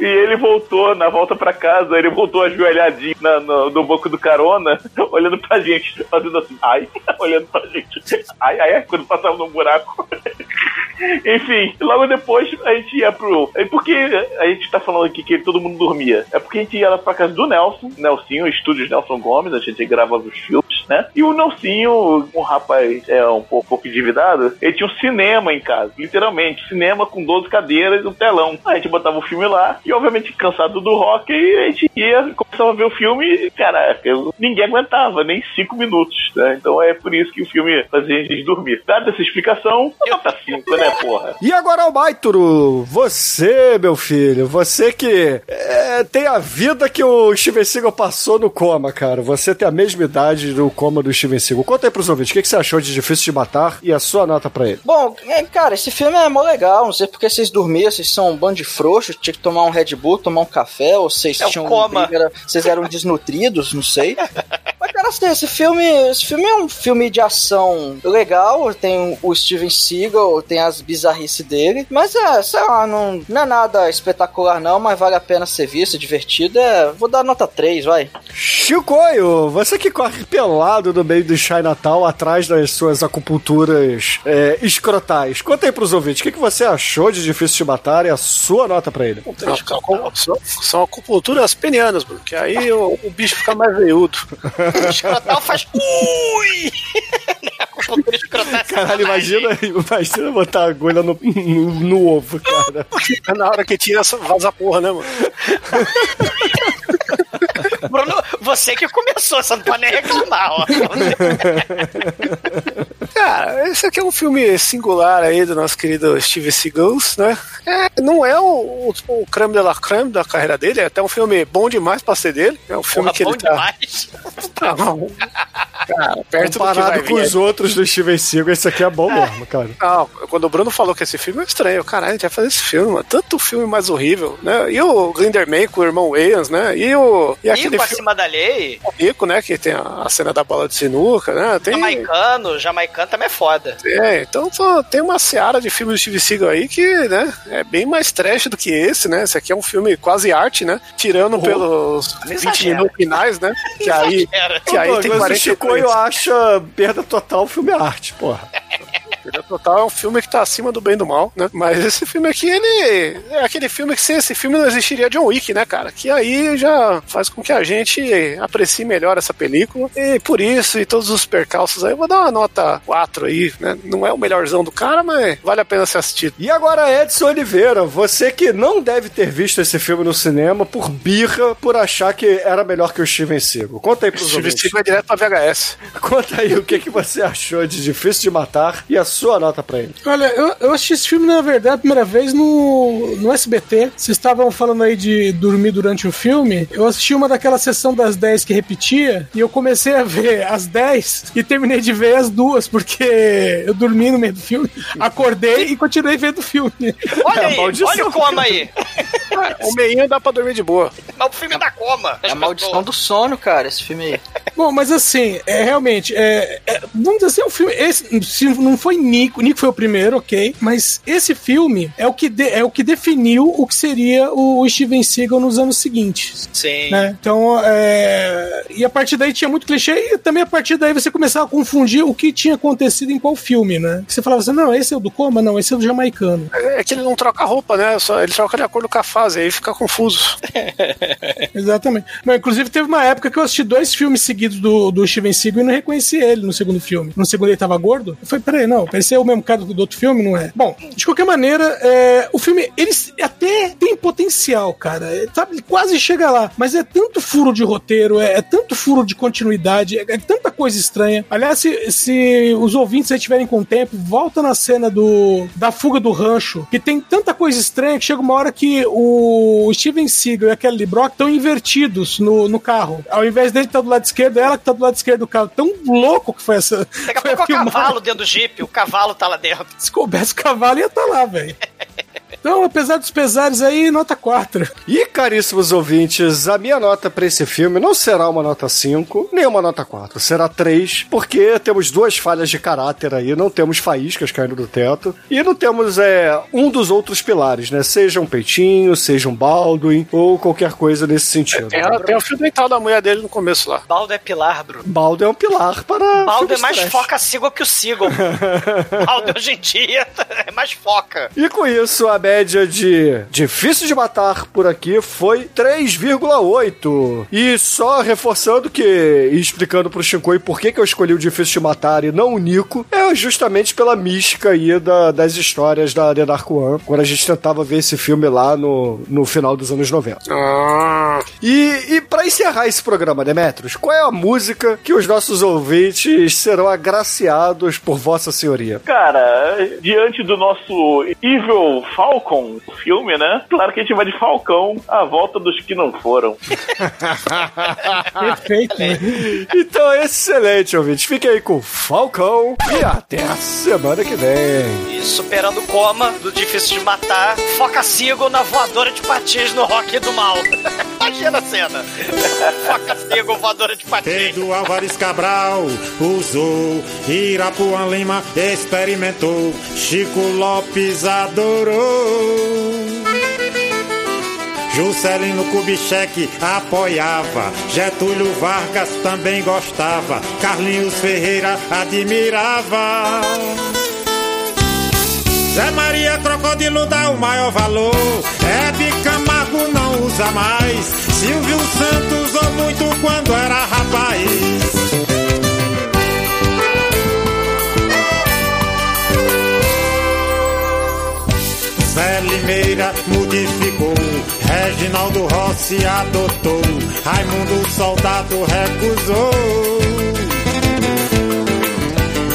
E ele voltou, na volta pra casa, ele voltou ajoelhadinho na, no, no banco do carona, olhando pra gente, fazendo assim, ai, olhando pra gente. Ai, ai, ai, quando passava num buraco. Enfim, logo depois a gente ia pro. E por que a gente tá falando aqui que todo mundo dormia? É porque a gente ia lá pra casa do Nelson, Nelsinho, estúdios Nelson Gomes, a gente gravava os filmes, né? E o Nelsinho, um rapaz é um pouco, pouco endividado, ele tinha um cinema em casa, literalmente, cinema com 12 cadeiras e um telão. A gente botava o filme lá, e obviamente cansado do rock, a gente ia, começava a ver o filme, e caraca, ninguém aguentava, nem 5 minutos, né? Então é por isso que o filme fazia a gente dormir. Dada essa explicação, nota 5, né, porra? E agora, Almaituro, você, meu filho, você que é, tem a vida que o Steven Seagal passou no coma, cara. Você tem a mesma idade do coma do Steven Seagal. Conta aí pros ouvintes, o que, que você achou de Difícil de Matar e a sua nota pra ele? Bom, é, cara, esse filme é mó legal. Não sei porque vocês dormiam, vocês são um bando de frouxos, tinha que tomar um Red Bull, tomar um café, ou vocês É tinham. coma. era- vocês eram desnutridos, não sei. Cara, assim, esse filme, esse filme é um filme de ação legal. Tem o Steven Seagal, tem as bizarrices dele. Mas é, sei lá, não, não é nada espetacular, não, mas vale a pena ser visto, é divertido. É, vou dar nota 3, vai. Chicoio, você que corre pelado no meio do Chinatown atrás das suas acupunturas é, escrotais. Conta aí pros ouvintes, o que, que você achou de Difícil de Matar e a sua nota pra ele? Não, são, são, são acupunturas penianas, Bruno, que aí o, o bicho fica mais veiudo. O escrotal faz ui! Acupuntura escrotal é Caralho, imagina, imagina botar a agulha no, no, no ovo, cara. Na hora que tira, vaza a porra, né, mano? Bruno, você que começou, você não pode nem reclamar, ó. Cara, esse aqui é um filme singular aí do nosso querido Steve Seagal, né? É, não é o, o, o creme de la creme da carreira dele, é até um filme bom demais pra ser dele. É um filme Porra, que bom ele tá, demais. tá bom. Cara, perto do que vai Comparado com vir. os outros do Steven Seagal, esse aqui é bom mesmo, cara. Não, quando o Bruno falou que esse filme é estranho, caralho, a gente vai fazer esse filme, mano. Tanto filme mais horrível, né? E o Glinderman com o irmão Wayans, né? E o. E aquele com filme acima da lei, rico, né? Que tem a, a cena da bola de sinuca, né? Tem. jamaicano, jamaicano também é foda. É, então pô, tem uma seara de filmes do Steve Seagal aí que, né, é bem mais trash do que esse, né? Esse aqui é um filme quase arte, né? Tirando pelos 20 exagera. minutos finais, né? Que aí, que aí Ô, tem Douglas, o 40 Chicoio acha perda total filme arte, porra. Perda Total é um filme que tá acima do bem e do mal, né? Mas esse filme aqui, ele é aquele filme que sem esse filme não existiria John Wick, né, cara? Que aí já faz com que a gente aprecie melhor essa película. E por isso, e todos os percalços aí, eu vou dar uma nota 4 aí, né? Não é o melhorzão do cara, mas vale a pena ser assistido. E agora, Edson Oliveira, você que não deve ter visto esse filme no cinema por birra, por achar que era melhor que o Steven Seagal. Conta aí pros Steve ouvintes. Seagal é direto pra VHS. Conta aí o que, que você achou de Difícil de Matar e a sua nota pra ele. Olha, eu, eu assisti esse filme, na verdade, a primeira vez no, no SBT. Vocês estavam falando aí de dormir durante o filme. Eu assisti uma daquela sessão das 10 que repetia, e eu comecei a ver as 10 e terminei de ver as duas, porque eu dormi no meio do filme, acordei e continuei vendo o filme. Olha É aí, maldição. olha o coma aí. O meinho dá pra dormir de boa. Mas o filme é da coma. É a maldição do sono, cara, esse filme aí. Bom, mas assim, é realmente, é, é, vamos dizer assim, é um filme. Esse, se não foi Nico, Nico foi o primeiro, ok. Mas esse filme é o que, de- é o que definiu o que seria o Steven Seagal nos anos seguintes. Sim. Né? Então, é, e a partir daí tinha muito clichê, e também a partir daí você começava a confundir o que tinha acontecido em qual filme, né? Você falava assim: não, esse é o do Coma, não, esse é o do Jamaicano. É que ele não troca roupa, né? Só, ele troca de acordo com a fase, aí fica confuso. Exatamente. Mas, inclusive, teve uma época que eu assisti dois filmes seguidos do, do Steven Seagal e não reconheci ele no segundo filme. No segundo ele tava gordo. Eu falei, peraí, não, parecia o mesmo cara do, outro filme, não é? Bom, de qualquer maneira, é, o filme, ele até tem potencial, cara. É, Sabe, ele quase chega lá. Mas é tanto furo de roteiro, é, é tanto furo de continuidade, é, é tanta coisa estranha. Aliás, se, se os ouvintes aí tiverem com tempo, volta na cena do da fuga do rancho, que tem tanta coisa estranha que chega uma hora que o Steven Seagal e a Kelly Brock estão invertidos no, no carro. Ao invés dele estar do lado esquerdo, ela que tá do lado esquerdo do carro. Tão louco que foi essa. Daqui a pouco é o filmagem. cavalo dentro do jipe, o cavalo tá lá dentro. Se coubesse o cavalo, ia estar lá, velho. Então, apesar dos pesares aí, nota 4. E, caríssimos ouvintes, a minha nota pra esse filme não será uma nota 5, nem uma nota 4. Será 3, porque temos duas falhas de caráter aí. Não temos faíscas caindo do teto. E não temos é, um dos outros pilares, né? Seja um peitinho, seja um Baldwin, ou qualquer coisa nesse sentido. Tem, a- tem o fio dental da mulher dele no começo lá. Baldo é pilar, Bruno. Baldo é um pilar para. Baldo é mais trash. foca Seagal que o Seagal. Baldo hoje em dia é mais foca. E com isso, a média de difícil de matar por aqui foi 3,8. E só reforçando que, e explicando pro Shinkoi por que, que eu escolhi o difícil de matar e não o Nico, é justamente pela mística aí da- das histórias da The Dark One, quando a gente tentava ver esse filme lá no, no final dos anos 90. Ah, E, e para encerrar esse programa, Demetrios, qual é a música que os nossos ouvintes serão agraciados por Vossa Senhoria? Cara, diante do nosso Evil Falcon filme, né? Claro que a gente vai de Falcão, a volta dos que não foram. Perfeito, né? Então, excelente, ouvintes. Fiquem aí com o Falcão e até a semana que vem. E superando o coma do difícil de matar, foca Seagal na voadora de patins no Rock do Mal. Imagina a cena. Seagal, voadora de patins. Pedro Álvares Cabral usou, Irapuã Lima experimentou, Chico Lopes adorou. Juscelino Kubitschek apoiava, Getúlio Vargas também gostava, Carlinhos Ferreira admirava. Zé Maria Crocodilo dá o maior valor, Hebe Camargo não usa mais, Silvio Santos usou muito quando era rapaz. Zé Limeira modificou, Reginaldo Rossi adotou, Raimundo soldado recusou.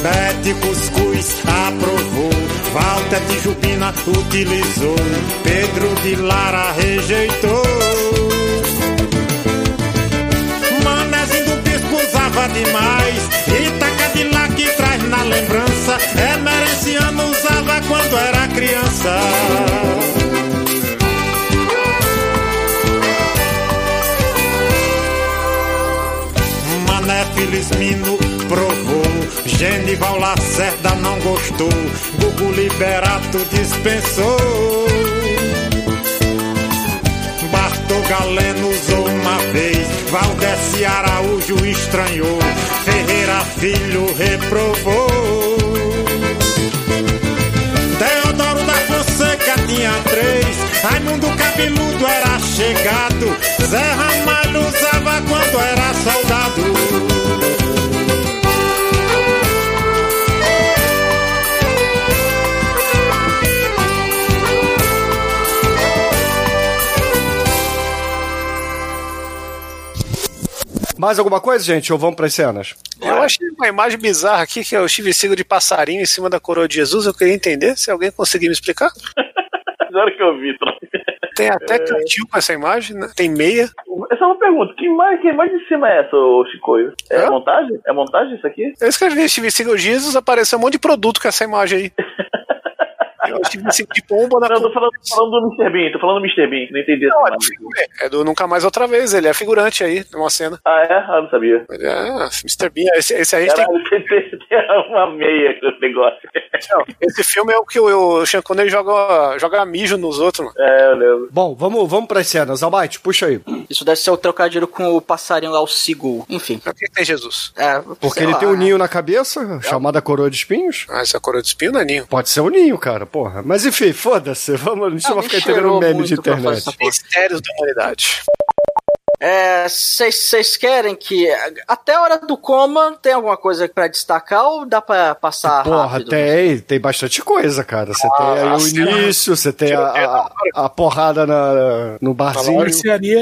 Bete Cuscuz aprovou, Walter de Jubina utilizou, Pedro de Lara rejeitou. Manezinho do bispo usava demais, Itaca de lá que traz na lembrança, Emerenciano usava quando era criança. Mané Felismino provou, Genival Lacerda não gostou, Gugu Liberato dispensou. Bartô Galeno usou uma vez, Valdeci Araújo estranhou, Ferreira Filho reprovou. Deodoro da Fonseca tinha três, Raimundo Cabeludo era chegado, Zé Ramalho usava quando era soldado. Mais alguma coisa, gente? Ou vamos pras cenas? Eu achei uma imagem bizarra aqui, que é o Steve Seagal de passarinho em cima da coroa de Jesus. Eu queria entender, se alguém conseguir me explicar. Agora que eu vi. Tem até cantil com essa imagem, né? Tem meia. Essa é uma pergunta. Que imagem, que imagem de cima é essa, ô Chicoio? É montagem? É montagem isso aqui? Eu escrevi Steve Seagal Jesus, apareceu um monte de produto com essa imagem aí. Eu Steve Seagal de pomba na Não, eu tô falando, falando do Mr. Bean, tô falando do Mr. Bean, não entendi Não, imagem. É do Nunca Mais Outra Vez, ele é figurante aí, numa cena. Ah, é? Ah, não sabia. É, Mr. Bean, esse, esse aí a gente tem Caralho, tem, tem, tem uma meia com esse negócio. Não, esse filme é o que o, o Sean Connery joga, joga mijo nos outros, mano. É, eu lembro. Bom, vamos, vamos pras cenas. Almighty, puxa aí. Isso deve ser o trocadilho com o passarinho lá, o Seagull. Enfim. Por que tem Jesus? É, Porque ele lá, tem um ninho na cabeça, chamada coroa de espinhos. Ah, essa coroa de espinho não é ninho. Pode ser um ninho, cara, porra. Mas enfim, foda-se. Vamos, a gente não vai me ficar cheirou meme de internet. Mistérios da humanidade. É, vocês querem que até a hora do coma tem alguma coisa pra destacar ou dá pra passar Porra, rápido? tem, tem bastante coisa, cara. Você tem aí o início, você tem a, a, a porrada na, no barzinho.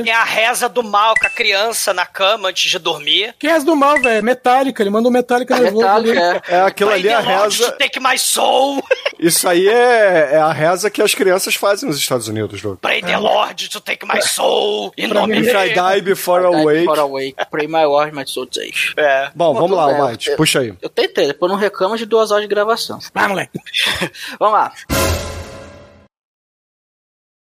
Tem a reza do mal com a criança na cama antes de dormir. Quem é do mal, velho? Metallica, ele mandou Metallica nervoso Metallica, ali. É aquilo ali, a Pray the Lord reza. to take my soul. Isso aí é, é a reza que as crianças fazem nos Estados Unidos, Doug. Pray the Lord to take my soul. Em nome dele. Die before I Die wake. before awake. Pray my Lord, my soul takes. É. Bom, vamos lá. Almighty, puxa aí. Eu tentei, depois não reclama de duas horas de gravação. Vai, moleque. Vamos lá.